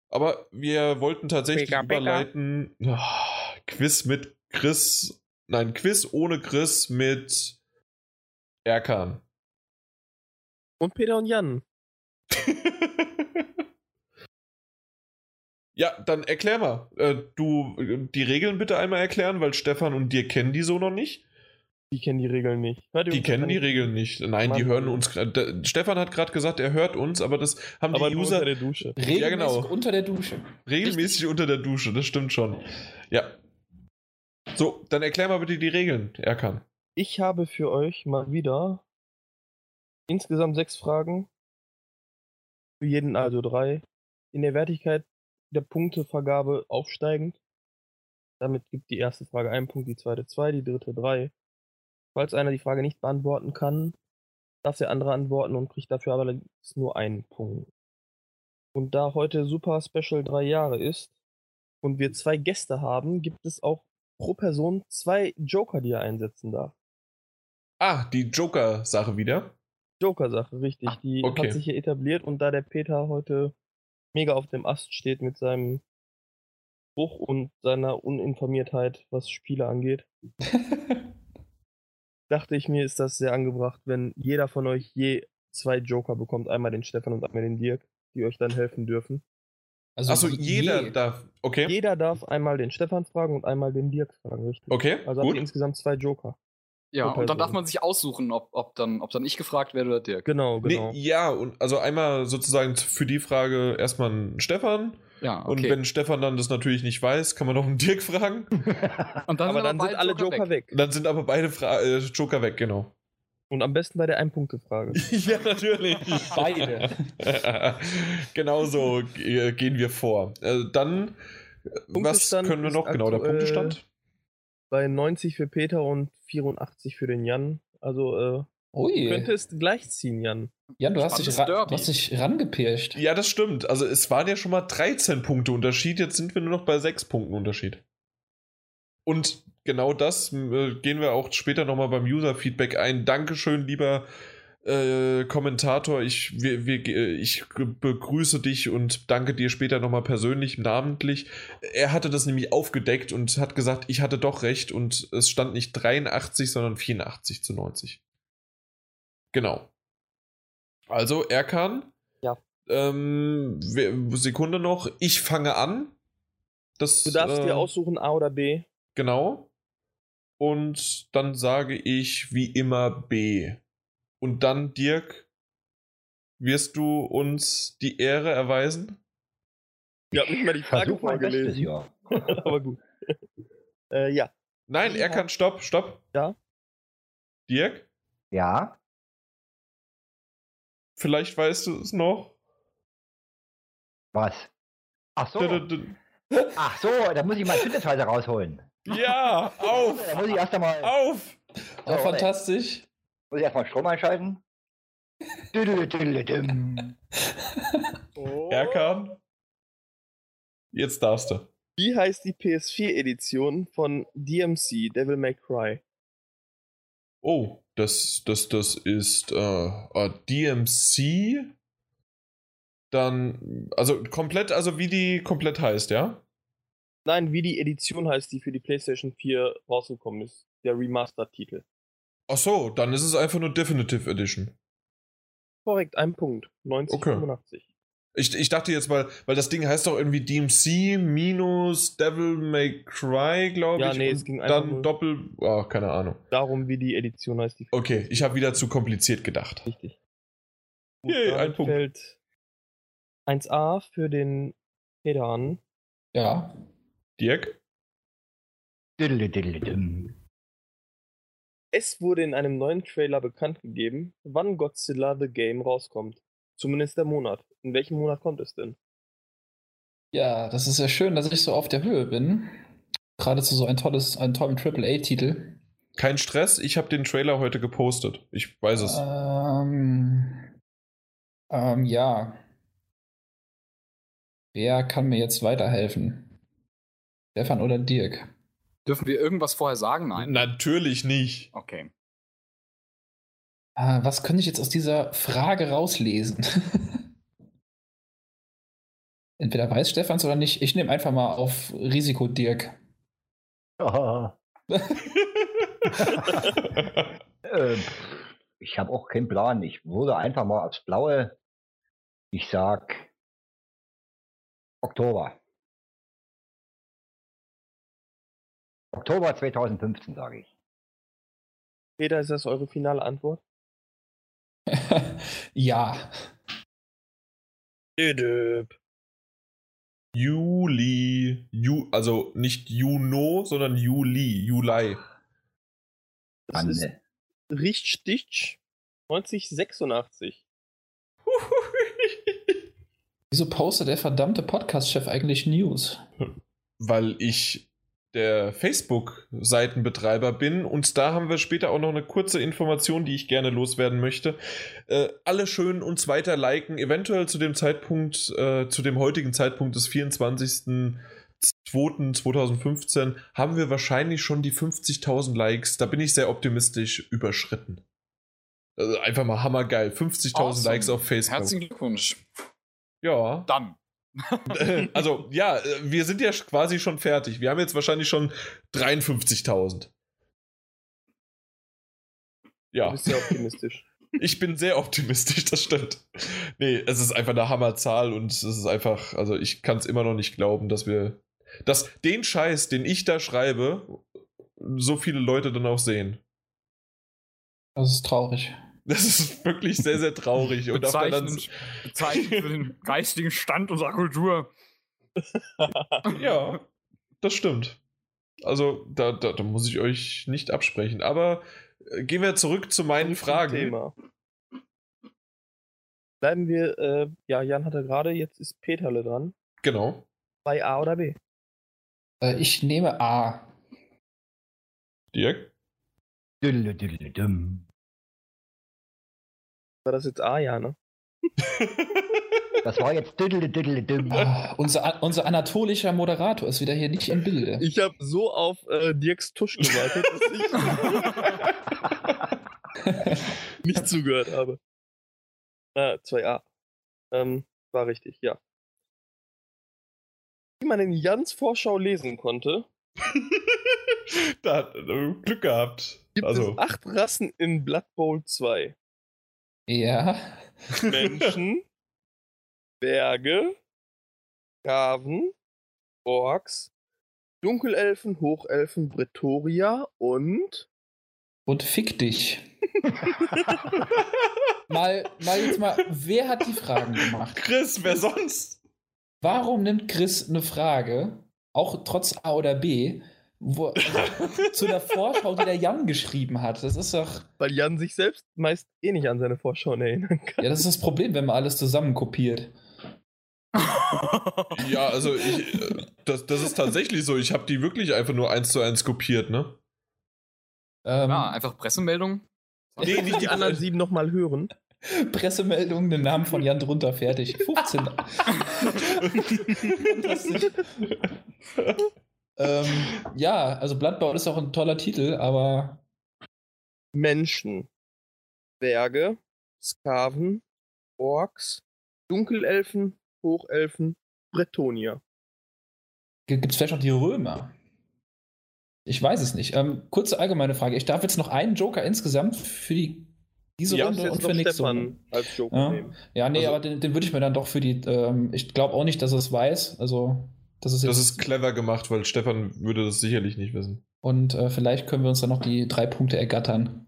Aber wir wollten tatsächlich pika. überleiten. Ah, Quiz mit Chris. Nein, Quiz ohne Chris mit Erkan. Und Peter und Jan. Ja, dann erklär mal. Äh, du die Regeln bitte einmal erklären, weil Stefan und dir kennen die so noch nicht. Die kennen die Regeln nicht. Die uns kennen die Regeln nicht. Nein, die Mann. hören uns. da- Stefan hat gerade gesagt, er hört uns, aber das haben Aber die User unter der Dusche. Regelmäßig genau. unter der Dusche. regelmäßig unter der Dusche. Das stimmt schon. Ja. So, dann erklär mal bitte die Regeln, Erkan. Ich habe für euch mal wieder insgesamt sechs Fragen. Für jeden also drei. In der Wertigkeit der Punktevergabe aufsteigend. Damit gibt die erste Frage einen Punkt, die zweite zwei, die dritte drei. Falls einer die Frage nicht beantworten kann, darf der andere antworten und kriegt dafür allerdings nur einen Punkt. Und da heute Super Special drei Jahre ist und wir zwei Gäste haben, gibt es auch pro Person zwei Joker, die er einsetzen darf. Ah, die Joker-Sache wieder. Joker-Sache, richtig. Ah, Die okay. hat sich hier etabliert und da der Peter heute mega auf dem Ast steht mit seinem Spruch und seiner Uninformiertheit, was Spiele angeht, dachte ich mir, ist das sehr angebracht, wenn jeder von euch je zwei Joker bekommt. Einmal den Stefan und einmal den Dirk, die euch dann helfen dürfen. Also Achso, je- jeder je. darf. Okay. Jeder darf einmal den Stefan fragen und einmal den Dirk fragen, richtig? Okay, Also habt ihr gut. insgesamt zwei Joker. Ja, und dann darf man sich aussuchen, ob, ob, dann, ob dann ich gefragt werde oder Dirk. Genau, genau. Nee, ja, und also einmal sozusagen für die Frage erstmal einen Stefan. Ja, Und okay. wenn Stefan dann das natürlich nicht weiß, kann man noch einen Dirk fragen. und dann aber dann sind alle Joker weg. Dann sind aber beide Fra äh, Joker weg, genau. Und am besten bei der Ein-Punkte-Frage. ja, natürlich. Beide. genau so äh, gehen wir vor. Äh, dann, äh, was können wir noch? Genau, der Punktestand. Bei 90 für Peter und 84 für den Jan. Also äh, Ui. du könntest gleichziehen, Jan. Jan, du hast, dich du hast dich rangepirscht. Ja, das stimmt. Also es waren ja schon mal 13 Punkte Unterschied, jetzt sind wir nur noch bei 6 Punkten Unterschied. Und genau das äh, gehen wir auch später nochmal beim User-Feedback ein. Dankeschön, lieber äh, Kommentator. Ich, wir, wir, äh, ich begrüße dich und danke dir später nochmal persönlich, namentlich. Er hatte das nämlich aufgedeckt und hat gesagt, ich hatte doch recht und es stand nicht 83, sondern 84 zu 90. Genau. Also, Erkan. Ja. Ähm, Sekunde noch. Ich fange an. Das, Du darfst äh, dir aussuchen A oder B. Genau. Und dann sage ich wie immer B. Und dann, Dirk, wirst du uns die Ehre erweisen? Ich habe nicht mal die Frage Bestes, vorgelesen. ja. Aber gut. äh, ja. Nein, er kann. Stopp, stopp. Ja? Dirk, Ja, vielleicht weißt du es noch. was? Ach so, Dü-dü-dü. ach so, da muss ich mal Synthesizer rausholen. Ja, auf! Da muss ich erst einmal, Auf! Oh, fantastisch. Muss ich erst mal Strom einschalten. Düdüdüdüdüm. Erkan. Jetzt darfst du. Wie heißt die PS4-Edition von DMC, Devil May Cry? Oh, das, das, das ist äh, äh, DMC. Dann, also komplett, also wie die komplett heißt, ja? Nein, wie die Edition heißt, die für die PlayStation 4 rausgekommen ist. Der Remastered-Titel. Ach so, dann ist es einfach nur Definitive Edition. Korrekt, ein Punkt. 90, Okay. 85. Ich, ich dachte jetzt mal, weil das Ding heißt doch irgendwie DMC minus Devil May Cry, glaube Ja, ich. nee, und es ging einfach dann Doppel. Oh, keine Ahnung. Darum, wie die Edition heißt, die Okay, ich habe wieder zu kompliziert gedacht. Richtig. Yay, damit ein Punkt. fällt 1A für den Peter an. Ja. Dirk? Düdüdüdüdüm. Es wurde in einem neuen Trailer bekannt gegeben, wann Godzilla The Game rauskommt. Zumindest der Monat. In welchem Monat kommt es denn? Ja, das ist ja schön, dass ich so auf der Höhe bin. Gerade zu so ein tolles, einen tollen AAA-Titel. Kein Stress, ich habe den Trailer heute gepostet. Ich weiß es. Ähm, ähm, ja. Wer kann mir jetzt weiterhelfen? Stefan oder Dirk? Dürfen wir irgendwas vorher sagen? Nein. Natürlich nicht. Okay. Ah, was könnte ich jetzt aus dieser Frage rauslesen? Entweder weiß Stefans oder nicht. Ich nehme einfach mal auf Risiko Dirk. Ah. Ähm, ich habe auch keinen Plan. Ich wurde einfach mal aufs Blaue. Ich sag Oktober. Oktober 2015, sage ich. Peter, ist das eure finale Antwort? ja. Edip. Juli. Ju, also nicht Juno, sondern Juli. Juli. Das ist Richtstich 1986. Wieso postet der verdammte Podcast-Chef eigentlich News? Weil ich der Facebook-Seitenbetreiber bin und da haben wir später auch noch eine kurze Information, die ich gerne loswerden möchte. Äh, alle schön uns weiter liken, eventuell zu dem Zeitpunkt, äh, zu dem heutigen Zeitpunkt des 24.02.2015 haben wir wahrscheinlich schon die 50.000 Likes. Da bin ich sehr optimistisch überschritten. Also einfach mal hammergeil. 50.000 Awesome. Likes auf Facebook. Herzlichen Glückwunsch. Ja. Dann. also, ja, äh, wir sind ja quasi schon fertig. Wir haben jetzt wahrscheinlich schon 53.000. Du Ja, bist sehr optimistisch. ich bin sehr optimistisch, das stimmt. Nee, es ist einfach eine Hammerzahl und es ist einfach, also ich kann es immer noch nicht glauben, dass wir, dass den Scheiß, den ich da schreibe, so viele Leute dann auch sehen. Das ist traurig. Das ist wirklich sehr, sehr traurig. Und Bezeichnend, bezeichnend für den geistigen Stand unserer Kultur. Ja, das stimmt. Also, da, da, da muss ich euch nicht absprechen. Aber äh, gehen wir zurück zu meinen Zum Fragen. Thema. Bleiben wir, äh, ja, Jan hatte gerade, jetzt ist Peterle dran. Genau. Bei A oder B? Äh, ich nehme A. Dirk? Düdel, düdel, dümm. War das jetzt A, ja, ne? Das war jetzt düdel, düdel, dümm. Ah, unser, unser anatolischer Moderator ist wieder hier nicht im Bilde. Ich habe so auf äh, Dirks Tusch gewartet, dass ich nicht zugehört habe. Ah, 2a. Ähm, war richtig, ja. Wie man in Jans Vorschau lesen konnte, da hat er Glück gehabt. gibt also, es acht Rassen in Blood Bowl 2. Ja. Menschen, Berge, Graven, Orks, Dunkelelfen, Hochelfen, Bretoria und Und fick dich. mal, mal jetzt mal, wer hat die Fragen gemacht? Chris, wer sonst? Warum nimmt Chris eine Frage, auch trotz A oder B, wo, also, zu der Vorschau, die der Jan geschrieben hat? Das ist doch. weil Jan sich selbst meist eh nicht an seine Vorschauen erinnern kann. Ja, das ist das Problem, wenn man alles zusammen kopiert. Ja, also ich, äh, das, das ist tatsächlich so. Ich habe die wirklich einfach nur eins zu eins kopiert, ne? Ähm, Ja, einfach Pressemeldung. Nee, nicht die anderen sieben nochmal hören. Pressemeldung, den Namen von Jan drunter, fertig. 15. Fantastisch. Ähm, ja, also Bloodbound ist auch ein toller Titel, aber Menschen, Berge, Skaven, Orks, Dunkelelfen, Hochelfen, Bretonia. gibt es vielleicht noch die Römer? Ich weiß es nicht. Ähm, kurze allgemeine Frage. Ich darf jetzt noch einen Joker insgesamt für die, diese Ja, Runde und für nächste Runde. Stefan als Joker Ja. nehmen. Ja, nee, Also- aber den, den würde ich mir dann doch für die. Ähm, ich glaube auch nicht, dass er es weiß. Also, das ist. Das ist clever gemacht, weil Stefan würde das sicherlich nicht wissen. Und äh, vielleicht können wir uns dann noch die drei Punkte ergattern.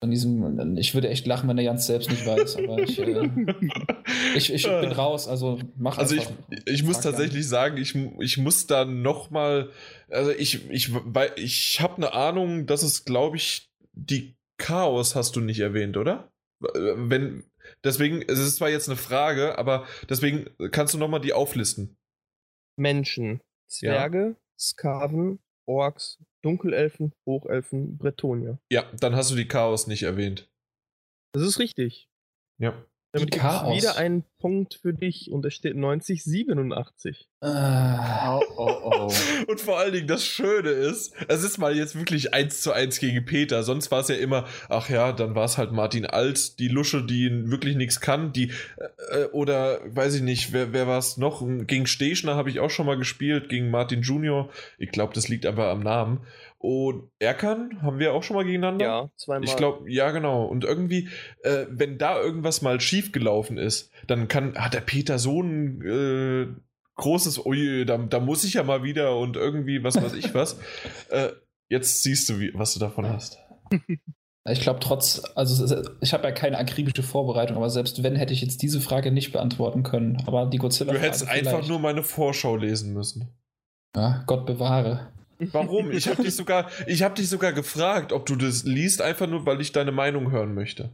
Von diesem, ich würde echt lachen, wenn der Jans selbst nicht weiß, aber ich, äh, ich, ich bin raus, also mach Also ich, ich muss tatsächlich sagen, ich, ich muss da noch mal, also ich, ich, ich habe eine Ahnung, dass es, glaube ich, die Chaos hast du nicht erwähnt, oder? Wenn, deswegen, es ist zwar jetzt eine Frage, aber deswegen kannst du noch mal die auflisten. Menschen, Zwerge, Skaven, Orks, Dunkelelfen, Hochelfen, Bretonia. Ja, dann hast du die Chaos nicht erwähnt. Das ist richtig. Ja. Damit Die gibt es Chaos. wieder einen Punkt für dich und es steht 90, 87. Äh, Oh, oh, oh. Und vor allen Dingen das Schöne ist, es ist mal jetzt wirklich eins zu eins gegen Peter. Sonst war es ja immer, ach ja, dann war es halt Martin Alt, die Lusche, die wirklich nichts kann, die äh, oder weiß ich nicht, wer, wer war es noch? Gegen Stechner habe ich auch schon mal gespielt, gegen Martin Junior. Ich glaube, das liegt einfach am Namen. Und Erkan haben wir auch schon mal gegeneinander. Ja, zweimal. Ich glaube, ja, genau. Und irgendwie, äh, wenn da irgendwas mal schief gelaufen ist, dann kann, hat der Peter so einen äh, großes, ui, da, da muss ich ja mal wieder und irgendwie was weiß ich was. äh, jetzt siehst du, wie, was du davon hast. Ich glaube trotz, also ich habe ja keine akribische Vorbereitung, aber selbst wenn, hätte ich jetzt diese Frage nicht beantworten können. Aber die Godzilla. Du hättest einfach nur meine Vorschau lesen müssen. Ja, Gott bewahre. Warum? Ich habe dich sogar, ich habe dich sogar gefragt, ob du das liest, einfach nur, weil ich deine Meinung hören möchte.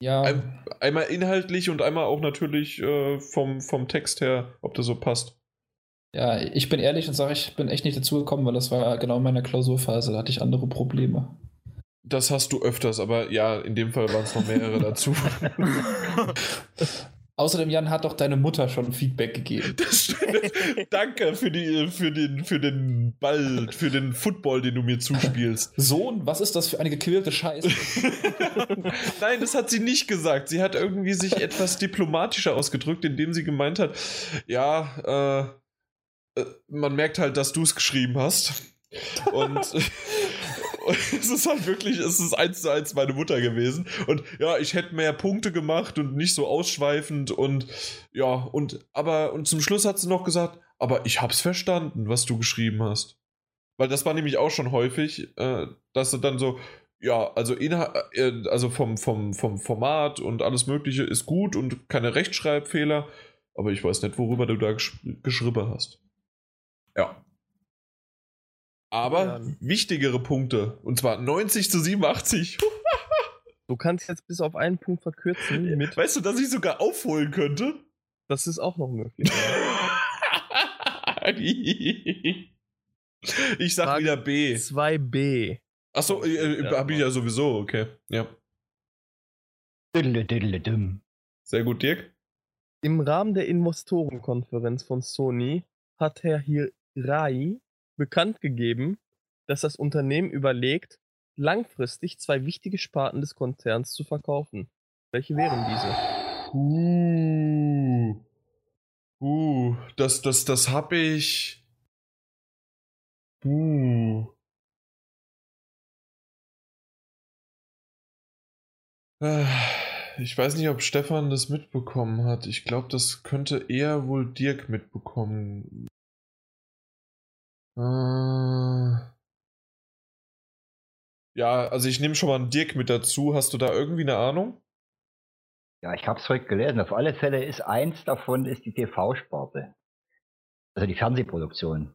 Ja. Ein, einmal inhaltlich und einmal auch natürlich äh, vom, vom Text her, ob das so passt. Ja, ich bin ehrlich und sage, ich bin echt nicht dazu gekommen, weil das war genau in meiner Klausurphase, da hatte ich andere Probleme. Das hast du öfters, aber ja, in dem Fall waren es noch mehrere dazu. Außerdem, Jan, hat doch deine Mutter schon Feedback gegeben. Das stimmt. Danke für, die, für, den, für den Ball, für den Football, den du mir zuspielst. Sohn, was ist das für eine gequälte Scheiße? Nein, das hat sie nicht gesagt. Sie hat irgendwie sich etwas diplomatischer ausgedrückt, indem sie gemeint hat, ja, äh, äh man merkt halt, dass du es geschrieben hast. Und es ist halt wirklich, es ist eins zu eins meine Mutter gewesen. Und ja, ich hätte mehr Punkte gemacht und nicht so ausschweifend und ja, und aber, und zum Schluss hat sie noch gesagt, aber ich hab's verstanden, was du geschrieben hast. Weil das war nämlich auch schon häufig, äh, dass du dann so, ja, also, äh, also vom, vom, vom Format und alles Mögliche ist gut und keine Rechtschreibfehler, aber ich weiß nicht, worüber du da gesch geschrieben hast. Ja. Aber ja. wichtigere Punkte. Und zwar 90 zu 87. du kannst jetzt bis auf einen Punkt verkürzen. Mit weißt du, dass ich sogar aufholen könnte? Das ist auch noch möglich. ich sag Frage wieder B. 2b. Achso, äh, äh, ja, hab ich ja sowieso, okay. Ja. Sehr gut, Dirk. Im Rahmen der Investorenkonferenz von Sony hat Herr Hirai bekannt gegeben, dass das Unternehmen überlegt, langfristig zwei wichtige Sparten des Konzerns zu verkaufen. Welche wären diese? Uh. Uh, das, das, das hab ich. Uh. Ich weiß nicht, ob Stefan das mitbekommen hat. Ich glaube, das könnte eher wohl Dirk mitbekommen. Äh, ja, also ich nehme schon mal einen Dirk mit dazu. Hast du da irgendwie eine Ahnung? Ja, ich habe es heute gelesen. Auf alle Fälle ist eins davon ist die TV-Sparte. Also die Fernsehproduktion.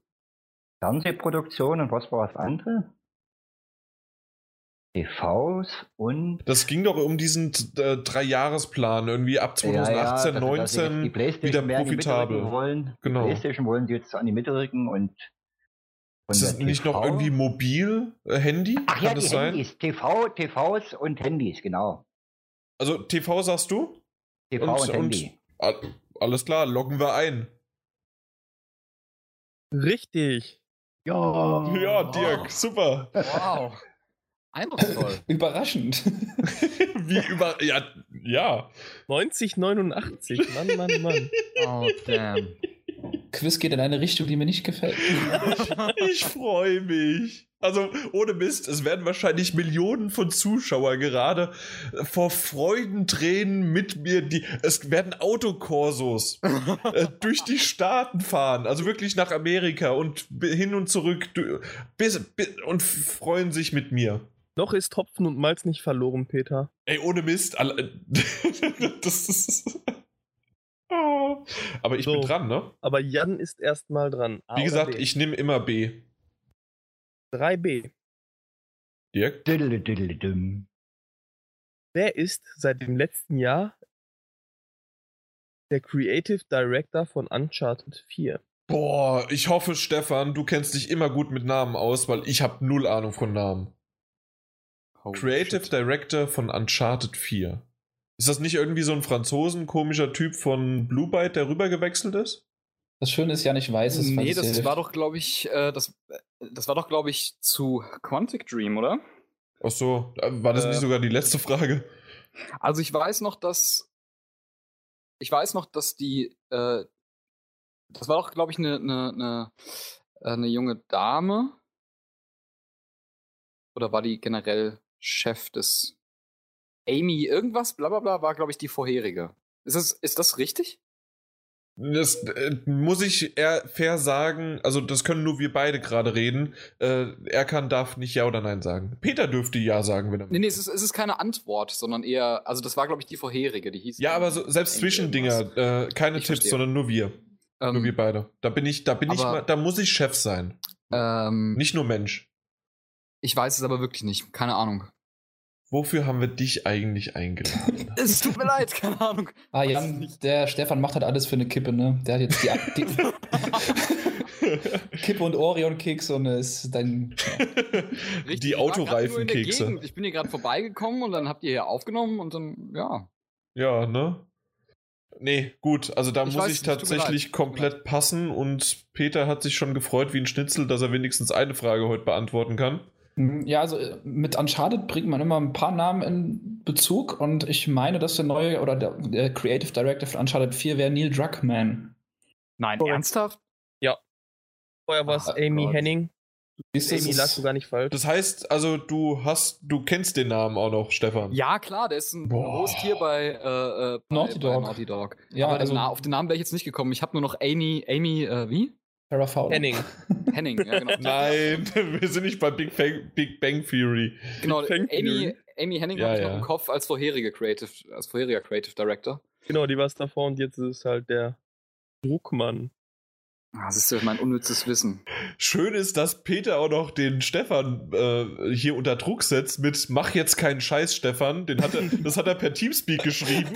Fernsehproduktion und was war das andere? TVs und. Das ging doch um diesen äh, Dreijahresplan, irgendwie ab 2018, ja, ja, 19 wieder profitabel. Wollen. Genau. Die PlayStation wollen die jetzt an die Mitte rücken und ist das nicht noch irgendwie mobil, äh, Handy? Ach Kann ja, das die sein? Handys, TV, TVs und Handys, genau. Also TV sagst du? TV und, und Handy. Und, alles klar, loggen wir ein. Richtig. Ja. Ja, Dirk, super. Wow. Eindrucksvoll. Überraschend. Wie über. Ja, ja. 9089, Mann, Mann, Mann. Oh, damn. Quiz geht in eine Richtung, die mir nicht gefällt. ich freue mich. Also ohne Mist, es werden wahrscheinlich Millionen von Zuschauern gerade vor Freudentränen mit mir, die es werden Autokorsos äh, durch die Staaten fahren, also wirklich nach Amerika und hin und zurück bis, bis, und freuen sich mit mir. Noch ist Hopfen und Malz nicht verloren, Peter. Ey, ohne Mist, das ist aber ich so, bin dran, ne? Aber Jan ist erstmal dran. A Wie gesagt, ich nehme immer B. 3B. Dirk? Wer ist seit dem letzten Jahr der Creative Director von Uncharted 4? Boah, ich hoffe, Stefan, du kennst dich immer gut mit Namen aus, weil ich habe null Ahnung von Namen. Holy Creative shit. Director von Uncharted 4. Ist das nicht irgendwie so ein Franzosen, komischer Typ von Blue Byte, der rüber gewechselt ist? Das Schöne ist ja nicht weiß. Das nee, das war doch, glaube ich, äh, das, das war doch, glaube ich, zu Quantic Dream, oder? Ach so, äh, war das äh, nicht sogar die letzte Frage? Also ich weiß noch, dass ich weiß noch, dass die äh, das war doch, glaube ich, eine ne, ne, ne junge Dame. Oder war die generell Chef des Amy irgendwas, bla bla bla, war, glaube ich, die vorherige. Ist das, ist das richtig? Das äh, muss ich eher fair sagen, also das können nur wir beide gerade reden. Äh, Erkan darf nicht Ja oder Nein sagen. Peter dürfte Ja sagen, wenn er. Nee, nee, es ist, es ist keine Antwort, sondern eher, also das war, glaube ich, die vorherige, die hieß. Ja, aber so, selbst Zwischendinger, äh, keine Ich Tipps, verstehe. sondern nur wir. Ähm, nur wir beide. Da bin ich, da bin ich aber- mal, da muss ich Chef sein. ähm, Nicht nur Mensch. ich weiß es aber wirklich nicht. Keine Ahnung. Wofür haben wir dich eigentlich eingeladen? Es tut mir leid, keine Ahnung. Ah, Jan, der Stefan macht halt alles für eine Kippe, ne? Der hat jetzt die, die Kippe und Orion-Keks und ist dann. Richtig, Die Autoreifenkekse. Ich bin hier gerade vorbeigekommen und dann habt ihr hier aufgenommen und dann, ja. Ja, ne? Nee, gut, also da Ich muss weiß ich tatsächlich komplett passen und Peter hat sich schon gefreut wie ein Schnitzel, dass er wenigstens eine Frage heute beantworten kann. Ja, also äh, mit Uncharted bringt man immer ein paar Namen in Bezug und ich meine, dass der neue oder der, der Creative Director von Uncharted 4 wäre Neil Druckmann. Nein, Korrekt. ernsthaft? Vorher war es Ah, Amy Gott. Henning. Siehst du, es Amy ist- lagst du gar nicht falsch. Das heißt, also du hast, du kennst den Namen auch noch, Stefan. Ja, klar, der ist ein. Host hier bei, äh, äh, bei Naughty bei Dog. Naughty Dog. Ja, aber den also- Na auf den Namen wäre ich jetzt nicht gekommen. Ich habe nur noch Amy, Amy, äh, wie? Farrah Fowler. Henning. Henning, ja genau. Nein, wir sind nicht bei Big Bang, Big Bang Theory. genau Fängt Amy, Henning. Amy Henning Ja, habe ich noch ja. im Kopf als vorherige Creative, als vorheriger Creative Director. Genau, die war es davor und jetzt ist es halt der Druckmann. Ah, das ist ja mein unnützes Wissen. Schön ist, dass Peter auch noch den Stefan äh, hier unter Druck setzt mit Mach jetzt keinen Scheiß, Stefan. Den hat er, das hat er per Teamspeak geschrieben.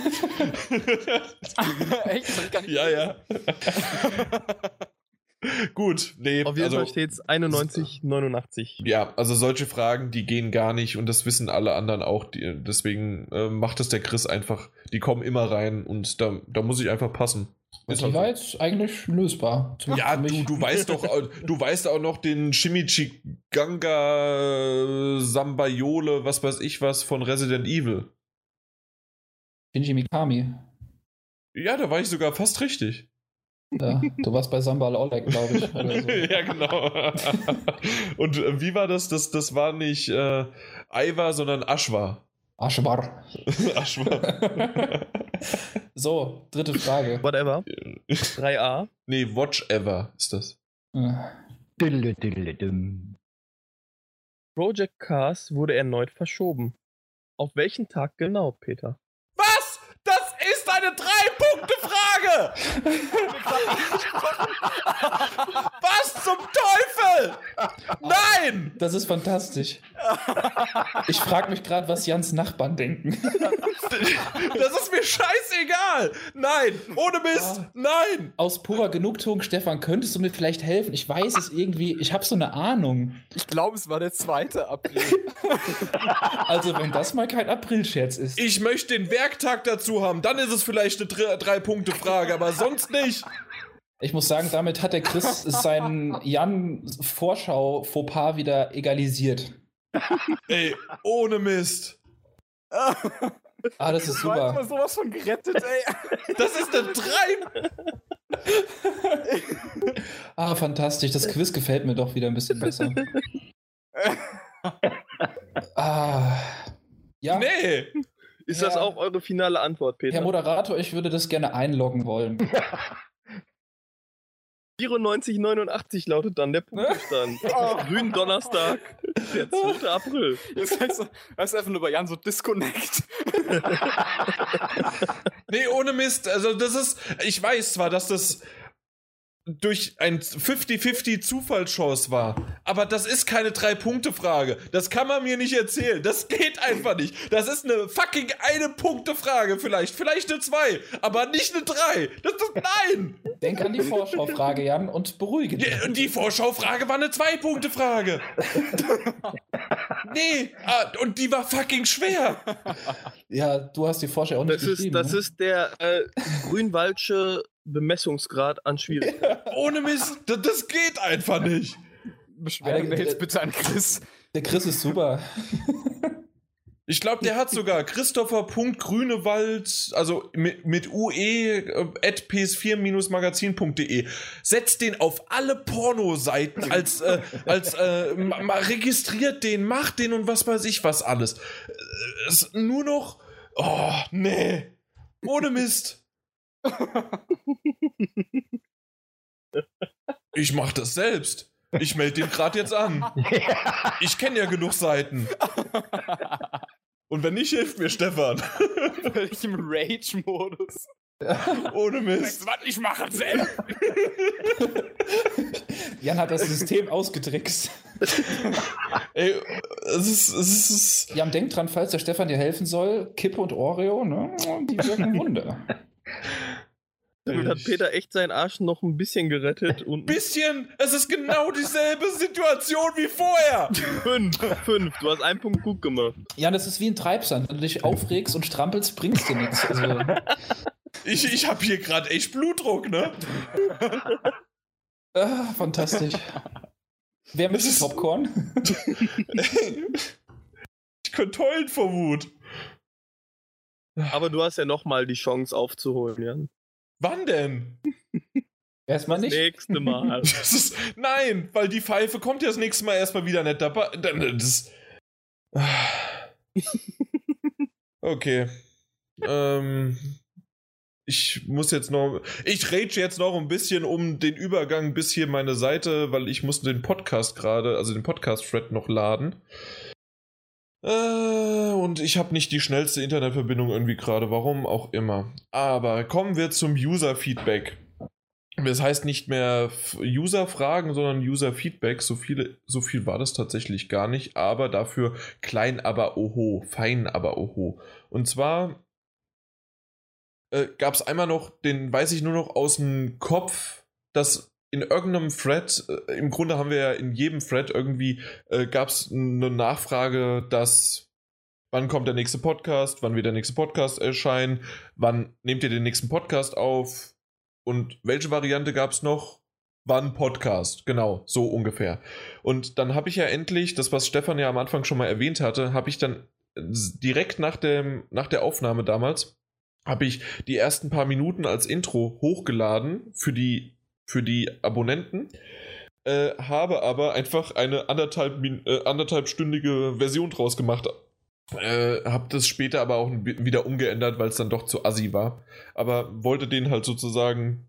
Echt? Das hab ich gar nicht ja, ja. Gut, nee, Auf jeden also, Fall steht es 91, 89. ja, also solche Fragen, die gehen gar nicht und das wissen alle anderen auch. Die, deswegen äh, macht es der Chris einfach. Die kommen immer rein und da, da muss ich einfach passen. Ist Die war jetzt eigentlich lösbar. Ja, du, du weißt doch, du weißt auch noch den Chimichiganga Sambayole, was weiß ich was von Resident Evil. Shinji Mikami. Ja, da war ich sogar fast richtig. Ja, du warst bei Sambal Oleg, glaube ich. Oder so. ja, genau. Und äh, wie war das? Das, das war nicht äh, Aiwa, sondern Ashwa. Aschbar. Ashwa. so, dritte Frage. Whatever. 3a. nee, Watch Ever ist das. Äh. Project Cars wurde erneut verschoben. Auf welchen Tag genau, Peter? Was? Das ist eine Drei-Punkte-Frage! Was zum Teufel? Nein! Das ist fantastisch. Ich frage mich gerade, was Jans Nachbarn denken. Das ist mir scheißegal! Nein! Ohne Mist! Ah. Nein! Aus purer Genugtuung, Stefan, könntest du mir vielleicht helfen? Ich weiß es irgendwie, ich habe so eine Ahnung. Ich glaube, es war der 2. April. Also, wenn das mal kein Aprilscherz ist. Ich möchte den Werktag dazu haben, dann ist es vielleicht eine Dre- Drei-Punkte-Frage, aber sonst nicht. Ich muss sagen, damit hat der Chris seinen Jan-Vorschau-Fauxpas wieder egalisiert. Ey, ohne Mist. Ah, das ist super. sowas von gerettet, ey. Das ist eine Drei. Ah, fantastisch. Das Quiz gefällt mir doch wieder ein bisschen besser. Ah. Ja, Nee. Ist Ja. das auch eure finale Antwort, Peter? Herr Moderator, ich würde das gerne einloggen wollen. 94, 89 lautet dann der Punktestand. Grünen Donnerstag, der 2. April. Jetzt heißt du einfach nur bei Jan so Disconnect. Nee, ohne Mist. Also, das ist. Ich weiß zwar, dass das durch ein 50-50 Zufallschance war, aber das ist keine Drei-Punkte-Frage. Das kann man mir nicht erzählen. Das geht einfach nicht. Das ist eine fucking eine-Punkte-Frage vielleicht. Vielleicht eine zwei, aber nicht eine drei. Das ist. Nein! Denk an die Vorschau-Frage, Jan, und beruhige dich. Die, die Vorschau-Frage war eine Zwei-Punkte-Frage. nee, ah, und die war fucking schwer. Ja, du hast die Vorschau auch nicht Das ist, das ne? ist der äh, grünwaldsche Bemessungsgrad an Schwierigkeit. Ohne Mist, das, das geht einfach nicht. Beschweren wir jetzt bitte an Chris. Der Chris ist super. Ich glaube, der hat sogar Christopher.grünewald, also mit, mit ue äh, at ps4-magazin.de. Setzt den auf alle Pornoseiten als, äh, als äh, ma- ma- registriert den, macht den und was weiß ich was alles. Äh, Es nur noch. Oh, nee. Ohne Mist. Ich mach das selbst. Ich melde den gerade jetzt an. Ich kenne ja genug Seiten. Und wenn nicht, hilft mir Stefan. Völlig im Rage-Modus. Ohne Mist. was ich mache selbst. Jan hat das System ausgetrickst. Ey, es ist, es ist. Jan, denk dran, falls der Stefan dir helfen soll, Kippe und Oreo, ne? Die wirken Wunder. Damit hat Peter echt seinen Arsch noch ein bisschen gerettet und Bisschen! Es ist genau dieselbe Situation wie vorher! fünf, fünf. Du hast einen Punkt gut gemacht. Jan, das ist wie ein Treibsand. Wenn du dich aufregst und strampelst, bringst dir nichts. Also, Ich, ich habe hier gerade echt Blutdruck, ne? ah, fantastisch. Wer ist- Popcorn? Ich könnte heulen vor Wut. Aber du hast ja noch mal die Chance aufzuholen, Jan. Wann denn? Erstmal Das nicht. nächste Mal. Das ist, nein, weil die Pfeife kommt ja das nächste Mal erstmal wieder nicht dabei. Dann- Das, okay. Ähm, ich muss jetzt noch. Ich rage jetzt noch ein bisschen um den Übergang bis hier meine Seite, weil ich muss den Podcast gerade, also den Podcast-Thread noch laden. Äh, und ich habe nicht die schnellste Internetverbindung irgendwie gerade, warum auch immer. Aber kommen wir zum User-Feedback. Das heißt nicht mehr User-Fragen, sondern User-Feedback. So, so viel war das tatsächlich gar nicht, aber dafür klein, aber oho, fein, aber oho. Und zwar äh, gab es einmal noch, den weiß ich nur noch aus dem Kopf, dass in irgendeinem Thread, äh, im Grunde haben wir ja in jedem Thread irgendwie, äh, gab es eine Nachfrage, dass wann kommt der nächste Podcast, wann wird der nächste Podcast erscheinen, wann nehmt ihr den nächsten Podcast auf und welche Variante gab es noch? Wann Podcast, genau, so ungefähr. Und dann habe ich ja endlich, das was Stefan ja am Anfang schon mal erwähnt hatte, habe ich dann direkt nach, dem, nach der Aufnahme damals, habe ich die ersten paar Minuten als Intro hochgeladen für die, für die Abonnenten, äh, habe aber einfach eine anderthalb, äh, anderthalbstündige Version draus gemacht. Äh, habe das später aber auch wieder umgeändert, weil es dann doch zu assi war. Aber wollte den halt sozusagen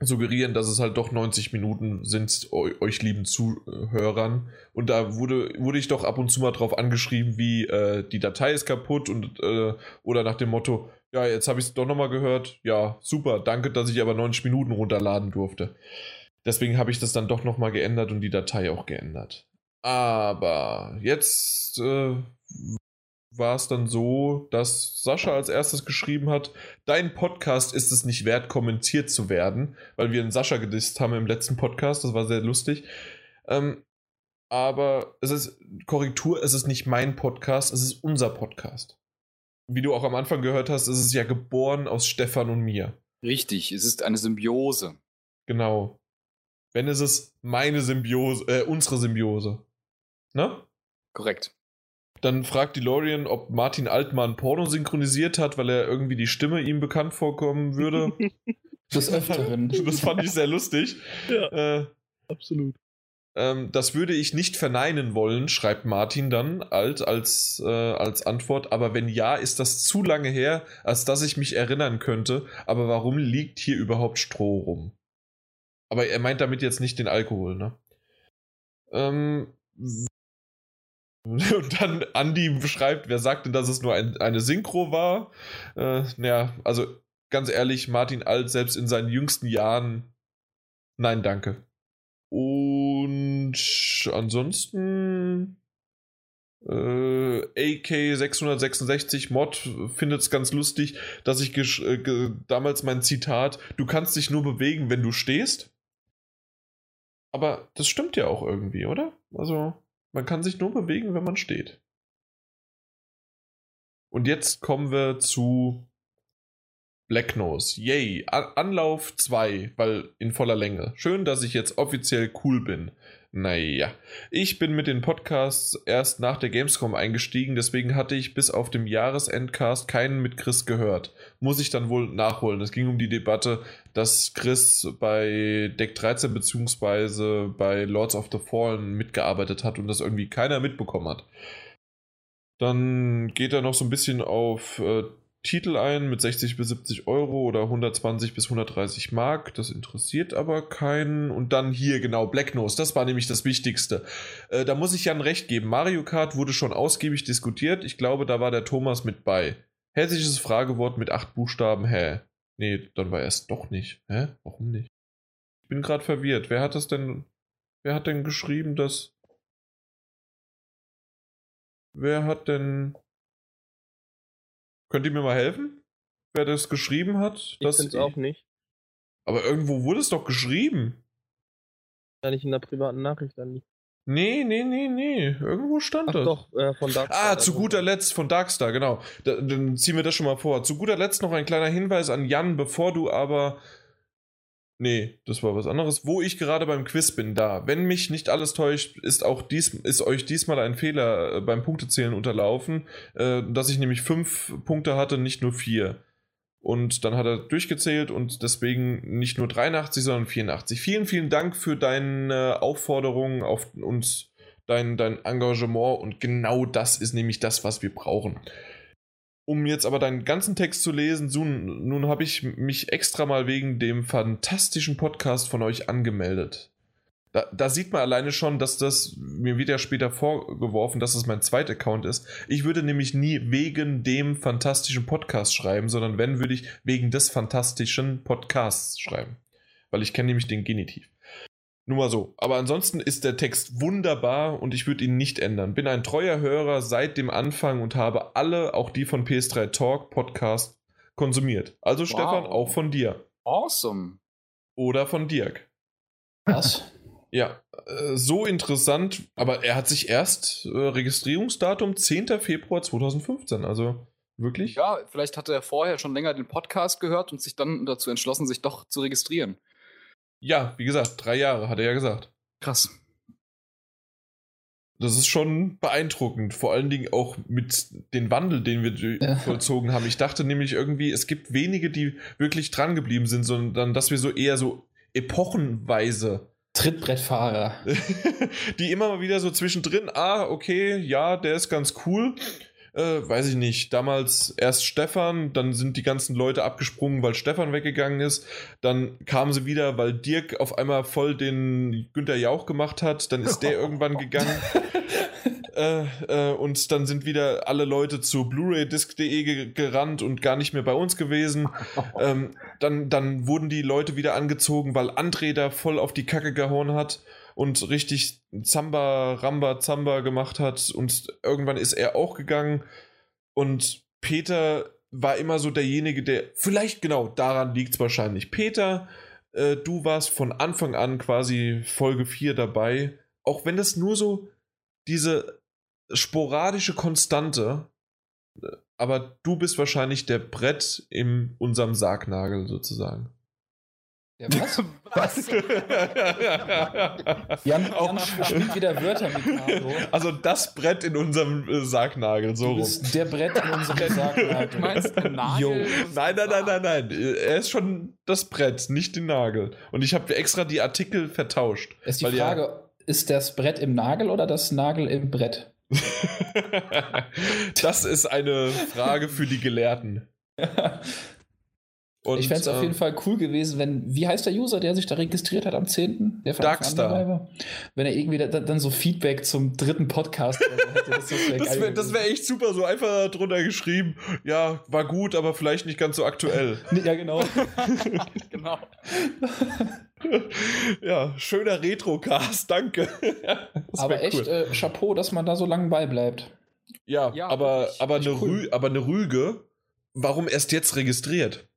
suggerieren, dass es halt doch 90 Minuten sind, eu euch lieben Zuhörern. Und da wurde, wurde ich doch ab und zu mal drauf angeschrieben, wie äh, die Datei ist kaputt und äh, oder nach dem Motto, ja, jetzt habe ich es doch nochmal gehört. Ja, super, danke, dass ich aber 90 Minuten runterladen durfte. Deswegen habe ich das dann doch nochmal geändert und die Datei auch geändert. Aber jetzt äh, war es dann so, dass Sascha als erstes geschrieben hat, dein Podcast ist es nicht wert, kommentiert zu werden, weil wir einen Sascha gedisst haben im letzten Podcast, das war sehr lustig. Ähm, aber es ist Korrektur, es ist nicht mein Podcast, es ist unser Podcast. Wie du auch am Anfang gehört hast, ist es ja geboren aus Stefan und mir. Richtig, es ist eine Symbiose. Genau. Wenn es ist meine Symbiose, äh, unsere Symbiose. Ne? Korrekt. Dann fragt die Lorian, ob Martin Altmann Porno synchronisiert hat, weil er irgendwie die Stimme ihm bekannt vorkommen würde. Des Öfteren. das fand ich sehr lustig. Ja. Äh, Absolut. Ähm, das würde ich nicht verneinen wollen, schreibt Martin dann alt als, äh, als Antwort. Aber wenn ja, ist das zu lange her, als dass ich mich erinnern könnte. Aber warum liegt hier überhaupt Stroh rum? Aber er meint damit jetzt nicht den Alkohol, ne? Ähm, und dann Andy beschreibt, wer sagt denn, dass es nur ein, eine Synchro war? Äh, naja, also ganz ehrlich, Martin Alt selbst in seinen jüngsten Jahren, nein, danke. Und ansonsten äh, AK666 Mod findet es ganz lustig, dass ich äh, damals mein Zitat, du kannst dich nur bewegen, wenn du stehst. Aber das stimmt ja auch irgendwie, oder? Also, man kann sich nur bewegen, wenn man steht. Und jetzt kommen wir zu Black Nose. Yay. An Anlauf 2, weil in voller Länge. Schön, dass ich jetzt offiziell cool bin. Naja. Ich bin mit den Podcasts erst nach der Gamescom eingestiegen, deswegen hatte ich bis auf dem Jahresendcast keinen mit Chris gehört. Muss ich dann wohl nachholen. Es ging um die Debatte, dass Chris bei Deck 13 bzw. bei Lords of the Fallen mitgearbeitet hat und das irgendwie keiner mitbekommen hat. Dann geht er noch so ein bisschen auf äh, Titel ein mit 60 bis 70 Euro oder 120 bis 130 Mark. Das interessiert aber keinen. Und dann hier genau Black Nose. Das war nämlich das Wichtigste. Äh, da muss ich Jan recht geben. Mario Kart wurde schon ausgiebig diskutiert. Ich glaube, da war der Thomas mit bei. Hessisches Fragewort mit acht Buchstaben. Hä? Nee, dann war er es doch nicht. Hä? Warum nicht? Ich bin gerade verwirrt. Wer hat das denn? Wer hat denn geschrieben, dass. Wer hat denn Könnt ihr mir mal helfen? Wer das geschrieben hat? Ich finde es auch nicht. Aber irgendwo wurde es doch geschrieben. Ja, nicht in der privaten Nachricht dann nicht. Nee, nee, nee, nee. Irgendwo stand Ach das. doch, äh, von Darkstar. Ah, zu guter Letzt von Darkstar, genau. Da, dann ziehen wir das schon mal vor. Zu guter Letzt noch ein kleiner Hinweis an Jan, bevor du aber Nee, das war was anderes. Wo ich gerade beim Quiz bin, da. Wenn mich nicht alles täuscht, ist auch dies, ist euch diesmal ein Fehler äh, beim Punktezählen unterlaufen, äh, dass ich nämlich fünf Punkte hatte, nicht nur vier. Und dann hat er durchgezählt und deswegen nicht nur 83, sondern 84. Vielen, vielen Dank für deine Aufforderung auf uns, dein, dein Engagement und genau das ist nämlich das, was wir brauchen. Um jetzt aber deinen ganzen Text zu lesen, so, nun habe ich mich extra mal wegen dem fantastischen Podcast von euch angemeldet. Da, da, sieht man alleine schon, dass das, mir wird ja später vorgeworfen, dass das mein zweiter Account ist. Ich würde nämlich nie wegen dem fantastischen Podcast schreiben, sondern wenn, würde ich wegen des fantastischen Podcasts schreiben. Weil ich kenne nämlich den Genitiv. Nur mal so. Aber ansonsten ist der Text wunderbar und ich würde ihn nicht ändern. Bin ein treuer Hörer seit dem Anfang und habe alle, auch die von PS3 Talk Podcast, konsumiert. Also wow. Stefan, auch von dir. Awesome. Oder von Dirk. Was? Ja, äh, so interessant, aber er hat sich erst äh, Registrierungsdatum 10. Februar 2015, also wirklich? Ja, vielleicht hat er vorher schon länger den Podcast gehört und sich dann dazu entschlossen, sich doch zu registrieren. Ja, wie gesagt, drei Jahre, hat er ja gesagt. Krass. Das ist schon beeindruckend, vor allen Dingen auch mit dem Wandel, den wir ja. vollzogen haben. Ich dachte nämlich irgendwie, es gibt wenige, die wirklich dran geblieben sind, sondern dass wir so eher so epochenweise Trittbrettfahrer. die immer mal wieder so zwischendrin, ah, okay, ja, der ist ganz cool äh, weiß ich nicht, damals erst Stefan, dann sind die ganzen Leute abgesprungen, weil Stefan weggegangen ist, dann kamen sie wieder, weil Dirk auf einmal voll den Günther Jauch gemacht hat, dann ist der irgendwann gegangen. Äh, äh, und dann sind wieder alle Leute zu blu-raydisc.de ge gerannt und gar nicht mehr bei uns gewesen. ähm, dann, dann wurden die Leute wieder angezogen, weil André da voll auf die Kacke gehauen hat und richtig Zamba, Ramba, Zamba gemacht hat und irgendwann ist er auch gegangen und Peter war immer so derjenige, der, vielleicht genau, daran liegt es wahrscheinlich. Peter, äh, du warst von Anfang an quasi Folge 4 dabei, auch wenn das nur so diese sporadische Konstante, äh, aber du bist wahrscheinlich der Brett in unserem Sargnagel sozusagen. Ja, was? was? Jan, auch spielt wieder Wörter mit Carlo. Also das Brett in unserem äh, Sargnagel, so rum. Der Brett in unserem Sargnagel. Du meinst den Nagel? Nein, nein, nein, nein, nein. Er ist schon das Brett, nicht den Nagel. Und ich habe extra die Artikel vertauscht. Ist die Frage, ja, ist das Brett im Nagel oder das Nagel im Brett? das ist eine Frage für die Gelehrten. Und, ich fände es äh, auf jeden Fall cool gewesen, wenn, wie heißt der User, der sich da registriert hat am 10.? Der Darkstar. Wenn er irgendwie da, dann so Feedback zum dritten Podcast hätte. Das, das wäre wär echt super, so einfach drunter geschrieben, ja, war gut, aber vielleicht nicht ganz so aktuell. ja, genau. genau. ja, schöner Retrocast, danke. aber echt cool. äh, Chapeau, dass man da so lange beibleibt. Ja, ja aber, aber, eine cool. aber eine Rüge, warum erst jetzt registriert?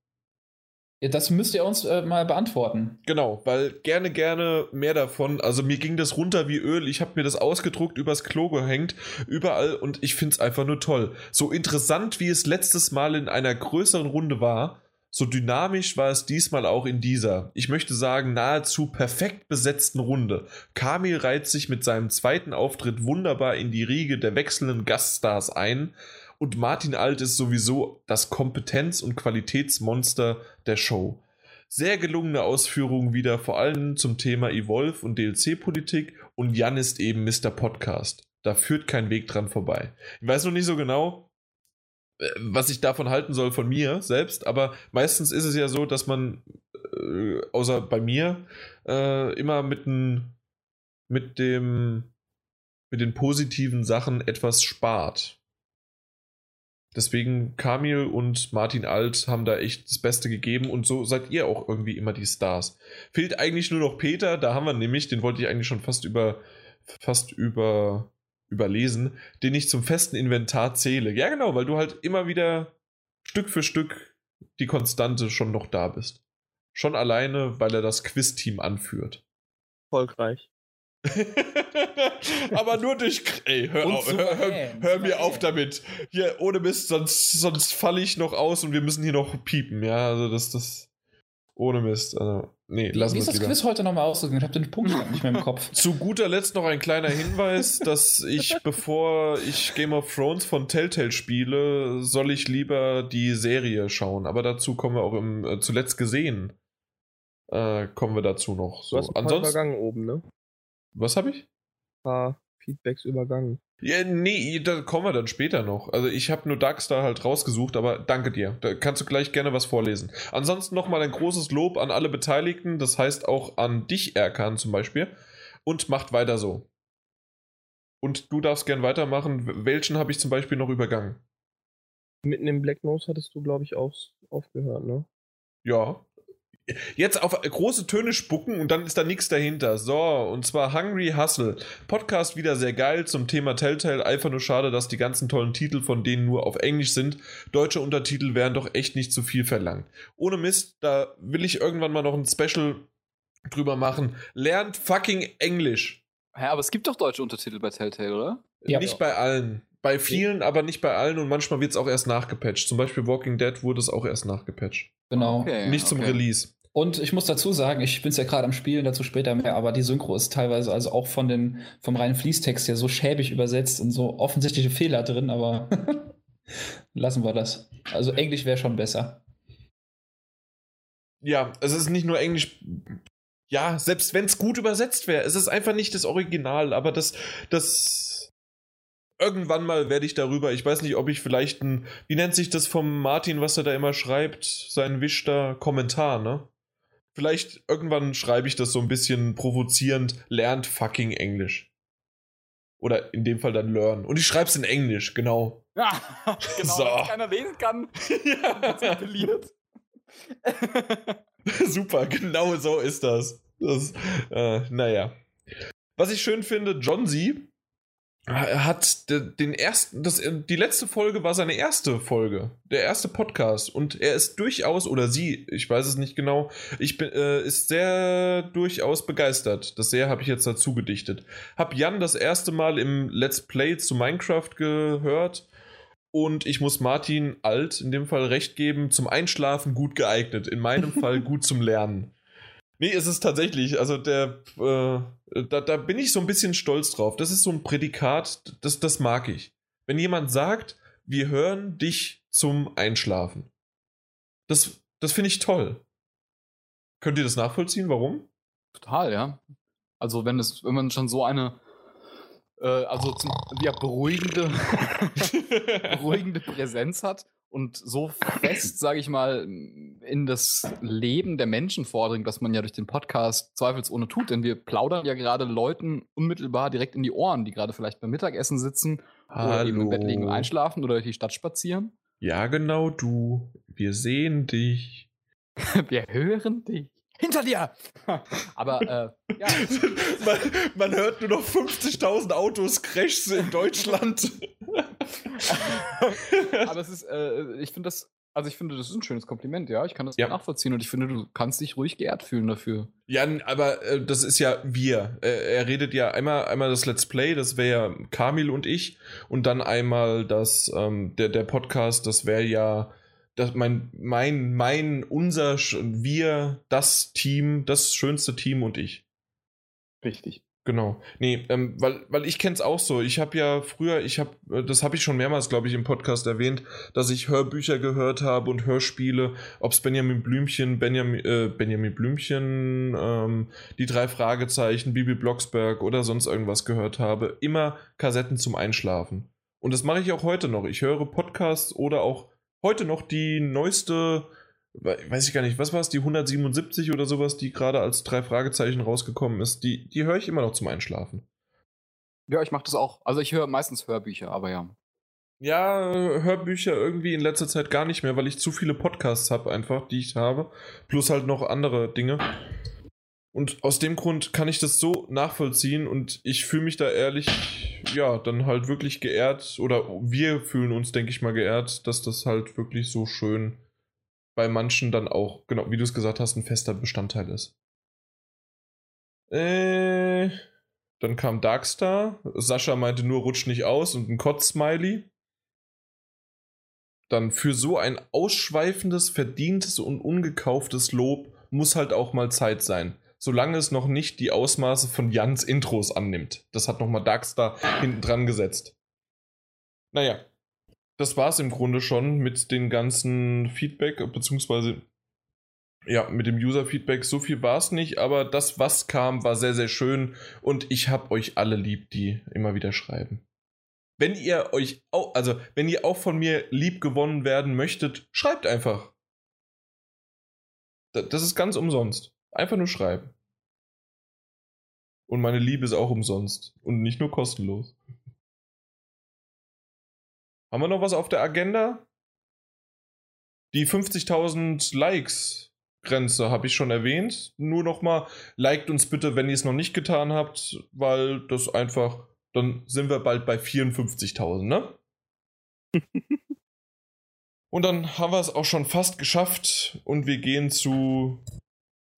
Ja, das müsst ihr uns äh, mal beantworten. Genau, weil gerne, gerne mehr davon. Also mir ging das runter wie Öl. Ich habe mir das ausgedruckt, übers Klo gehängt, überall und ich finde es einfach nur toll. So interessant, wie es letztes Mal in einer größeren Runde war, so dynamisch war es diesmal auch in dieser, ich möchte sagen, nahezu perfekt besetzten Runde. Kamil reiht sich mit seinem zweiten Auftritt wunderbar in die Riege der wechselnden Gaststars ein und Martin Alt ist sowieso das Kompetenz- und Qualitätsmonster der Show. Sehr gelungene Ausführungen wieder, vor allem zum Thema Evolve und DLC-Politik und Jan ist eben Mr. Podcast. Da führt kein Weg dran vorbei. Ich weiß noch nicht so genau, äh, was ich davon halten soll von mir selbst, aber meistens ist es ja so, dass man, äh, außer bei mir, äh, immer mit, n, mit dem mit den positiven Sachen etwas spart. Deswegen Kamil und Martin Alt haben da echt das Beste gegeben und so seid ihr auch irgendwie immer die Stars. Fehlt eigentlich nur noch Peter, da haben wir nämlich, den wollte ich eigentlich schon fast über fast über überlesen, den ich zum festen Inventar zähle. Ja, genau, weil du halt immer wieder Stück für Stück die Konstante schon noch da bist. Schon alleine, weil er das Quiz-Team anführt. Erfolgreich. Aber nur durch. Ey, hör, auf, hör, hör, hör mir auf damit. Hier, ohne Mist, sonst, sonst falle ich noch aus und wir müssen hier noch piepen. Ja, also das, das. Ohne Mist. Also, nee, lassen Wie wir ist das lieber. Quiz heute nochmal ausgegangen? Ich habe den Punkt nicht mehr im Kopf. Zu guter Letzt noch ein kleiner Hinweis, dass ich, bevor ich Game of Thrones von Telltale spiele, soll ich lieber die Serie schauen. Aber dazu kommen wir auch im äh, zuletzt gesehen. Äh, kommen wir dazu noch. Du So. hast ein paar Ansonsten, oben, ne? Was habe ich? paar Feedbacks übergangen. Ja, nee, da kommen wir dann später noch. Also ich habe nur Darkstar halt rausgesucht, aber danke dir. Da kannst du gleich gerne was vorlesen. Ansonsten nochmal ein großes Lob an alle Beteiligten, das heißt auch an dich, Erkan zum Beispiel. Und macht weiter so. Und du darfst gern weitermachen. Welchen habe ich zum Beispiel noch übergangen? Mitten im Black Nose hattest du, glaube ich, auf, aufgehört, ne? Ja. Jetzt auf große Töne spucken und dann ist da nichts dahinter. So, und zwar Hungry Hustle. Podcast wieder sehr geil zum Thema Telltale. Einfach nur schade, dass die ganzen tollen Titel von denen nur auf Englisch sind. Deutsche Untertitel wären doch echt nicht zu viel verlangt. Ohne Mist, da will ich irgendwann mal noch ein Special drüber machen. Lernt fucking Englisch. Ja, aber es gibt doch deutsche Untertitel bei Telltale, oder? Ja. nicht bei allen. Bei vielen, aber nicht bei allen und manchmal wird es auch erst nachgepatcht. Zum Beispiel Walking Dead wurde es auch erst nachgepatcht. Genau. Okay, nicht zum okay. Release. Und ich muss dazu sagen, ich bin es ja gerade am Spielen, dazu später mehr, aber die Synchro ist teilweise also auch von den, vom reinen Fließtext her so schäbig übersetzt und so offensichtliche Fehler drin, aber lassen wir das. Also Englisch wäre schon besser. Ja, es ist nicht nur Englisch. Ja, selbst wenn es gut übersetzt wäre, es ist einfach nicht das Original, aber das, das. Irgendwann mal werde ich darüber, ich weiß nicht, ob ich vielleicht ein, wie nennt sich das vom Martin, was er da immer schreibt, sein Wischter Kommentar, ne? Vielleicht irgendwann schreibe ich das so ein bisschen provozierend, lernt fucking Englisch. Oder in dem Fall dann learn. Und ich schreibe es in Englisch, genau. Ja, genau, So. dass keiner lesen kann. Ja. Super, genau so ist das. das äh, naja. Was ich schön finde, John Z hat de- den ersten, das, die letzte Folge war seine erste Folge, der erste Podcast und er ist durchaus, oder sie, ich weiß es nicht genau, ich bin, äh, ist sehr durchaus begeistert. Das sehr habe ich jetzt dazu gedichtet. Hab Jan das erste Mal im Let's Play zu Minecraft gehört und ich muss Martin Alt in dem Fall recht geben, zum Einschlafen gut geeignet, in meinem Fall gut zum Lernen. Nee, es ist tatsächlich, also der, äh, da, da bin ich so ein bisschen stolz drauf. Das ist so ein Prädikat, das, das mag ich. Wenn jemand sagt, wir hören dich zum Einschlafen. Das, das finde ich toll. Könnt ihr das nachvollziehen? Warum? Total, ja. Also wenn es, wenn man schon so eine äh, also zum, ja, beruhigende, beruhigende Präsenz hat und so fest, sage ich mal, in das Leben der Menschen vordringt, was man ja durch den Podcast zweifelsohne tut, denn wir plaudern ja gerade Leuten unmittelbar direkt in die Ohren, die gerade vielleicht beim Mittagessen sitzen oder eben im Bett liegen und einschlafen oder durch die Stadt spazieren. Ja, genau du. Wir sehen dich. Wir hören dich. Hinter dir! Aber äh, ja, man, man hört nur noch 50.000 Autos Crashs in Deutschland. aber es ist, äh, ich finde das, also ich finde, das ist ein schönes Kompliment, ja. Ich kann das Ja. nachvollziehen und ich finde, du kannst dich ruhig geehrt fühlen dafür. Ja, aber äh, das ist ja wir. Äh, er redet ja einmal, einmal das Let's Play, das wäre ja Kamil und ich. Und dann einmal das, ähm, der, der Podcast, das wäre ja das, mein, mein, mein, unser, wir, das Team, das schönste Team und ich. Richtig. Genau. Nee, ähm, weil, weil ich kenne es auch so. Ich habe ja früher, ich habe, das habe ich schon mehrmals, glaube ich, im Podcast erwähnt, dass ich Hörbücher gehört habe und Hörspiele, ob es Benjamin Blümchen, Benjamin, äh, Benjamin Blümchen, ähm, die drei Fragezeichen, Bibi Blocksberg oder sonst irgendwas gehört habe. Immer Kassetten zum Einschlafen. Und das mache ich auch heute noch. Ich höre Podcasts oder auch heute noch die neueste, weiß ich gar nicht, was war es, die 177 oder sowas, die gerade als drei Fragezeichen rausgekommen ist. Die, die höre ich immer noch zum Einschlafen. Ja, ich mache das auch. Also ich höre meistens Hörbücher, aber ja. Ja, Hörbücher irgendwie in letzter Zeit gar nicht mehr, weil ich zu viele Podcasts habe, einfach, die ich habe. Plus halt noch andere Dinge. Und aus dem Grund kann ich das so nachvollziehen und ich fühle mich da ehrlich, ja, dann halt wirklich geehrt oder wir fühlen uns, denke ich mal, geehrt, dass das halt wirklich so schön bei manchen dann auch, genau, wie du es gesagt hast, ein fester Bestandteil ist. Äh, dann kam Darkstar. Sascha meinte nur, rutsch nicht aus und ein Kotz-Smiley. Dann für so ein ausschweifendes, verdientes und ungekauftes Lob muss halt auch mal Zeit sein solange es noch nicht die Ausmaße von Jans Intros annimmt. Das hat nochmal Darkstar hinten dran gesetzt. Naja, das war es im Grunde schon mit den ganzen Feedback, beziehungsweise ja, mit dem User-Feedback. So viel war es nicht, aber das, was kam, war sehr, sehr schön und ich hab euch alle lieb, die immer wieder schreiben. Wenn ihr euch auch, also wenn ihr auch von mir lieb gewonnen werden möchtet, schreibt einfach. Das ist ganz umsonst. Einfach nur schreiben. Und meine Liebe ist auch umsonst und nicht nur kostenlos. Haben wir noch was auf der Agenda? Die 50.000 Likes Grenze habe ich schon erwähnt. Nur nochmal, liked uns bitte, wenn ihr es noch nicht getan habt, weil das einfach, dann sind wir bald bei 54.000, ne? und dann haben wir es auch schon fast geschafft und wir gehen zu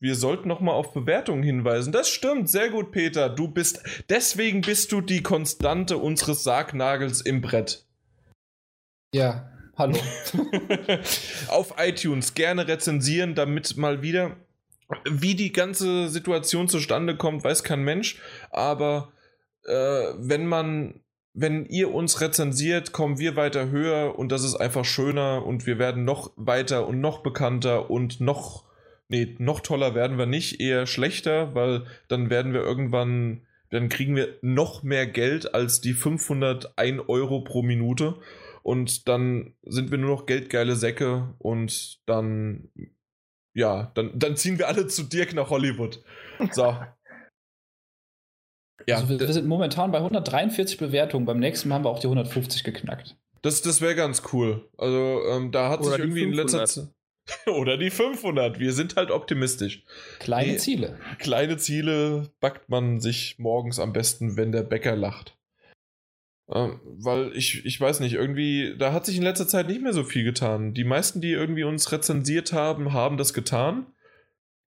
wir sollten noch mal auf Bewertungen hinweisen. Das stimmt, sehr gut, Peter. Du bist, deswegen bist du die Konstante unseres Sargnagels im Brett. Ja, hallo. auf iTunes gerne rezensieren, damit mal wieder, wie die ganze Situation zustande kommt, weiß kein Mensch. Aber äh, wenn man wenn ihr uns rezensiert, kommen wir weiter höher und das ist einfach schöner und wir werden noch weiter und noch bekannter und noch nee, noch toller werden wir nicht, eher schlechter, weil dann werden wir irgendwann, dann kriegen wir noch mehr Geld als die 501 Euro pro Minute und dann sind wir nur noch geldgeile Säcke und dann, ja, dann, dann ziehen wir alle zu Dirk nach Hollywood. So. Ja. Also wir, wir, sind momentan bei 143 Bewertungen. Beim nächsten Mal haben wir auch die 150 geknackt. Das, das wäre ganz cool. Also ähm, da hat Oder sich irgendwie in letzter Zeit. Oder die 500. Wir sind halt optimistisch. Kleine nee, Ziele. Kleine Ziele backt man sich morgens am besten, wenn der Bäcker lacht. Ähm, weil ich, ich weiß nicht, irgendwie, da hat sich in letzter Zeit nicht mehr so viel getan. Die meisten, die irgendwie uns rezensiert haben, haben das getan.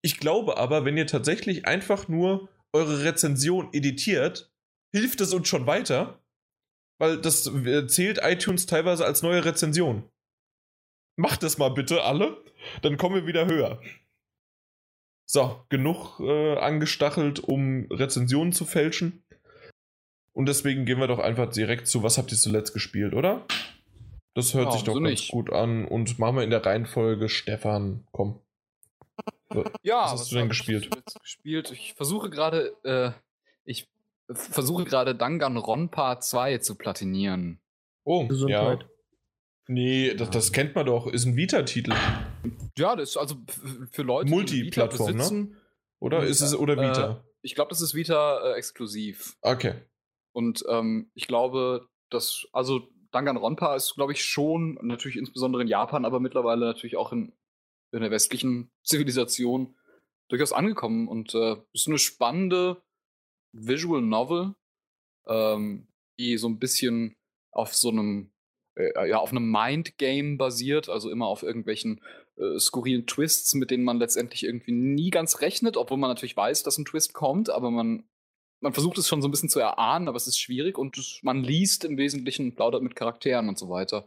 Ich glaube aber, wenn ihr tatsächlich einfach nur eure Rezension editiert, hilft es uns schon weiter. Weil das äh, zählt iTunes teilweise als neue Rezension. Macht das mal bitte alle, dann kommen wir wieder höher. So, genug äh, angestachelt, um Rezensionen zu fälschen. Und deswegen gehen wir doch einfach direkt zu, was habt ihr zuletzt gespielt, oder? Das hört ja, sich doch so ganz nicht. gut an. Und machen wir in der Reihenfolge Stefan, komm. Ja, was hast was du denn gespielt? Ich gespielt? Ich versuche gerade, äh, ich versuche gerade Danganronpa 2 zu platinieren. Oh, Gesundheit. ja. Nee, das, das kennt man doch. Ist ein Vita-Titel. Ja, das ist also für Leute, Multiplattform, die Vita ne? Oder ist es oder Vita? Äh, ich glaube, das ist Vita äh, exklusiv. Okay. Und ähm, ich glaube, dass also Danganronpa ist, glaube ich, schon natürlich insbesondere in Japan, aber mittlerweile natürlich auch in, in der westlichen Zivilisation durchaus angekommen und äh, ist eine spannende Visual Novel, ähm, die so ein bisschen auf so einem äh, ja, auf einem Mindgame basiert, also immer auf irgendwelchen äh, skurrilen Twists, mit denen man letztendlich irgendwie nie ganz rechnet, obwohl man natürlich weiß, dass ein Twist kommt, aber man, man versucht es schon so ein bisschen zu erahnen, aber es ist schwierig und das, man liest im Wesentlichen, plaudert mit Charakteren und so weiter.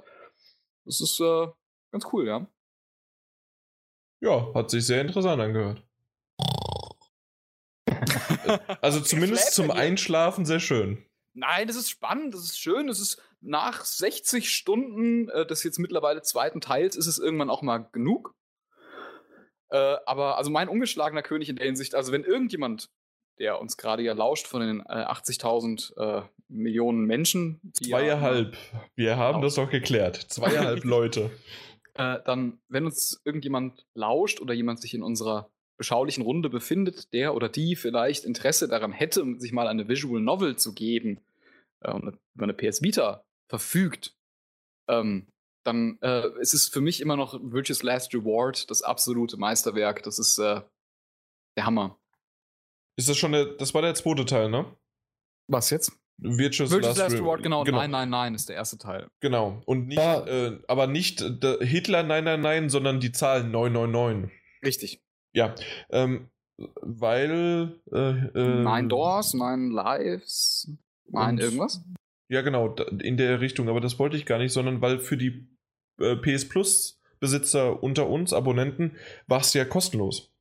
Das ist äh, ganz cool, ja. Ja, hat sich sehr interessant angehört. also zumindest zum Einschlafen sehr schön. Nein, das ist spannend, das ist schön, das ist nach 60 Stunden äh, des jetzt mittlerweile zweiten Teils ist es irgendwann auch mal genug. Äh, aber also mein ungeschlagener König in der Hinsicht, also wenn irgendjemand der uns gerade ja lauscht von den äh, 80.000 äh, Millionen Menschen. die ja- Zweieinhalb. Wir haben Genau. das doch geklärt. Zweieinhalb Leute. äh, dann, wenn uns irgendjemand lauscht oder jemand sich in unserer beschaulichen Runde befindet, der oder die vielleicht Interesse daran hätte, sich mal eine Visual Novel zu geben äh, und über eine PS Vita verfügt, ähm, dann äh, ist es für mich immer noch Virtuous Last Reward, das absolute Meisterwerk. Das ist äh, der Hammer. Ist das schon der, das war der zweite Teil, ne? Was jetzt? Virtuous, Virtuous Last Re- Reward, genau. genau. Nein, nein, nein, ist der erste Teil. Genau. Und nicht, äh, aber nicht äh, Hitler, nein, nein, nein, sondern die Zahl 999. Richtig. Ja. Ähm, weil. Äh, äh, Nine Doors, Nine Lives, Und- irgendwas? Ja, genau, in der Richtung. Aber das wollte ich gar nicht, sondern weil für die äh, PS Plus Besitzer unter uns, Abonnenten, war es ja kostenlos.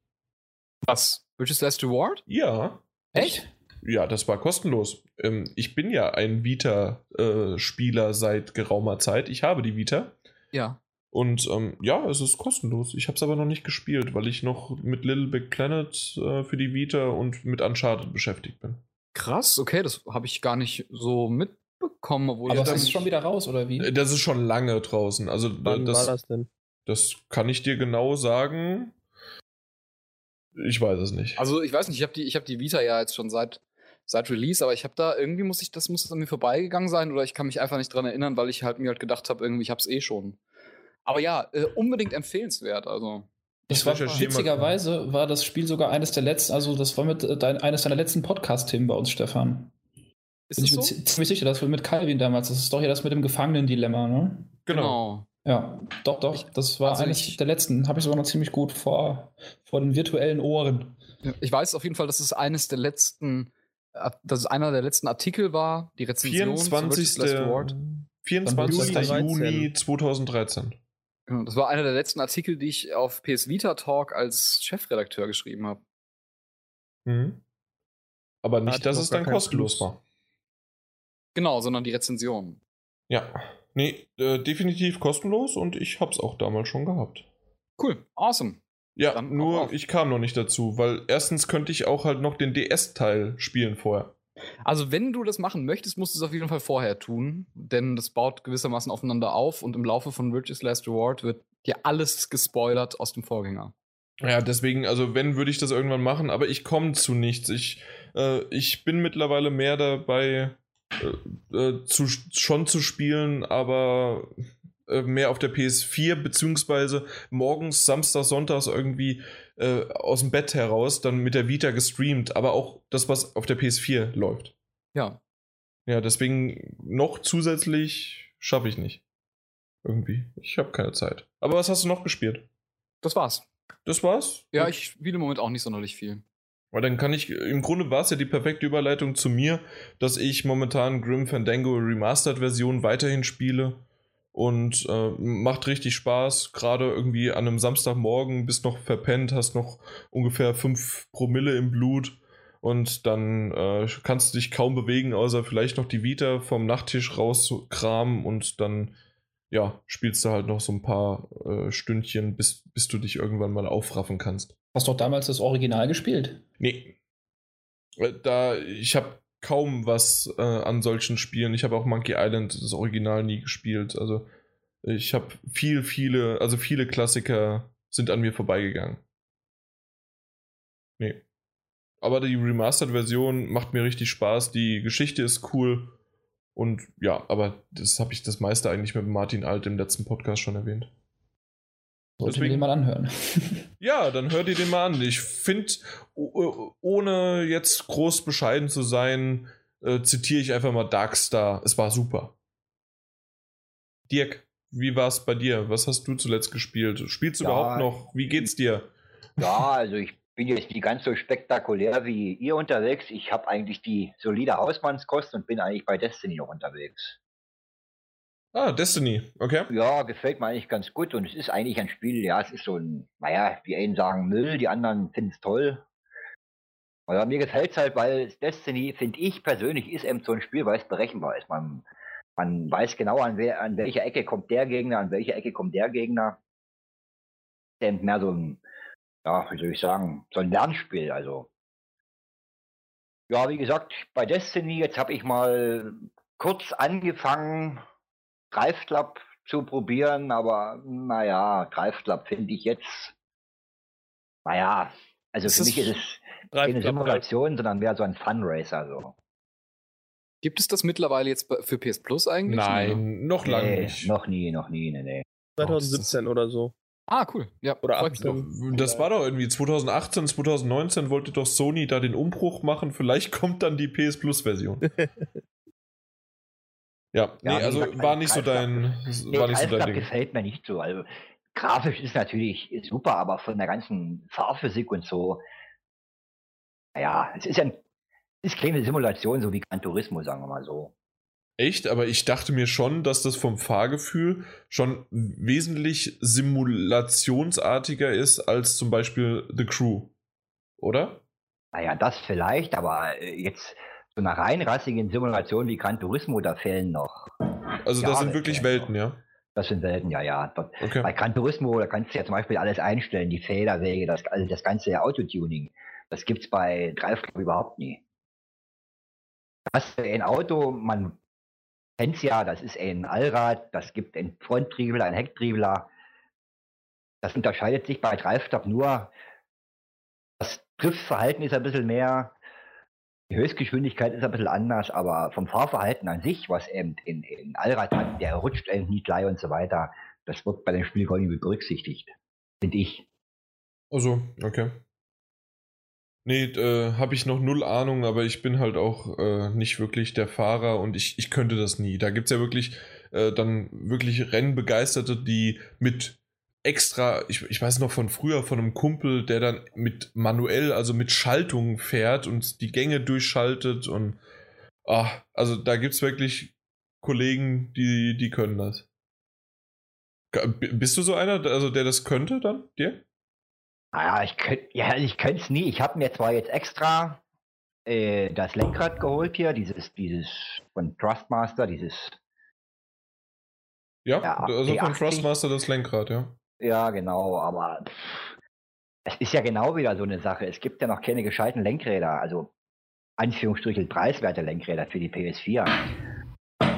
Was? Virtuous Last Reward? Ja. Echt? Ja, das war kostenlos. Ähm, ich bin ja ein Vita-Spieler seit geraumer Zeit. Ich habe die Vita. Ja. Und ähm, ja, es ist kostenlos. Ich habe es aber noch nicht gespielt, weil ich noch mit Little Big Planet äh, für die Vita und mit Uncharted beschäftigt bin. Krass, okay, das habe ich gar nicht so mitbekommen, obwohl Aber das ist schon wieder raus, oder wie? Äh, Das ist schon lange draußen. Also Wann das, war das denn? das kann ich dir genau sagen. Ich weiß es nicht. Also ich weiß nicht, ich habe die, ich hab die Vita ja jetzt schon seit, seit Release, aber ich habe da irgendwie muss ich, das muss das an mir vorbeigegangen sein oder ich kann mich einfach nicht dran erinnern, weil ich halt mir halt gedacht habe, irgendwie, ich habe es eh schon. Aber ja, äh, unbedingt empfehlenswert. Also Das Ich war witzigerweise war das Spiel sogar eines der letzten, also das war mit äh, dein, eines deiner letzten Podcast-Themen bei uns, Stefan. ist Bin das ich mir so? zi- ziemlich sicher, das war mit Calvin damals. Das ist doch hier das mit dem Gefangenen-Dilemma, ne? genau. Ja, doch, doch. Das war Also eines ich- der letzten. Habe ich sogar noch ziemlich gut vor, vor den virtuellen Ohren. Ich weiß auf jeden Fall, dass es eines der letzten, äh, dass es einer der letzten Artikel war, die Rezension. zu 24. Virtuous Last Reward. 24. Juli Juni 2013. Genau, Das war einer der letzten Artikel, die ich auf PS Vita Talk als Chefredakteur geschrieben habe. Mhm. Aber nicht, dass es dann kostenlos war. Genau, sondern die Rezension. Ja. Nee, äh, definitiv kostenlos und ich hab's auch damals schon gehabt. Cool, awesome. Ja, Dann nur ich kam noch nicht dazu, weil erstens könnte ich auch halt noch den DS-Teil spielen vorher. Also, wenn du das machen möchtest, musst du es auf jeden Fall vorher tun, denn das baut gewissermaßen aufeinander auf und im Laufe von Virtuous Last Reward wird dir alles gespoilert aus dem Vorgänger. Ja, deswegen, also wenn, würde ich das irgendwann machen, aber ich komme zu nichts. Ich, äh, ich bin mittlerweile mehr dabei, äh, äh, zu, schon zu spielen, aber äh, mehr auf der PS4, beziehungsweise morgens, Samstag, Sonntags irgendwie äh, aus dem Bett heraus, dann mit der Vita gestreamt, aber auch das, was auf der PS4 läuft. Ja. Ja, deswegen noch zusätzlich schaffe ich nicht. Irgendwie. Ich habe keine Zeit. Aber was hast du noch gespielt? Das war's. Das war's? Ja, ich spiele im Moment auch nicht sonderlich viel. Weil dann kann ich, im Grunde war es ja die perfekte Überleitung zu mir, dass ich momentan Grim Fandango Remastered Version weiterhin spiele und äh, macht richtig Spaß. Gerade irgendwie an einem Samstagmorgen bist noch verpennt, hast noch ungefähr 5 Promille im Blut und dann äh, kannst du dich kaum bewegen, außer vielleicht noch die Vita vom Nachttisch rauskramen und dann ja, spielst du halt noch so ein paar äh, Stündchen, bis, bis du dich irgendwann mal aufraffen kannst. Hast doch damals das Original gespielt. Nee. Äh, Da, ich habe kaum was äh, an solchen Spielen. Ich habe auch Monkey Island, das Original, nie gespielt. Also ich habe viel, viele, also viele Klassiker sind an mir vorbeigegangen. Nee. Aber die Remastered-Version macht mir richtig Spaß. Die Geschichte ist cool. Und ja, aber das habe ich das meiste eigentlich mit Martin Alt im letzten Podcast schon erwähnt. Sollte Deswegen- mir den mal anhören. Ja, dann hör dir den mal an. Ich finde, ohne jetzt groß bescheiden zu sein, äh, zitiere ich einfach mal Darkstar. Es war super. Dirk, wie war es bei dir? Was hast du zuletzt gespielt? Spielst du Ja. überhaupt noch? Wie geht's dir? Ja, also ich bin jetzt nicht ganz so spektakulär wie ihr unterwegs. Ich habe eigentlich die solide Hausmannskost und bin eigentlich bei Destiny noch unterwegs. Ah, Destiny, okay. Ja, gefällt mir eigentlich ganz gut und es ist eigentlich ein Spiel, ja, es ist so ein, naja, die einen sagen Müll, die anderen finden es toll. Aber mir gefällt es halt, weil Destiny, finde ich persönlich, ist eben so ein Spiel, weil es berechenbar ist. Man, man weiß genau, an, wer, an welcher Ecke kommt der Gegner, an welcher Ecke kommt der Gegner. Eben mehr so ein, ja, wie soll ich sagen, so ein Lernspiel, also. Ja, wie gesagt, bei Destiny, jetzt habe ich mal kurz angefangen, Club zu probieren, aber naja, Club finde ich jetzt, naja, also Ist für mich ist es keine Simulation, sondern mehr so ein Funracer. So. Gibt es das mittlerweile jetzt für PS Plus eigentlich? Nein, noch lange Nee, nicht. noch nie, noch nie, nee, nee. 2017 oder so. Ah, cool. Ja, Oder freut mich doch. 18. Das war doch irgendwie 2018, 2019 wollte doch Sony da den Umbruch machen. Vielleicht kommt dann die PS Plus Version. ja, nee, wie also gesagt, war nicht so dein, Nee, war nicht so dein Ding. gefällt mir nicht so. Also, grafisch ist natürlich super, aber von der ganzen Fahrphysik und so, naja, es ist ja ein, es ist keine Simulation, so wie Gran Turismo, sagen wir mal so. Echt, aber ich dachte mir schon, dass das vom Fahrgefühl schon wesentlich simulationsartiger ist als zum Beispiel The Crew. Oder? Naja, das vielleicht, aber äh, jetzt so einer reinrassigen Simulation wie Gran Turismo, da fehlen noch. Also das sind wirklich Welten, ja. Das sind Welten, ja, ja. Dort, Okay. Bei Gran Turismo, da kannst du ja zum Beispiel alles einstellen, die Federwege, das, also das ganze Autotuning. Das gibt's bei Drive Club überhaupt nie. Das ist ein Auto, man kennt's ja, das ist ein Allrad, das gibt einen Fronttriebler, einen Hecktriebler. Das unterscheidet sich bei Drive Club nur, das Driftverhalten ist ein bisschen mehr, die Höchstgeschwindigkeit ist ein bisschen anders, aber vom Fahrverhalten an sich, was eben in, in Allrad hat, der rutscht eben nie gleich und so weiter, das wird bei dem Spiel gar nicht berücksichtigt. Finde ich. Also, okay. Nee, äh, habe ich noch null Ahnung, aber ich bin halt auch äh, nicht wirklich der Fahrer und ich, ich könnte das nie. Da gibt es ja wirklich äh, dann wirklich Rennbegeisterte, die mit extra, ich, ich weiß noch von früher, von einem Kumpel, der dann mit manuell, also mit Schaltung fährt und die Gänge durchschaltet und ah, also da gibt es wirklich Kollegen, die, die können das. Bist du so einer, also der das könnte dann, dir? Naja, ich könnte ja, ich könnte es nie. Ich habe mir zwar jetzt extra äh, das Lenkrad geholt hier, dieses, dieses von Trustmaster, dieses, Ja, also von P80. Thrustmaster das Lenkrad, ja. Ja genau, aber es ist ja genau wieder so eine Sache. Es gibt ja noch keine gescheiten Lenkräder, also Anführungsstrichen preiswerte Lenkräder für die PS4.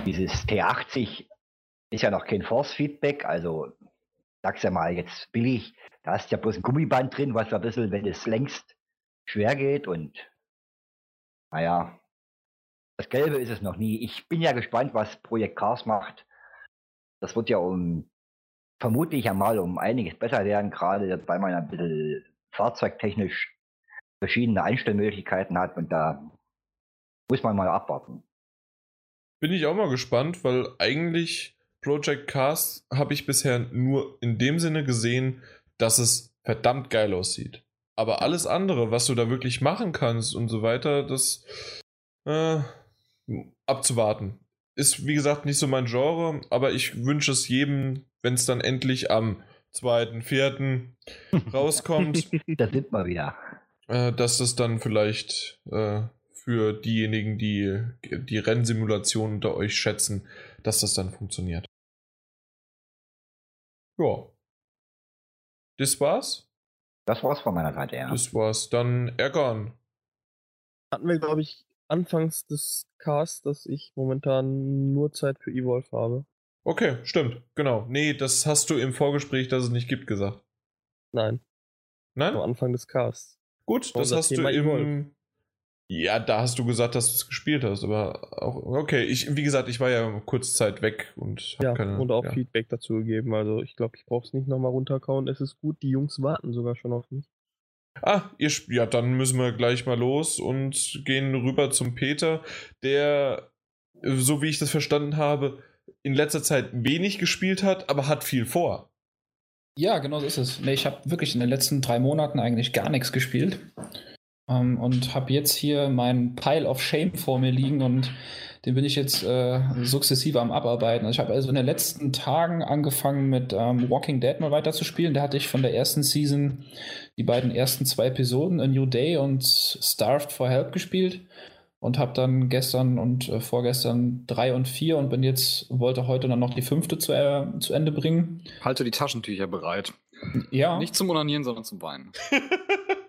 Dieses T80 ist ja noch kein Force Feedback, also sag's ja mal jetzt billig, da du ja bloß ein Gummiband drin, was ein bisschen, wenn es längst schwer geht und naja, das Gelbe ist es noch nie. Ich bin ja gespannt, was Projekt Cars macht. Das wird ja um vermutlich einmal um einiges besser werden, gerade weil man ein bisschen fahrzeugtechnisch verschiedene Einstellmöglichkeiten hat und da muss man mal abwarten. Bin ich auch mal gespannt, weil eigentlich Project Cars habe ich bisher nur in dem Sinne gesehen, dass es verdammt geil aussieht. Aber alles andere, was du da wirklich machen kannst und so weiter, das äh, abzuwarten. Ist wie gesagt nicht so mein Genre, aber ich wünsche es jedem, wenn es dann endlich am 2.4. rauskommt, Da sind wir wieder. äh, dass das dann vielleicht äh, für diejenigen, die die Rennsimulation unter euch schätzen, dass das dann funktioniert. Ja. Das war's? Das war's von meiner Seite, ja. Das war's. Dann Erkan. Hatten wir, glaube ich, anfangs des Casts, dass ich momentan nur Zeit für Evolve habe. Okay, stimmt. Genau. Nee, das hast du im Vorgespräch, dass es nicht gibt, gesagt. Nein, Nein? am Anfang des Casts. Gut, das hast du Thema im. Evolve? Ja, da hast du gesagt, dass du es gespielt hast, aber auch. Okay, ich, wie gesagt, ich war ja kurz Zeit weg und hab Ja, keine, und auch ja. Feedback dazu gegeben. Also ich glaube, ich brauche es nicht nochmal runterkauen. Es ist gut, die Jungs warten sogar schon auf mich. Ah, ihr, ja, dann müssen wir gleich mal los und gehen rüber zum Peter, der, äh, so wie ich das verstanden habe, in letzter Zeit wenig gespielt hat, aber hat viel vor. Ja, genau so ist es. Nee, ich habe wirklich in den letzten drei Monaten eigentlich gar nichts gespielt. Ähm, und habe jetzt hier meinen Pile of Shame vor mir liegen und den bin ich jetzt äh, sukzessive am Abarbeiten. Also ich habe also in den letzten Tagen angefangen mit ähm, Walking Dead mal weiterzuspielen. Da hatte ich von der ersten Season die beiden ersten zwei Episoden, A New Day und Starved for Help gespielt und habe dann gestern und äh, vorgestern drei und vier und bin jetzt, wollte heute dann noch die fünfte zu, äh, zu Ende bringen. Halte die Taschentücher bereit. Ja. Nicht zum Onanieren, sondern zum Weinen.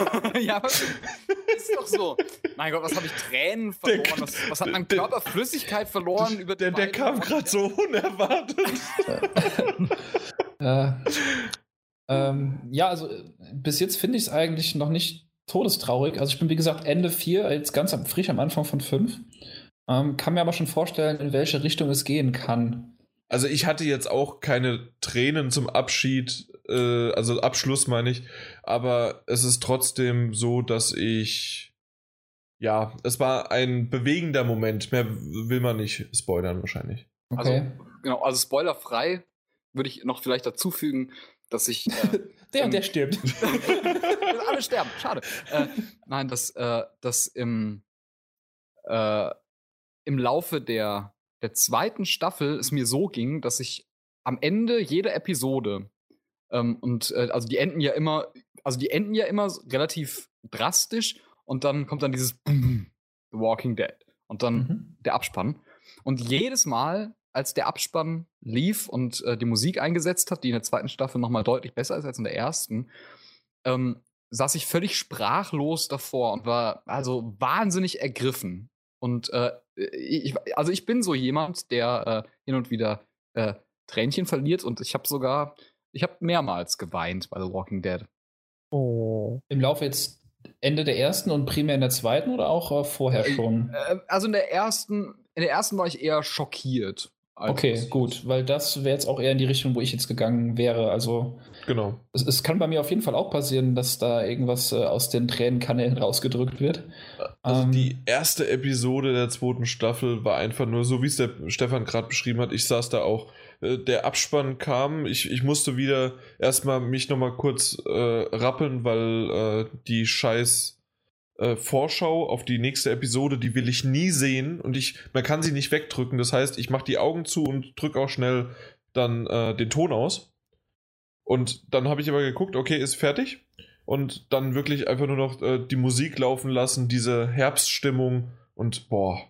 ja, aber ist doch so. Mein Gott, was habe ich Tränen verloren? Der- was, was hat mein der- Körper Flüssigkeit verloren über Der, der kam gerade so unerwartet. Äh, ähm, ja, also äh, bis jetzt finde ich es eigentlich noch nicht todestraurig. Also ich bin, wie gesagt, Ende 4, jetzt ganz am, frisch am Anfang von 5. Ähm, kann mir aber schon vorstellen, in welche Richtung es gehen kann. Also ich hatte jetzt auch keine Tränen zum Abschied, äh, also Abschluss meine ich, aber es ist trotzdem so, dass ich, ja, es war ein bewegender Moment. Mehr will man nicht spoilern wahrscheinlich. Okay. Genau, also spoilerfrei würde ich noch vielleicht dazu fügen, dass ich. Äh, der und der stirbt. alle sterben, schade. Äh, nein, dass, äh, dass im, äh, im Laufe der, der zweiten Staffel es mir so ging, dass ich am Ende jeder Episode ähm, und äh, also die enden ja immer, also die enden ja immer relativ drastisch und dann kommt dann dieses Boom, The Walking Dead und dann Mhm. der Abspann. Und jedes Mal, als der Abspann lief und äh, die Musik eingesetzt hat, die in der zweiten Staffel nochmal deutlich besser ist als in der ersten, ähm, saß ich völlig sprachlos davor und war also wahnsinnig ergriffen. Und äh, ich, also ich bin so jemand, der äh, hin und wieder äh, Tränchen verliert und ich habe sogar, ich habe mehrmals geweint bei The Walking Dead. Oh. Im Laufe jetzt Ende der ersten und primär in der zweiten oder auch äh, vorher Äh, schon? Äh, also in der ersten, in der ersten war ich eher schockiert. Okay, gut, weil das wäre jetzt auch eher in die Richtung, wo ich jetzt gegangen wäre. Also Genau. es, es kann bei mir auf jeden Fall auch passieren, dass da irgendwas äh, aus den Tränenkanälen rausgedrückt wird. Also Ähm, die erste Episode der zweiten Staffel war einfach nur so, wie es der Stefan gerade beschrieben hat. Ich saß da auch. Äh, Der Abspann kam. Ich, ich musste wieder erstmal mich nochmal kurz äh, rappeln, weil äh, die scheiß äh, Vorschau auf die nächste Episode, die will ich nie sehen und ich, man kann sie nicht wegdrücken. Das heißt, ich mache die Augen zu und drücke auch schnell dann äh, den Ton aus. Und dann habe ich aber geguckt, okay, ist fertig. Und dann wirklich einfach nur noch äh, die Musik laufen lassen, diese Herbststimmung und boah.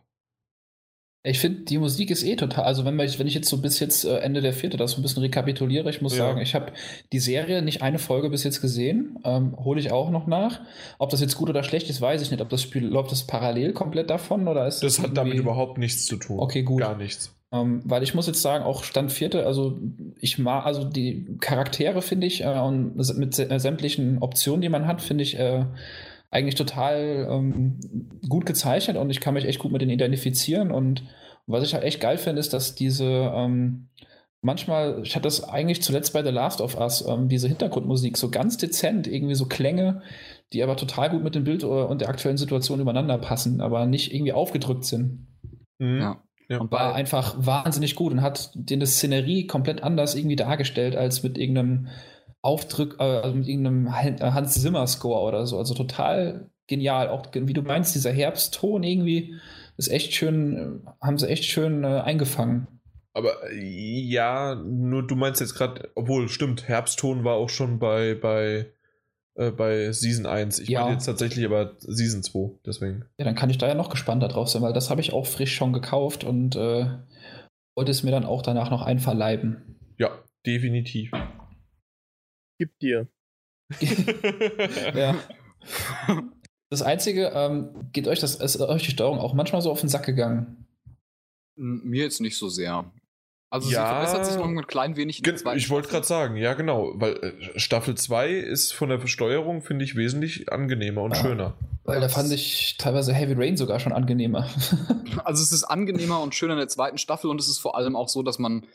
Ich finde, die Musik ist eh total. Also, wenn, man, wenn ich jetzt so bis jetzt äh, Ende der vierte das so ein bisschen rekapituliere, ich muss Ja. sagen, ich habe die Serie nicht eine Folge bis jetzt gesehen. Ähm, Hole ich auch noch nach. Ob das jetzt gut oder schlecht ist, weiß ich nicht. Ob das Spiel läuft das parallel komplett davon oder ist Das hat damit überhaupt nichts zu tun. Okay, gut. Gar nichts. Ähm, weil ich muss jetzt sagen, auch Stand vierte, also ich mag, also die Charaktere finde ich äh, und mit äh, sämtlichen Optionen, die man hat, finde ich äh, eigentlich total ähm, gut gezeichnet und ich kann mich echt gut mit denen identifizieren und was ich halt echt geil finde, ist, dass diese ähm, manchmal, ich hatte das eigentlich zuletzt bei The Last of Us, ähm, diese Hintergrundmusik so ganz dezent, irgendwie so Klänge, die aber total gut mit dem Bild äh, und der aktuellen Situation übereinander passen, aber nicht irgendwie aufgedrückt sind. Mhm. Ja. Ja. Und War einfach wahnsinnig gut und hat den das Szenerie komplett anders irgendwie dargestellt als mit irgendeinem Aufdruck, äh, also mit irgendeinem äh, Hans Zimmer Score oder so. Also total genial. Auch wie du meinst, dieser Herbstton irgendwie ist echt schön, äh, haben sie echt schön äh, eingefangen. Aber ja, nur du meinst jetzt gerade, obwohl, stimmt, Herbstton war auch schon bei, bei, äh, bei Season 1. Ich Ja. meine jetzt tatsächlich aber Season 2, deswegen. Ja, dann kann ich da ja noch gespannter drauf sein, weil das habe ich auch frisch schon gekauft und äh, wollte es mir dann auch danach noch einverleiben. Ja, definitiv. Gib dir. ja. Das Einzige, ähm, geht euch das, ist euch die Steuerung auch manchmal so auf den Sack gegangen? mir jetzt nicht so sehr. Also Ja. sie verbessert sich noch ein klein wenig in der Ich wollte gerade sagen, ja genau, weil äh, Staffel 2 ist von der Steuerung, finde ich, wesentlich angenehmer und Ja. schöner. Weil da fand ich teilweise Heavy Rain sogar schon angenehmer. Also es ist angenehmer und schöner in der zweiten Staffel und es ist vor allem auch so, dass man,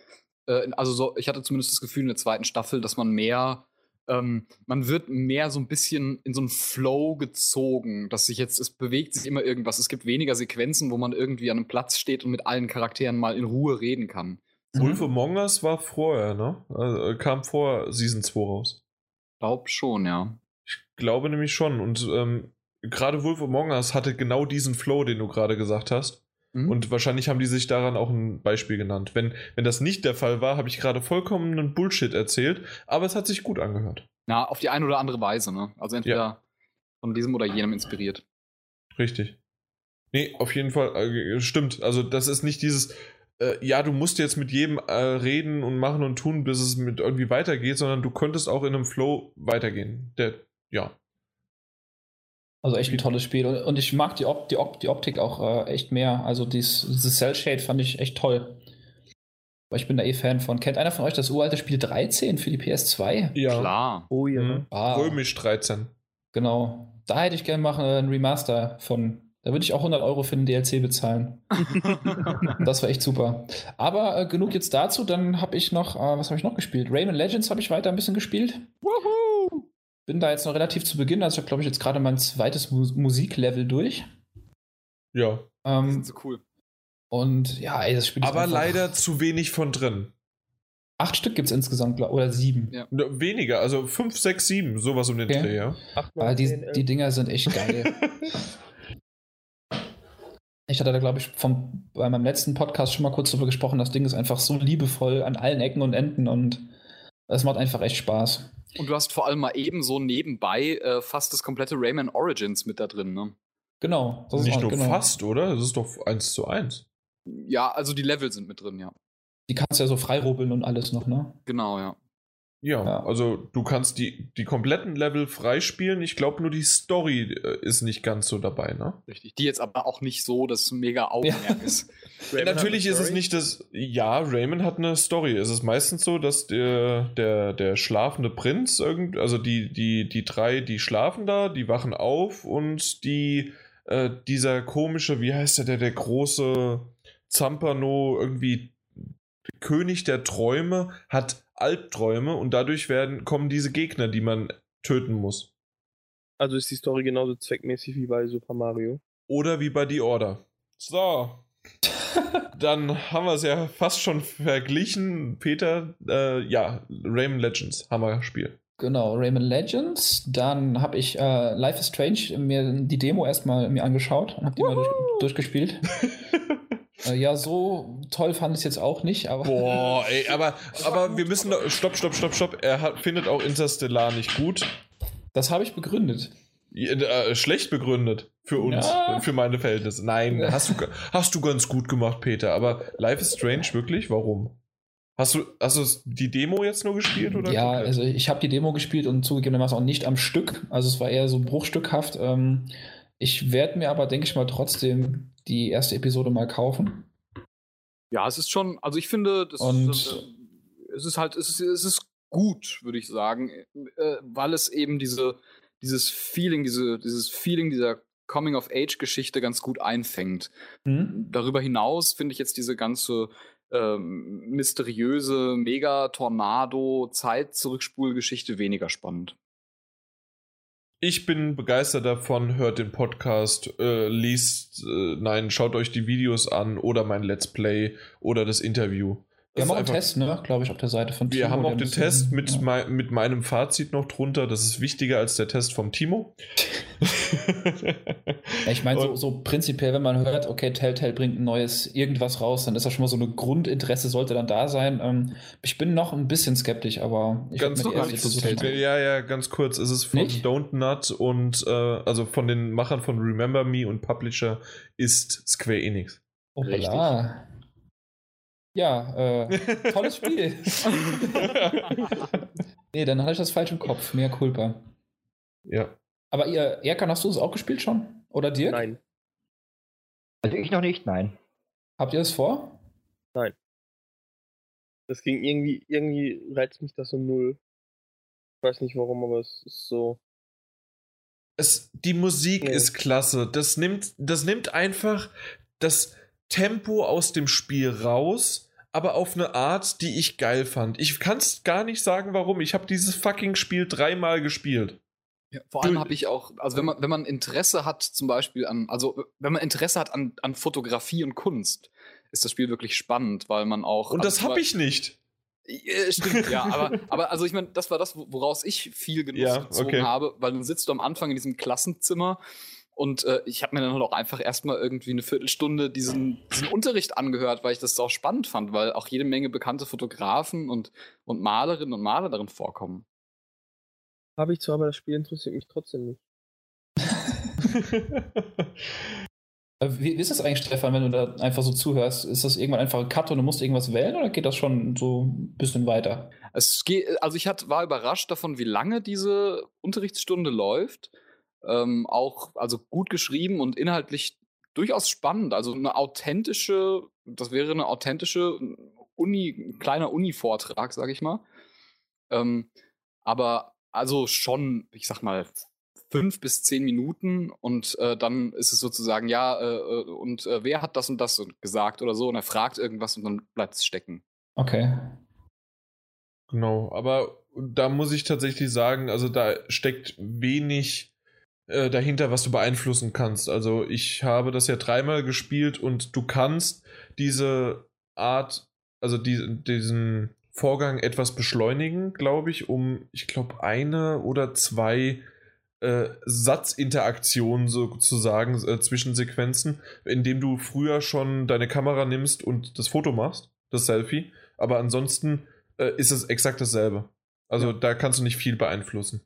äh, also so, ich hatte zumindest das Gefühl in der zweiten Staffel, dass man mehr, ähm, man wird mehr so ein bisschen in so einen Flow gezogen, dass sich jetzt, es bewegt sich immer irgendwas. Es gibt weniger Sequenzen, wo man irgendwie an einem Platz steht und mit allen Charakteren mal in Ruhe reden kann. Wolf Among Us war vorher, ne? Also, äh, kam vor Season 2 raus. Glaub schon, ja. Ich glaube nämlich schon. Und ähm, gerade Wolf Among Us hatte genau diesen Flow, den du gerade gesagt hast. Mhm. Und wahrscheinlich haben die sich daran auch ein Beispiel genannt. Wenn, wenn das nicht der Fall war, habe ich gerade vollkommenen Bullshit erzählt, aber es hat sich gut angehört. ja, auf die eine oder andere Weise, ne? Also entweder von diesem oder jenem inspiriert. Richtig. Nee, auf jeden Fall, äh, stimmt. Also, das ist nicht dieses, äh, ja, du musst jetzt mit jedem äh, reden und machen und tun, bis es mit irgendwie weitergeht, sondern du könntest auch in einem Flow weitergehen. Der, ja. Also echt ein tolles Spiel. Und, ich mag die, Op die, Op die Optik auch äh, echt mehr. Also dies, dieses Cell Shade fand ich echt toll. Weil ich bin da eh Fan von. Kennt einer von euch das uralte Spiel 13 für die PS2? Ja. Klar. Oh ja. Mhm. Ah. Römisch 13. Genau. Da hätte ich gerne mal einen Remaster von. Da würde ich auch 100 Euro für den DLC bezahlen. das war echt super. Aber äh, genug jetzt dazu. Dann habe ich noch, äh, was habe ich noch gespielt? Rayman Legends habe ich weiter ein bisschen gespielt. Woohoo! Bin da jetzt noch relativ zu Beginn. Also ich habe, glaube ich, jetzt gerade mein zweites Mu Musiklevel durch. Ja. Ähm, sind so cool. und ja, ey, das Spiel ist Aber leider zu wenig von drin. Acht Stück gibt es insgesamt, glaub, oder sieben. Ja. Weniger, also 5, 6, 7, sowas um den Okay. Dreh, ja. Acht, Aber die, die Dinger sind echt geil. Ich hatte da, glaube ich, vom, bei meinem letzten Podcast schon mal kurz drüber gesprochen. Das Ding ist einfach so liebevoll an allen Ecken und Enden und es macht einfach echt Spaß. Und du hast vor allem mal eben so nebenbei äh, fast das komplette Rayman Origins mit da drin, ne? Genau. Das ist Nicht auch- nur genau. fast, oder? Das ist doch 1 zu 1. Ja, also die Level sind mit drin, ja. Die kannst du ja so freirubbeln und alles noch, ne? Genau, ja. Ja, Ja. also du kannst die, die kompletten Level freispielen. Ich glaube nur die Story äh, ist nicht ganz so dabei, ne? Richtig. Die jetzt aber auch nicht so das mega Augenmerk ist. Rayman hat Natürlich ist es nicht das. Ja, Raymond hat eine Story. Es ist meistens so, dass der, der, der schlafende Prinz irgend, also die, die, die drei, die schlafen da, die wachen auf und die, äh, dieser komische, wie heißt der, der, der große Zampano, irgendwie König der Träume, hat Albträume und dadurch werden, kommen diese Gegner, die man töten muss. Also ist die Story genauso zweckmäßig wie bei Super Mario. Oder wie bei The Order. So. Dann haben wir es ja fast schon verglichen. Peter, äh, ja, Rayman Legends, Hammer-Spiel. Genau, Rayman Legends. Dann habe ich äh, Life is Strange mir die Demo erstmal mir angeschaut und habe die mal durch, durchgespielt. äh, ja, so toll fand ich es jetzt auch nicht, aber. Boah, ey, aber, aber wir müssen. Stopp, stopp, stopp, stopp. Er hat, findet auch Interstellar nicht gut. Das habe ich begründet. Äh, schlecht begründet für uns, Ja. für meine Verhältnisse. Nein, Ja. hast, du, hast du ganz gut gemacht, Peter. Aber Life is Strange, wirklich? Warum? Hast du, hast du die Demo jetzt nur gespielt? Oder Ja, also ich habe die Demo gespielt und zugegebenermaßen auch nicht am Stück. Also es war eher so bruchstückhaft. Ähm, ich werde mir aber, denke ich mal, trotzdem die erste Episode mal kaufen. Ja, es ist schon, also ich finde, das Und- äh, es ist halt, es ist, es ist gut, würde ich sagen, äh, weil es eben diese, dieses Feeling, diese, dieses Feeling dieser Coming-of-Age-Geschichte ganz gut einfängt. Hm? Darüber hinaus finde ich jetzt diese ganze ähm, mysteriöse Mega-Tornado-Zeit-Zurückspulgeschichte weniger spannend. Ich bin begeistert davon, hört den Podcast, äh, liest, äh, nein, schaut euch die Videos an oder mein Let's Play oder das Interview. Wir Das haben auch einen Test, ne? Glaube ich, auf der Seite von Wir Timo, haben der auch den Test mit, ja. mei mit meinem Fazit noch drunter. Das ist wichtiger als der Test vom Timo. Ich meine, so, so prinzipiell, wenn man hört, okay, Telltale bringt ein neues irgendwas raus, dann ist das schon mal so eine Grundinteresse, sollte dann da sein. Ähm, ich bin noch ein bisschen skeptisch, aber ich ganz erste nicht Episode Telltale. Ja, ja, ganz kurz. Es ist von Nicht? Don't Nut und äh, also von den Machern von Remember Me und Publisher ist Square Enix. Oh, Richtig. Ja, äh, tolles Spiel. nee, dann hatte ich das falsch im Kopf. Mehr Culpa. ja. Aber ihr, Erkan, hast du es auch gespielt schon? Oder Dirk? Nein. Also ich noch nicht, nein. Habt ihr es vor? Das ging irgendwie, irgendwie reizt mich das so null. Ich weiß nicht warum, aber es ist so. Es, die Musik Nee. ist klasse. Das nimmt, das nimmt einfach das Tempo aus dem Spiel raus, aber auf eine Art, die ich geil fand. Ich kann es gar nicht sagen, warum. Ich habe dieses fucking Spiel dreimal gespielt. Ja, vor allem habe ich auch, also wenn man, wenn man Interesse hat, zum Beispiel an, also wenn man Interesse hat an, an Fotografie und Kunst, ist das Spiel wirklich spannend, weil man auch. Und also das zum habe Be- ich nicht. Äh, Stimmt, ja, aber, aber also ich meine, das war das, wo- woraus ich viel Genuss Ja, gezogen okay. habe, weil dann sitzt du am Anfang in diesem Klassenzimmer und äh, ich habe mir dann halt auch einfach erstmal irgendwie eine Viertelstunde diesen, diesen Unterricht angehört, weil ich das auch spannend fand, weil auch jede Menge bekannte Fotografen und, und Malerinnen und Maler darin vorkommen. Habe ich zwar, aber das Spiel interessiert mich trotzdem nicht. Äh, Wie, wie ist das eigentlich, Stefan, wenn du da einfach so zuhörst? Ist das irgendwann einfach ein Cut und du musst irgendwas wählen oder geht das schon so ein bisschen weiter? Es geht, also ich hat, war überrascht davon, wie lange diese Unterrichtsstunde läuft. ähm, auch also gut geschrieben und inhaltlich durchaus spannend. Also eine authentische, das wäre eine authentische Uni, kleiner Uni-Vortrag, sag ich mal. Ähm, aber also schon, ich sag mal, fünf bis zehn Minuten und äh, dann ist es sozusagen, ja, äh, äh und äh, wer hat das und das gesagt oder so und er fragt irgendwas und dann bleibt es stecken. Okay. Genau, aber da muss ich tatsächlich sagen, also da steckt wenig äh, dahinter, was du beeinflussen kannst. Also ich habe das ja dreimal gespielt und du kannst diese Art, also die, diesen Vorgang etwas beschleunigen, glaube ich, um, ich glaube, eine oder zwei äh, Satzinteraktionen sozusagen äh, zwischen Sequenzen, indem du früher schon deine Kamera nimmst und das Foto machst, das Selfie. Aber ansonsten äh, ist es exakt dasselbe. Also ja. da kannst du nicht viel beeinflussen.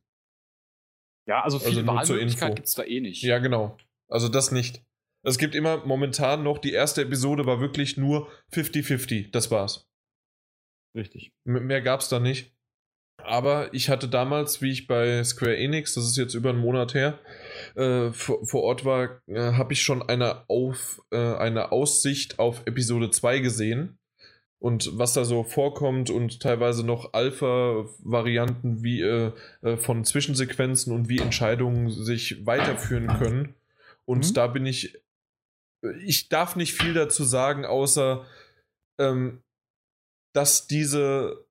Ja, also viel also Wahlmöglichkeit gibt es da eh nicht. Ja, genau. Also das nicht. Es gibt immer momentan noch, die erste Episode war wirklich nur 50-50. Das war's. Richtig. Mehr gab's da nicht. Aber ich hatte damals, wie ich bei Square Enix, das ist jetzt über einen Monat her, äh, vor, vor, Ort war, äh, habe ich schon eine, auf, äh, eine Aussicht auf Episode 2 gesehen und was da so vorkommt und teilweise noch Alpha-Varianten wie äh, äh, von Zwischensequenzen und wie Entscheidungen sich weiterführen können. Und mhm. da bin ich, ich darf nicht viel dazu sagen, außer ähm, dass diese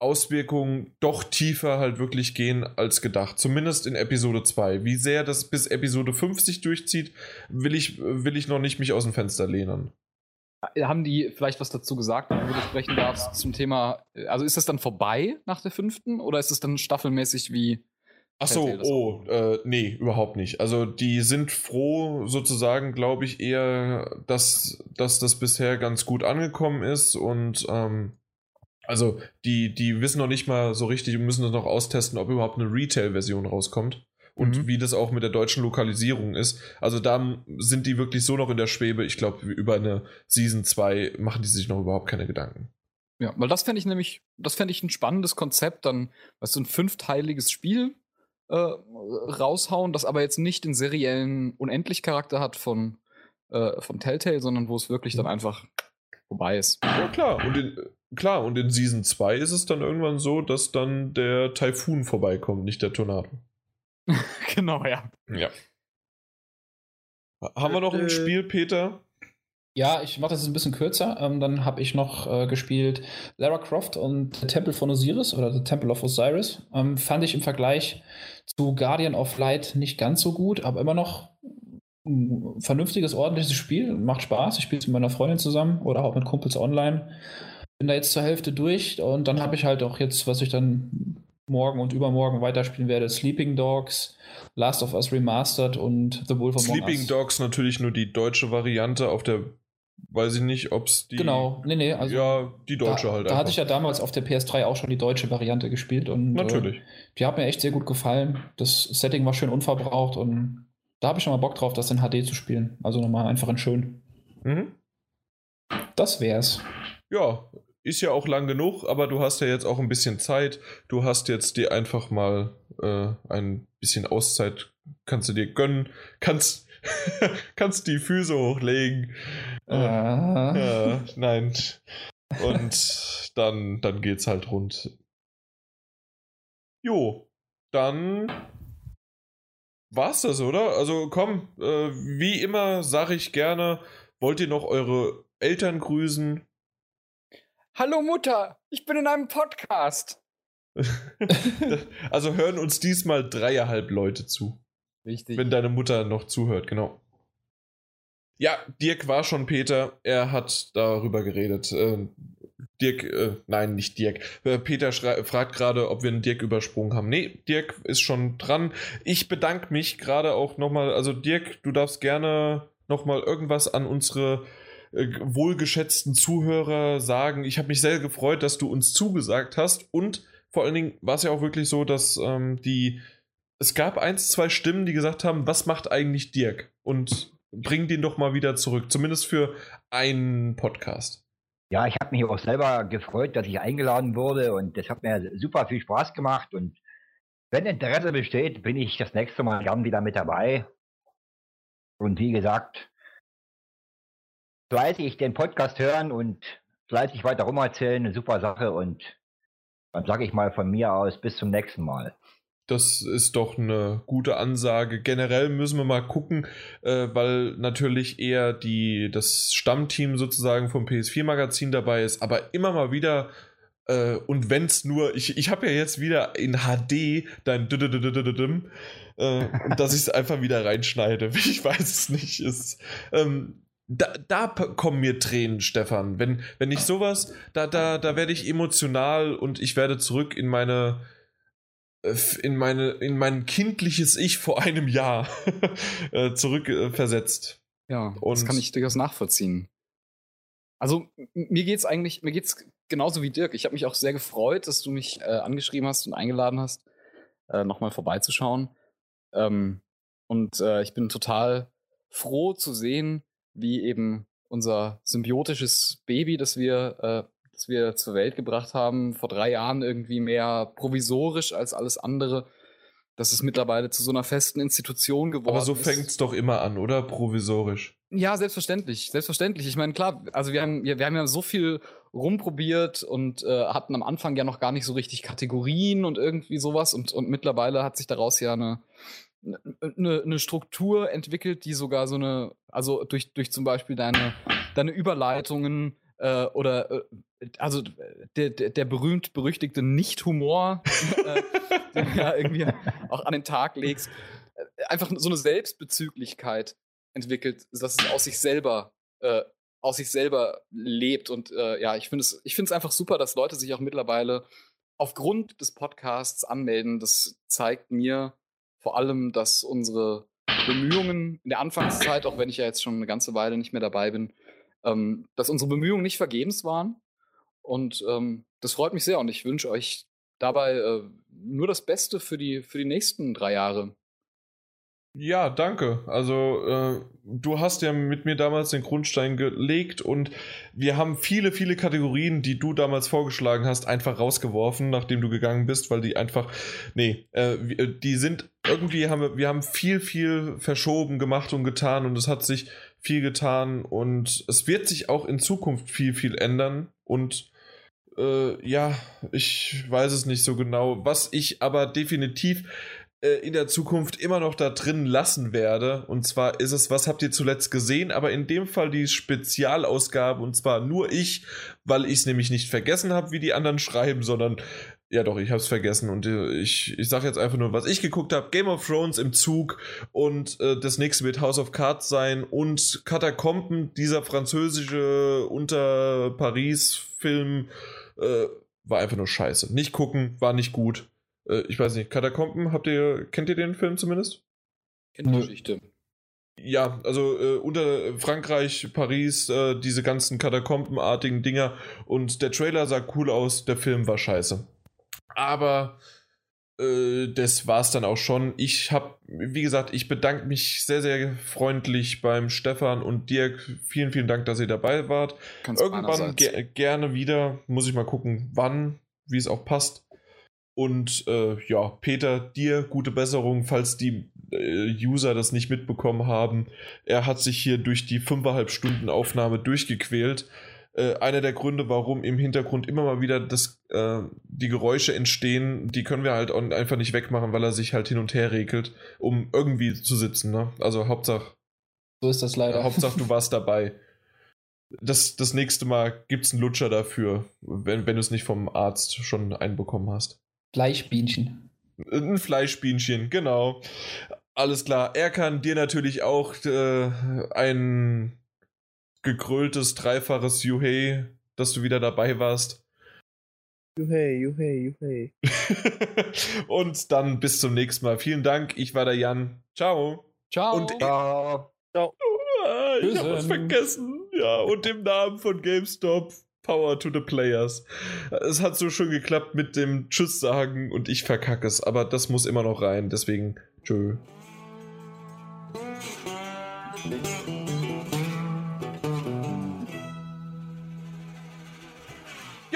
Auswirkungen doch tiefer halt wirklich gehen als gedacht. Zumindest in Episode 2. Wie sehr das bis Episode 50 durchzieht, will ich, will ich noch nicht mich aus dem Fenster lehnen. Haben die vielleicht was dazu gesagt, wenn du sprechen darfst, zum Thema, also ist das dann vorbei nach der fünften oder ist es dann staffelmäßig wie. Ach so, oh, äh, nee, überhaupt nicht. Also die sind froh, sozusagen, glaube ich, eher, dass, dass das bisher ganz gut angekommen ist und ähm, also die, die wissen noch nicht mal so richtig und müssen das noch austesten, ob überhaupt eine Retail-Version rauskommt und mhm. wie das auch mit der deutschen Lokalisierung ist. Also da sind die wirklich so noch in der Schwebe. Ich glaube, über eine Season 2 machen die sich noch überhaupt keine Gedanken. Ja, weil das fände ich nämlich, das fände ich ein spannendes Konzept, dann, weißt du, ein fünfteiliges Spiel äh, raushauen, das aber jetzt nicht den seriellen Unendlich-Charakter hat von, äh, von Telltale, sondern wo es wirklich dann mhm. einfach vorbei ist. Ja, klar. Und in, klar, und in Season 2 ist es dann irgendwann so, dass dann der Taifun vorbeikommt, nicht der Tornado. genau, ja. Ja. Haben wir noch ein äh, Spiel, Peter? Ja, ich mache das ein bisschen kürzer. Ähm, dann habe ich noch äh, gespielt Lara Croft und The Temple von Osiris oder The Temple of Osiris. Ähm, fand ich im Vergleich zu Guardian of Light nicht ganz so gut, aber immer noch ein vernünftiges, ordentliches Spiel. Macht Spaß. Ich spiele es mit meiner Freundin zusammen oder auch mit Kumpels online. Bin da jetzt zur Hälfte durch und dann habe ich halt auch jetzt, was ich dann morgen und übermorgen weiterspielen werde. Sleeping Dogs, Last of Us Remastered und The Wolf of Sleeping Dogs natürlich nur die deutsche Variante auf der weiß ich nicht, ob es die. Genau, nee, nee. Also ja, die deutsche da, halt. Da einfach. hatte ich ja damals auf der PS3 auch schon die deutsche Variante gespielt und. Natürlich. Äh, die hat mir echt sehr gut gefallen. Das Setting war schön unverbraucht und da habe ich schon mal Bock drauf, das in HD zu spielen. Also nochmal einfach in schön. Mhm. Das wär's. Ja, ist ja auch lang genug, aber du hast ja jetzt auch ein bisschen Zeit. Du hast jetzt dir einfach mal äh, ein bisschen Auszeit, kannst du dir gönnen, kannst, kannst die Füße hochlegen. Ah. Ja, nein. Und dann, dann geht's halt rund. Jo, dann war's das, oder? Also komm, äh, wie immer sage ich gerne, wollt ihr noch eure Eltern grüßen? Hallo Mutter, ich bin in einem Podcast. also hören uns diesmal dreieinhalb Leute zu. Richtig. Wenn deine Mutter noch zuhört, genau. Ja, Dirk war schon Peter. Er hat darüber geredet. Äh, Dirk, äh, nein, nicht Dirk. Äh, Peter fragt gerade, ob wir einen Dirk übersprungen haben. Nee, Dirk ist schon dran. Ich bedanke mich gerade auch nochmal. Also, Dirk, du darfst gerne nochmal irgendwas an unsere äh, wohlgeschätzten Zuhörer sagen, ich habe mich sehr gefreut, dass du uns zugesagt hast und vor allen Dingen war es ja auch wirklich so, dass ähm, die es gab eins, zwei Stimmen, die gesagt haben, was macht eigentlich Dirk? Und bring den doch mal wieder zurück, zumindest für einen Podcast. Ja, ich habe mich auch selber gefreut, dass ich eingeladen wurde und das hat mir super viel Spaß gemacht und Wenn Interesse besteht, bin ich das nächste Mal gern wieder mit dabei. Und wie gesagt, fleißig den Podcast hören und fleißig weiter rumerzählen, eine super Sache. Und dann sage ich mal von mir aus bis zum nächsten Mal. Das ist doch eine gute Ansage. Generell müssen wir mal gucken, äh, weil natürlich eher die, das Stammteam sozusagen vom PS4-Magazin dabei ist, aber immer mal wieder äh, und es nur, ich, ich habe ja jetzt wieder in HD dein äh, dass ich es einfach wieder reinschneide. Ich weiß es nicht. Ist, ähm, da, da kommen mir Tränen, Stefan. Wenn, wenn ich sowas, da, da, da werde ich emotional und ich werde zurück in meine in meine in mein kindliches Ich vor einem Jahr äh, zurückversetzt. Ja, und das kann ich durchaus nachvollziehen. Also mir geht's eigentlich, mir geht's genauso wie Dirk. Ich habe mich auch sehr gefreut, dass du mich äh, angeschrieben hast und eingeladen hast, äh, nochmal vorbeizuschauen. Ähm, und äh, ich bin total froh zu sehen, wie eben unser symbiotisches Baby, das wir, äh, das wir zur Welt gebracht haben, vor drei Jahren irgendwie mehr provisorisch als alles andere, dass es mittlerweile zu so einer festen Institution geworden ist. Aber so fängt es doch immer an, oder? Provisorisch. Ja, selbstverständlich, selbstverständlich. Ich meine, klar, also wir haben, wir, wir haben ja so viel rumprobiert und äh, hatten am Anfang ja noch gar nicht so richtig Kategorien und irgendwie sowas und, und mittlerweile hat sich daraus ja eine, eine, eine Struktur entwickelt, die sogar so eine, also durch, durch zum Beispiel deine, deine Überleitungen äh, oder äh, also der, der, der berühmt-berüchtigte Nicht-Humor, äh, den du ja irgendwie auch an den Tag legst, äh, einfach so eine Selbstbezüglichkeit entwickelt, dass es aus sich selber äh, aus sich selber lebt. Und ja, ich finde es, ich einfach super, dass Leute sich auch mittlerweile aufgrund des Podcasts anmelden. Das zeigt mir vor allem, dass unsere Bemühungen in der Anfangszeit, auch wenn ich ja jetzt schon eine ganze Weile nicht mehr dabei bin, ähm, dass unsere Bemühungen nicht vergebens waren. Und ähm, das freut mich sehr und ich wünsche euch dabei äh, nur das Beste für die, für die nächsten drei Jahre. Ja, danke. Also äh, du hast ja mit mir damals den Grundstein gelegt und wir haben viele, viele Kategorien, die du damals vorgeschlagen hast, einfach rausgeworfen, nachdem du gegangen bist, weil die einfach, nee, äh, äh, die sind irgendwie haben wir, wir haben viel, viel verschoben, gemacht und getan und es hat sich viel getan und es wird sich auch in Zukunft viel, viel ändern und äh, ja, ich weiß es nicht so genau. Was ich aber definitiv äh, in der Zukunft immer noch da drin lassen werde. Und zwar ist es, was habt ihr zuletzt gesehen? Aber in dem Fall die Spezialausgabe und zwar nur ich, weil ich es nämlich nicht vergessen habe, wie die anderen schreiben, sondern ja doch, ich habe es vergessen und äh, ich, ich sage jetzt einfach nur, was ich geguckt habe. Game of Thrones im Zug und äh, das nächste wird House of Cards sein und Katakomben, dieser französische unter Paris-Film, äh, war einfach nur scheiße. Nicht gucken, war nicht gut. Äh, ich weiß nicht, Katakomben, habt ihr, kennt ihr den Film zumindest? Kennt die Geschichte. Ja, also äh, unter Frankreich, Paris, äh, diese ganzen Katakombenartigen Dinger und der Trailer sah cool aus, der Film war scheiße. Aber äh, das war's dann auch schon. Ich hab, wie gesagt, ich bedanke mich sehr, sehr freundlich beim Stefan und Dirk. Vielen, vielen Dank, dass ihr dabei wart. Ganz Irgendwann ge gerne wieder. Muss ich mal gucken, wann, wie es auch passt. Und äh, ja, Peter, dir gute Besserung, falls die äh, User das nicht mitbekommen haben. Er hat sich hier durch die fünfeinhalb Stunden Aufnahme durchgequält. Äh, einer der Gründe, warum im Hintergrund immer mal wieder das, äh, die Geräusche entstehen, die können wir halt einfach nicht wegmachen, weil er sich halt hin und her regelt, um irgendwie zu sitzen. Ne? Also Hauptsache. So ist das leider. Hauptsache, du warst dabei. Das, das nächste Mal gibt es einen Lutscher dafür, wenn, wenn du es nicht vom Arzt schon einbekommen hast. Fleischbienchen. Ein Fleischbienchen, genau. Alles klar. Er kann dir natürlich auch äh, ein gekröltes, dreifaches Juhei, dass du wieder dabei warst. Juhei, Juhei, Juhei. Und dann bis zum nächsten Mal. Vielen Dank. Ich war der Jan. Ciao. Ciao. Und Ciao. Ciao. Ich habe was vergessen. Ja, und im Namen von GameStop Power to the Players. Es hat so schön geklappt mit dem Tschüss sagen und ich verkacke es, aber das muss immer noch rein, deswegen tschö.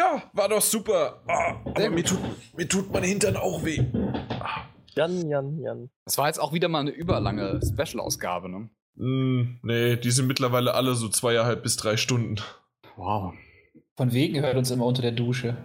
Ja, war doch super. Oh, aber mir tut, mir tut mein Hintern auch weh. Ah. Jan, Jan, Jan. Das war jetzt auch wieder mal eine überlange Special-Ausgabe, ne? Mm, nee, die sind mittlerweile alle so zweieinhalb bis drei Stunden. Wow. Von wegen hört uns immer unter der Dusche.